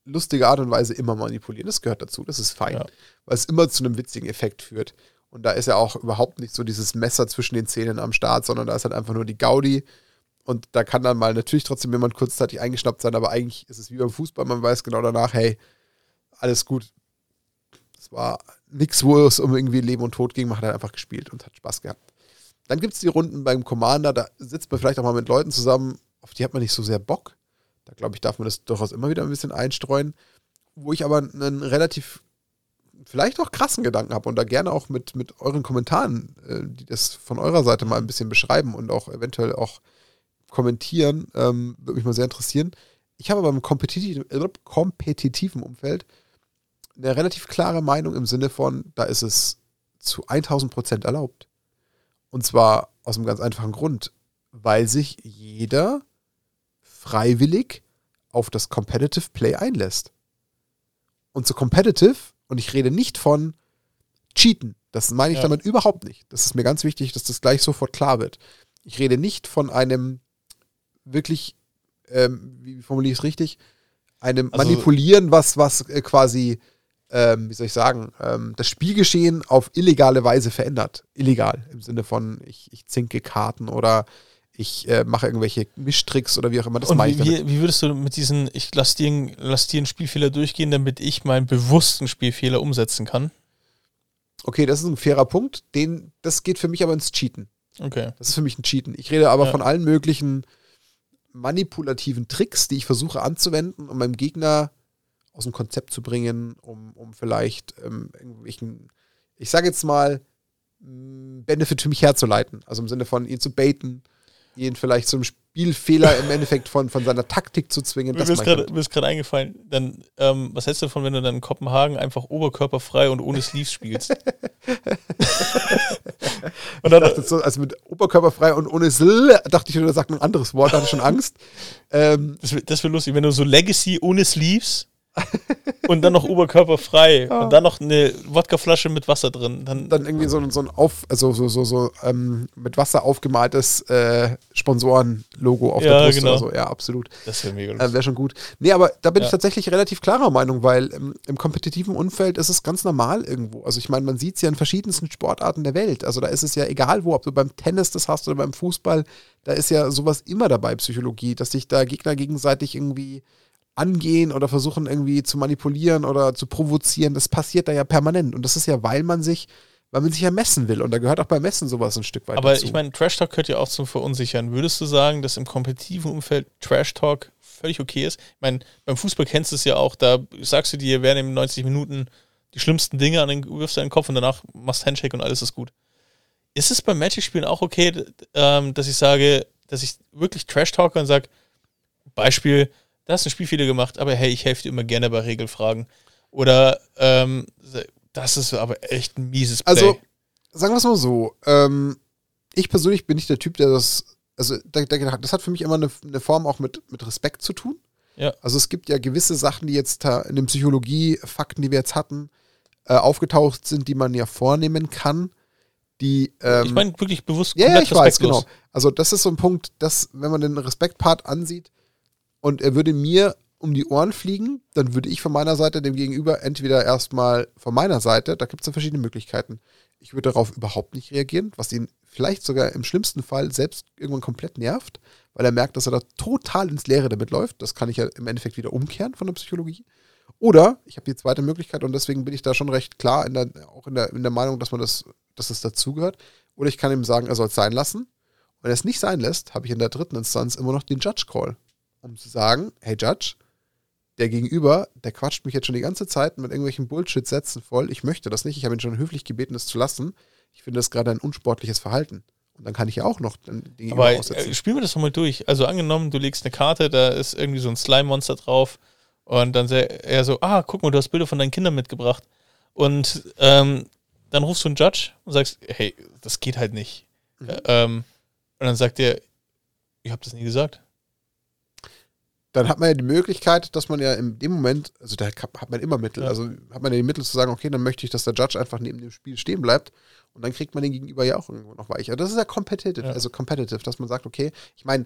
lustige Art und Weise immer manipulieren. Das gehört dazu, das ist fein, ja. weil es immer zu einem witzigen Effekt führt. Und da ist ja auch überhaupt nicht so dieses Messer zwischen den Zähnen am Start, sondern da ist halt einfach nur die Gaudi. Und da kann dann mal natürlich trotzdem jemand kurzzeitig eingeschnappt sein, aber eigentlich ist es wie beim Fußball, man weiß genau danach, hey, alles gut. Es war nichts, wo es um irgendwie Leben und Tod ging, man hat halt einfach gespielt und hat Spaß gehabt. Dann gibt es die Runden beim Commander, da sitzt man vielleicht auch mal mit Leuten zusammen, auf die hat man nicht so sehr Bock. Da glaube ich, darf man das durchaus immer wieder ein bisschen einstreuen. Wo ich aber einen relativ, vielleicht auch krassen Gedanken habe und da gerne auch mit, mit euren Kommentaren, äh, die das von eurer Seite mal ein bisschen beschreiben und auch eventuell auch kommentieren, ähm, würde mich mal sehr interessieren. Ich habe aber im kompetitiven, äh, kompetitiven Umfeld eine relativ klare Meinung im Sinne von, da ist es zu 1000 Prozent erlaubt. Und zwar aus einem ganz einfachen Grund, weil sich jeder freiwillig auf das Competitive Play einlässt. Und zu Competitive, und ich rede nicht von Cheaten, das meine ich ja. damit überhaupt nicht. Das ist mir ganz wichtig, dass das gleich sofort klar wird. Ich rede nicht von einem wirklich, ähm, wie formuliere ich es richtig, einem also, Manipulieren, was, was äh, quasi, ähm, wie soll ich sagen, ähm, das Spielgeschehen auf illegale Weise verändert. Illegal im Sinne von, ich, ich zinke Karten oder ich äh, mache irgendwelche Mischtricks oder wie auch immer. Das Und wie, wie, wie, würdest du mit diesen, ich lasse dir, lass dir einen Spielfehler durchgehen, damit ich meinen bewussten Spielfehler umsetzen kann? Okay, das ist ein fairer Punkt. Den, das geht für mich aber ins Cheaten. Okay. Das ist für mich ein Cheaten. Ich rede aber ja. von allen möglichen manipulativen Tricks, die ich versuche anzuwenden, um meinem Gegner aus dem Konzept zu bringen, um, um vielleicht ähm, irgendwelchen, ich sage jetzt mal, Benefit für mich herzuleiten. Also im Sinne von ihn zu baiten, ihn vielleicht zum Spielfehler im Endeffekt von, von seiner Taktik zu zwingen. Mir ist gerade eingefallen, dann, ähm, was hältst du davon, wenn du dann in Kopenhagen einfach oberkörperfrei und ohne Sleeves spielst? und dann, so, also mit oberkörperfrei und ohne Sl, dachte ich, da sagt ein anderes Wort, da hatte ich schon Angst. Ähm, das wäre wär lustig, wenn du so Legacy ohne Sleeves und dann noch oberkörperfrei ja. und dann noch eine Wodkaflasche mit Wasser drin. Dann, dann irgendwie so, so ein auf, also so, so, so ähm, mit Wasser aufgemaltes äh, Sponsoren-Logo auf ja, der Brust genau. oder so. Ja, absolut. Das wäre mega äh, Wäre schon gut. Nee, aber da bin ja. ich tatsächlich relativ klarer Meinung, weil ähm, im kompetitiven Umfeld ist es ganz normal irgendwo. Also ich meine, man sieht es ja in verschiedensten Sportarten der Welt. Also da ist es ja egal wo, ob du beim Tennis das hast oder beim Fußball, da ist ja sowas immer dabei, Psychologie, dass sich da Gegner gegenseitig irgendwie angehen oder versuchen irgendwie zu manipulieren oder zu provozieren, das passiert da ja permanent. Und das ist ja, weil man sich, weil man sich ja messen will. Und da gehört auch beim Messen sowas ein Stück weit Aber dazu. ich meine, Trash Talk gehört ja auch zum Verunsichern. Würdest du sagen, dass im kompetitiven Umfeld Trash Talk völlig okay ist? Ich meine, beim Fußball kennst du es ja auch, da sagst du dir, werden in 90 Minuten die schlimmsten Dinge an den, wirfst du den Kopf und danach machst Handshake und alles ist gut. Ist es beim Magic-Spielen auch okay, ähm, dass ich sage, dass ich wirklich Trash talke und sage, Beispiel, da hast du ein Spielfehler gemacht, aber hey, ich helfe dir immer gerne bei Regelfragen. Oder ähm, das ist aber echt ein mieses Play. Also, sagen wir es mal so, ähm, ich persönlich bin nicht der Typ, der das, also das hat für mich immer eine, eine Form auch mit, mit Respekt zu tun. Ja. Also es gibt ja gewisse Sachen, die jetzt in den Psychologie-Fakten, die wir jetzt hatten, äh, aufgetaucht sind, die man ja vornehmen kann. Die, ähm, ich meine wirklich bewusst ja, ja, ich weiß, genau. Also das ist so ein Punkt, dass, wenn man den Respektpart ansieht, und er würde mir um die Ohren fliegen, dann würde ich von meiner Seite dem Gegenüber entweder erstmal von meiner Seite, da gibt es ja verschiedene Möglichkeiten. Ich würde darauf überhaupt nicht reagieren, was ihn vielleicht sogar im schlimmsten Fall selbst irgendwann komplett nervt, weil er merkt, dass er da total ins Leere damit läuft. Das kann ich ja im Endeffekt wieder umkehren von der Psychologie. Oder ich habe die zweite Möglichkeit und deswegen bin ich da schon recht klar in der, auch in der, in der Meinung, dass man das, dass das dazugehört. Oder ich kann ihm sagen, er soll es sein lassen. Wenn er es nicht sein lässt, habe ich in der dritten Instanz immer noch den Judge Call um zu sagen, hey Judge, der Gegenüber, der quatscht mich jetzt schon die ganze Zeit mit irgendwelchen Bullshit-Sätzen voll. Ich möchte das nicht. Ich habe ihn schon höflich gebeten, das zu lassen. Ich finde das gerade ein unsportliches Verhalten. Und dann kann ich ja auch noch den Gegenüber Aber aussetzen. Äh, spielen wir das nochmal durch. Also angenommen, du legst eine Karte, da ist irgendwie so ein Slime-Monster drauf. Und dann er so, ah, guck mal, du hast Bilder von deinen Kindern mitgebracht. Und ähm, dann rufst du einen Judge und sagst, hey, das geht halt nicht. Mhm. Ähm, und dann sagt er, ich habe das nie gesagt dann hat man ja die Möglichkeit, dass man ja in dem Moment, also da hat man immer Mittel, ja. also hat man ja die Mittel zu sagen, okay, dann möchte ich, dass der Judge einfach neben dem Spiel stehen bleibt und dann kriegt man den Gegenüber ja auch irgendwo noch weicher. Das ist ja competitive, ja. also competitive, dass man sagt, okay, ich meine,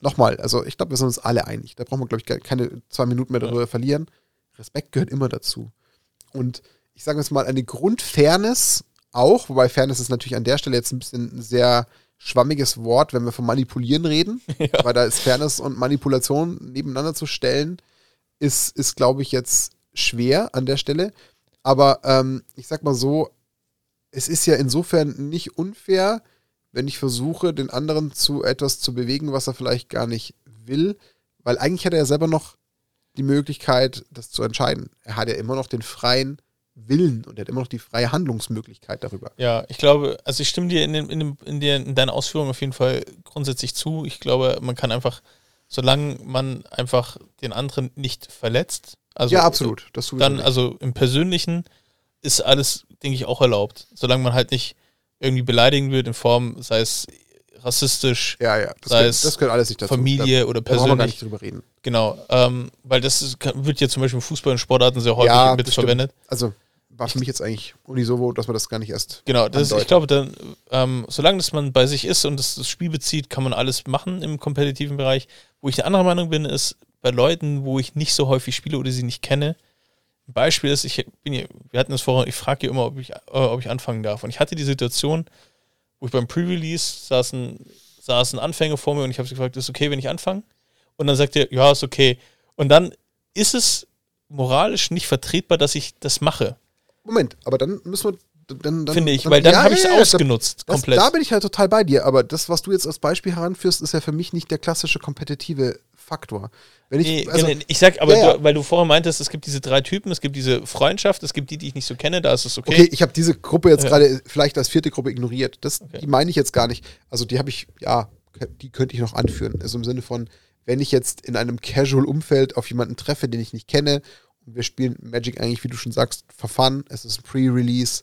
nochmal, also ich glaube, wir sind uns alle einig, da brauchen wir, glaube ich, keine zwei Minuten mehr darüber ja. verlieren. Respekt gehört immer dazu. Und ich sage jetzt mal, eine Grundfairness auch, wobei Fairness ist natürlich an der Stelle jetzt ein bisschen sehr schwammiges Wort, wenn wir von Manipulieren reden, ja. weil da ist Fairness und Manipulation nebeneinander zu stellen, ist, ist glaube ich, jetzt schwer an der Stelle. Aber ähm, ich sag mal so, es ist ja insofern nicht unfair, wenn ich versuche, den anderen zu etwas zu bewegen, was er vielleicht gar nicht will, weil eigentlich hat er ja selber noch die Möglichkeit, das zu entscheiden. Er hat ja immer noch den freien Willen und er hat immer noch die freie Handlungsmöglichkeit darüber. Ja, ich glaube, also ich stimme dir in, den, in, dem, in, der, in deiner Ausführung auf jeden Fall grundsätzlich zu. Ich glaube, man kann einfach, solange man einfach den anderen nicht verletzt, also ja, absolut. Das dann, nicht. also im Persönlichen ist alles, denke ich, auch erlaubt. Solange man halt nicht irgendwie beleidigen wird in Form, sei es rassistisch, ja, ja. Das sei gehört, das gehört alles nicht dazu. Familie da, oder persönlich. Da wir gar nicht drüber reden. Genau, ähm, weil das ist, wird ja zum Beispiel im Fußball und Sportarten sehr häufig ja, mitverwendet. Also war für mich jetzt eigentlich unisovo, dass man das gar nicht erst. Genau, das, ich glaube, dann, ähm, solange das man bei sich ist und das, das, Spiel bezieht, kann man alles machen im kompetitiven Bereich. Wo ich eine andere Meinung bin, ist bei Leuten, wo ich nicht so häufig spiele oder sie nicht kenne. Ein Beispiel ist, ich bin hier, wir hatten das vorher, ich frage hier immer, ob ich, äh, ob ich anfangen darf. Und ich hatte die Situation, wo ich beim Pre-Release saßen, saßen Anfänger vor mir und ich habe sie gefragt, ist okay, wenn ich anfange? Und dann sagt er, ja, ist okay. Und dann ist es moralisch nicht vertretbar, dass ich das mache. Moment, aber dann müssen wir. Dann, dann, Finde ich, dann, weil dann ja, habe ich es ja, ausgenutzt, das, komplett. Da bin ich halt total bei dir, aber das, was du jetzt als Beispiel heranführst, ist ja für mich nicht der klassische kompetitive Faktor. Wenn ich, nee, also, ich sag, aber ja, du, weil du vorher meintest, es gibt diese drei Typen, es gibt diese Freundschaft, es gibt die, die ich nicht so kenne, da ist es okay. Okay, ich habe diese Gruppe jetzt ja. gerade vielleicht als vierte Gruppe ignoriert. Das, okay. Die meine ich jetzt gar nicht. Also die habe ich, ja, die könnte ich noch anführen. Also im Sinne von, wenn ich jetzt in einem Casual-Umfeld auf jemanden treffe, den ich nicht kenne, und wir spielen Magic eigentlich, wie du schon sagst, for fun, es ist ein Pre-Release,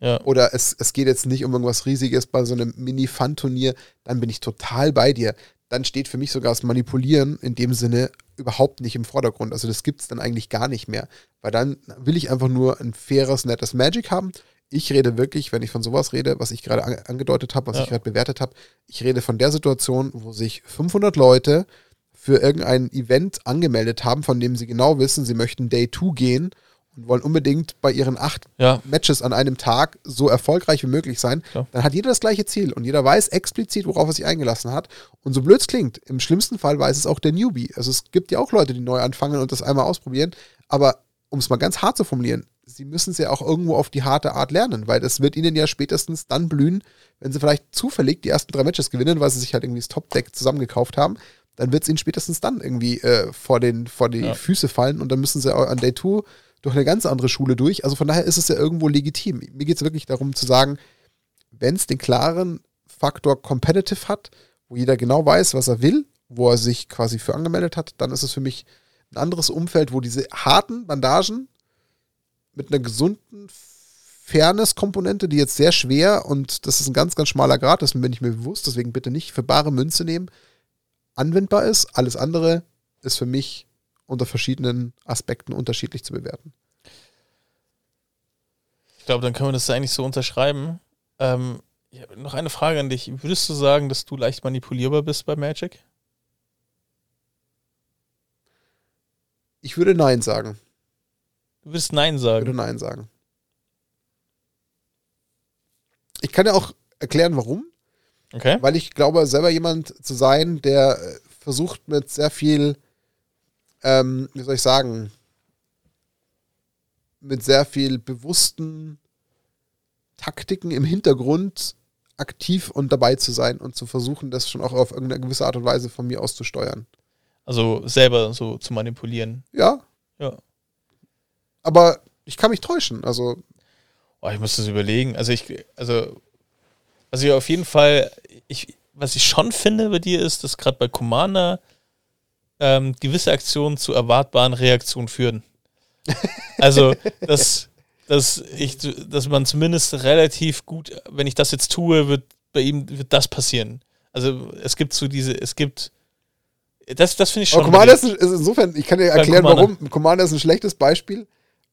ja. Oder es, es geht jetzt nicht um irgendwas Riesiges bei so einem Mini-Fun-Turnier, dann bin ich total bei dir. Dann steht für mich sogar das Manipulieren in dem Sinne überhaupt nicht im Vordergrund. Also das gibt es dann eigentlich gar nicht mehr. Weil dann will ich einfach nur ein faires, nettes Magic haben. Ich rede wirklich, wenn ich von sowas rede, was ich gerade an, angedeutet habe, was ja. ich gerade bewertet habe, ich rede von der Situation, wo sich 500 Leute für irgendein Event angemeldet haben, von dem sie genau wissen, sie möchten Day 2 gehen wollen unbedingt bei ihren acht ja. Matches an einem Tag so erfolgreich wie möglich sein, ja. dann hat jeder das gleiche Ziel und jeder weiß explizit, worauf er sich eingelassen hat. Und so blöd es klingt, im schlimmsten Fall weiß es auch der Newbie. Also es gibt ja auch Leute, die neu anfangen und das einmal ausprobieren, aber um es mal ganz hart zu formulieren, sie müssen es ja auch irgendwo auf die harte Art lernen, weil das wird ihnen ja spätestens dann blühen, wenn sie vielleicht zufällig die ersten drei Matches gewinnen, weil sie sich halt irgendwie das Top-Deck zusammengekauft haben dann wird es ihnen spätestens dann irgendwie äh, vor, den, vor die ja. Füße fallen und dann müssen sie an Day 2 durch eine ganz andere Schule durch. Also von daher ist es ja irgendwo legitim. Mir geht es wirklich darum zu sagen, wenn es den klaren Faktor Competitive hat, wo jeder genau weiß, was er will, wo er sich quasi für angemeldet hat, dann ist es für mich ein anderes Umfeld, wo diese harten Bandagen mit einer gesunden Fairness-Komponente, die jetzt sehr schwer und das ist ein ganz, ganz schmaler Grad, das bin ich mir bewusst, deswegen bitte nicht für bare Münze nehmen, anwendbar ist. Alles andere ist für mich unter verschiedenen Aspekten unterschiedlich zu bewerten. Ich glaube, dann können wir das eigentlich so unterschreiben. Ähm, noch eine Frage an dich. Würdest du sagen, dass du leicht manipulierbar bist bei Magic? Ich würde Nein sagen. Du würdest Nein sagen? Ich würde Nein sagen. Ich kann ja auch erklären, warum. Okay. Weil ich glaube, selber jemand zu sein, der äh, versucht mit sehr viel ähm, wie soll ich sagen, mit sehr viel bewussten Taktiken im Hintergrund aktiv und dabei zu sein und zu versuchen, das schon auch auf irgendeine gewisse Art und Weise von mir aus zu steuern. Also selber so zu manipulieren. Ja. Ja. Aber ich kann mich täuschen, also. Oh, ich muss das überlegen. Also ich, also, also ja, auf jeden Fall, ich, was ich schon finde bei dir ist, dass gerade bei Commander ähm, gewisse Aktionen zu erwartbaren Reaktionen führen. Also, dass, dass, ich, dass man zumindest relativ gut, wenn ich das jetzt tue, wird bei ihm wird das passieren. Also es gibt so diese, es gibt das, das finde ich schon. Aber Commander ist, ist, insofern, ich kann dir erklären, Commander. warum. Commander ist ein schlechtes Beispiel,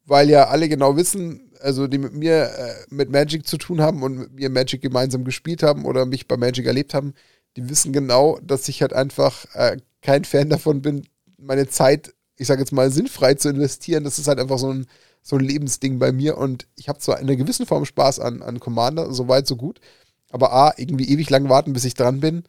weil ja alle genau wissen, also die mit mir äh, mit Magic zu tun haben und mit mir Magic gemeinsam gespielt haben oder mich bei Magic erlebt haben, die wissen genau, dass ich halt einfach äh, kein Fan davon bin, meine Zeit, ich sage jetzt mal, sinnfrei zu investieren. Das ist halt einfach so ein, so ein Lebensding bei mir und ich habe zwar in einer gewissen Form Spaß an, an Commander, so weit, so gut, aber A, irgendwie ewig lang warten, bis ich dran bin.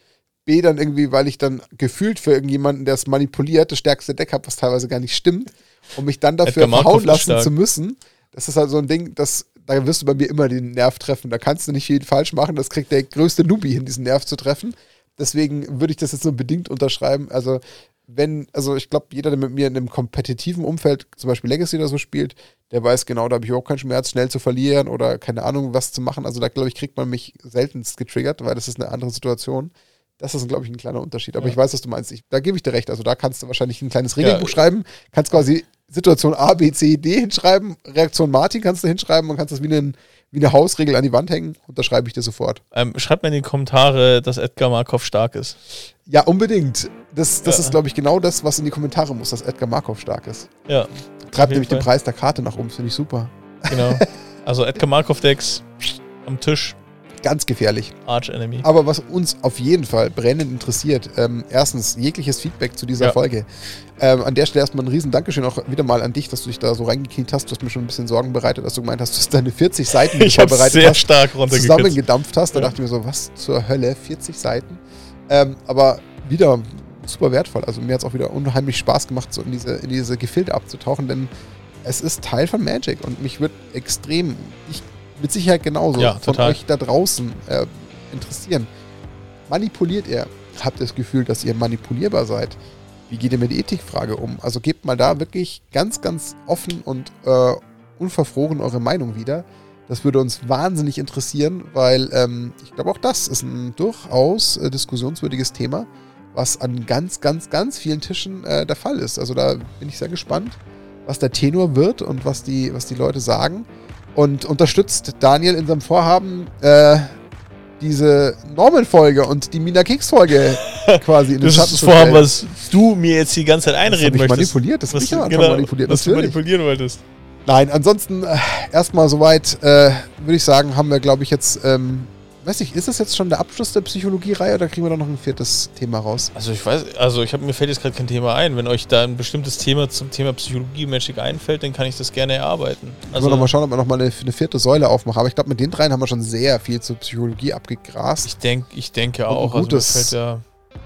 B, dann irgendwie, weil ich dann gefühlt für irgendjemanden, der es manipuliert, das stärkste Deck habe, was teilweise gar nicht stimmt, um mich dann dafür verhauen lassen zu müssen. Das ist halt so ein Ding, das, da wirst du bei mir immer den Nerv treffen. Da kannst du nicht viel falsch machen. Das kriegt der größte Nubi hin, diesen Nerv zu treffen. Deswegen würde ich das jetzt nur bedingt unterschreiben. Also, wenn, also ich glaube, jeder, der mit mir in einem kompetitiven Umfeld, zum Beispiel Legacy oder so spielt, der weiß genau, da habe ich überhaupt keinen Schmerz, schnell zu verlieren oder keine Ahnung, was zu machen. Also da, glaube ich, kriegt man mich seltenst getriggert, weil das ist eine andere Situation. Das ist, glaube ich, ein kleiner Unterschied. Aber ja. ich weiß, was du meinst. Ich, da gebe ich dir recht. Also da kannst du wahrscheinlich ein kleines Regelbuch ja. schreiben, kannst quasi Situation A, B, C, D hinschreiben, Reaktion Martin kannst du hinschreiben und kannst das wie einen wie eine Hausregel an die Wand hängen, unterschreibe ich dir sofort. Ähm, schreibt mir in die Kommentare, dass Edgar Markov stark ist. Ja, unbedingt. Das, das ja. ist, glaube ich, genau das, was in die Kommentare muss, dass Edgar Markov stark ist. Ja. Treibt nämlich Fall. den Preis der Karte nach oben, finde ich super. Genau. Also Edgar Markov-Decks am Tisch. Ganz gefährlich. Arch Enemy. Aber was uns auf jeden Fall brennend interessiert, ähm, erstens jegliches Feedback zu dieser ja. Folge. Ähm, an der Stelle erstmal ein riesen Dankeschön auch wieder mal an dich, dass du dich da so reingekniet hast. Du hast mir schon ein bisschen Sorgen bereitet, dass du gemeint hast, dass du deine 40 Seiten, die ich vorbereitet sehr hast, stark zusammengedampft hast. Da ja. dachte ich mir so, was zur Hölle, 40 Seiten? Ähm, aber wieder super wertvoll. Also mir hat es auch wieder unheimlich Spaß gemacht, so in diese, in diese Gefilde abzutauchen, denn es ist Teil von Magic und mich wird extrem, ich mit Sicherheit genauso ja, von euch da draußen äh, interessieren. Manipuliert ihr? Habt ihr das Gefühl, dass ihr manipulierbar seid? wie geht ihr mit der Ethikfrage um? Also gebt mal da wirklich ganz, ganz offen und äh, unverfroren eure Meinung wieder. Das würde uns wahnsinnig interessieren, weil ähm, ich glaube, auch das ist ein durchaus äh, diskussionswürdiges Thema, was an ganz, ganz, ganz vielen Tischen äh, der Fall ist. Also da bin ich sehr gespannt, was der Tenor wird und was die, was die Leute sagen. Und unterstützt Daniel in seinem Vorhaben, äh, diese Norman-Folge und die Mina Keks-Folge quasi in den Das ist das Vorhaben, was du mir jetzt die ganze Zeit einreden das möchtest. manipuliert, das was ich ja genau, manipuliert. Was natürlich. du manipulieren wolltest. Nein, ansonsten äh, erstmal soweit, äh, würde ich sagen, haben wir, glaube ich, jetzt ähm, weiß nicht, ist das jetzt schon der Abschluss der Psychologie-Reihe oder kriegen wir da noch ein viertes Thema raus? Also ich weiß, also ich habe mir fällt jetzt gerade kein Thema ein. Wenn euch da ein bestimmtes Thema zum Thema Psychologie Magic einfällt, dann kann ich das gerne erarbeiten. Also wir noch mal schauen, ob wir noch mal eine, eine vierte Säule aufmachen. Aber ich glaube, mit den dreien haben wir schon sehr viel zur Psychologie abgegrast. Ich denke, ich denke auch. Ein gutes, also ja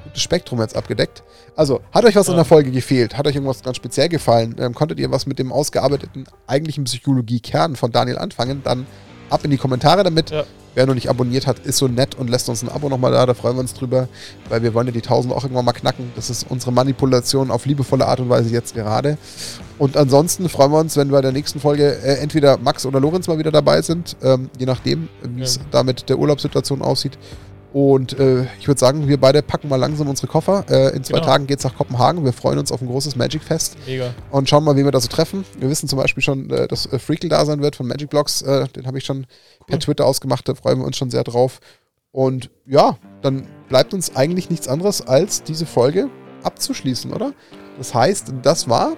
gutes Spektrum jetzt abgedeckt. Also, hat euch was ja. in der Folge gefehlt? Hat euch irgendwas ganz speziell gefallen? Ähm, konntet ihr was mit dem ausgearbeiteten eigentlichen Psychologie-Kern von Daniel anfangen? Dann ab in die Kommentare damit. Ja. Wer noch nicht abonniert hat, ist so nett und lässt uns ein Abo nochmal da, da freuen wir uns drüber, weil wir wollen ja die 1000 auch irgendwann mal knacken. Das ist unsere Manipulation auf liebevolle Art und Weise jetzt gerade. Und ansonsten freuen wir uns, wenn bei der nächsten Folge äh, entweder Max oder Lorenz mal wieder dabei sind, ähm, je nachdem, wie es ja. da mit der Urlaubssituation aussieht. Und äh, ich würde sagen, wir beide packen mal langsam unsere Koffer. Äh, in zwei genau. Tagen geht es nach Kopenhagen. Wir freuen uns auf ein großes Magic Fest. Mega. Und schauen mal, wie wir da so treffen. Wir wissen zum Beispiel schon, äh, dass äh, Freakle da sein wird von Magic Blocks. Äh, den habe ich schon per Twitter ausgemacht. Da freuen wir uns schon sehr drauf. Und ja, dann bleibt uns eigentlich nichts anderes, als diese Folge abzuschließen, oder? Das heißt, das war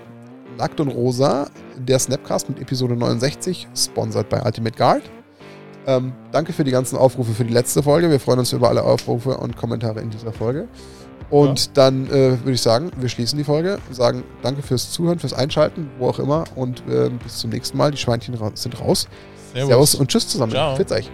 Nackt und Rosa, der Snapcast mit Episode 69, sponsored bei Ultimate Guard. Ähm, danke für die ganzen Aufrufe für die letzte Folge. Wir freuen uns über alle Aufrufe und Kommentare in dieser Folge. Und ja. dann äh, würde ich sagen, wir schließen die Folge, sagen danke fürs Zuhören, fürs Einschalten, wo auch immer. Und äh, bis zum nächsten Mal. Die Schweinchen ra sind raus. Servus. Servus und tschüss zusammen. Ciao. Fitz euch.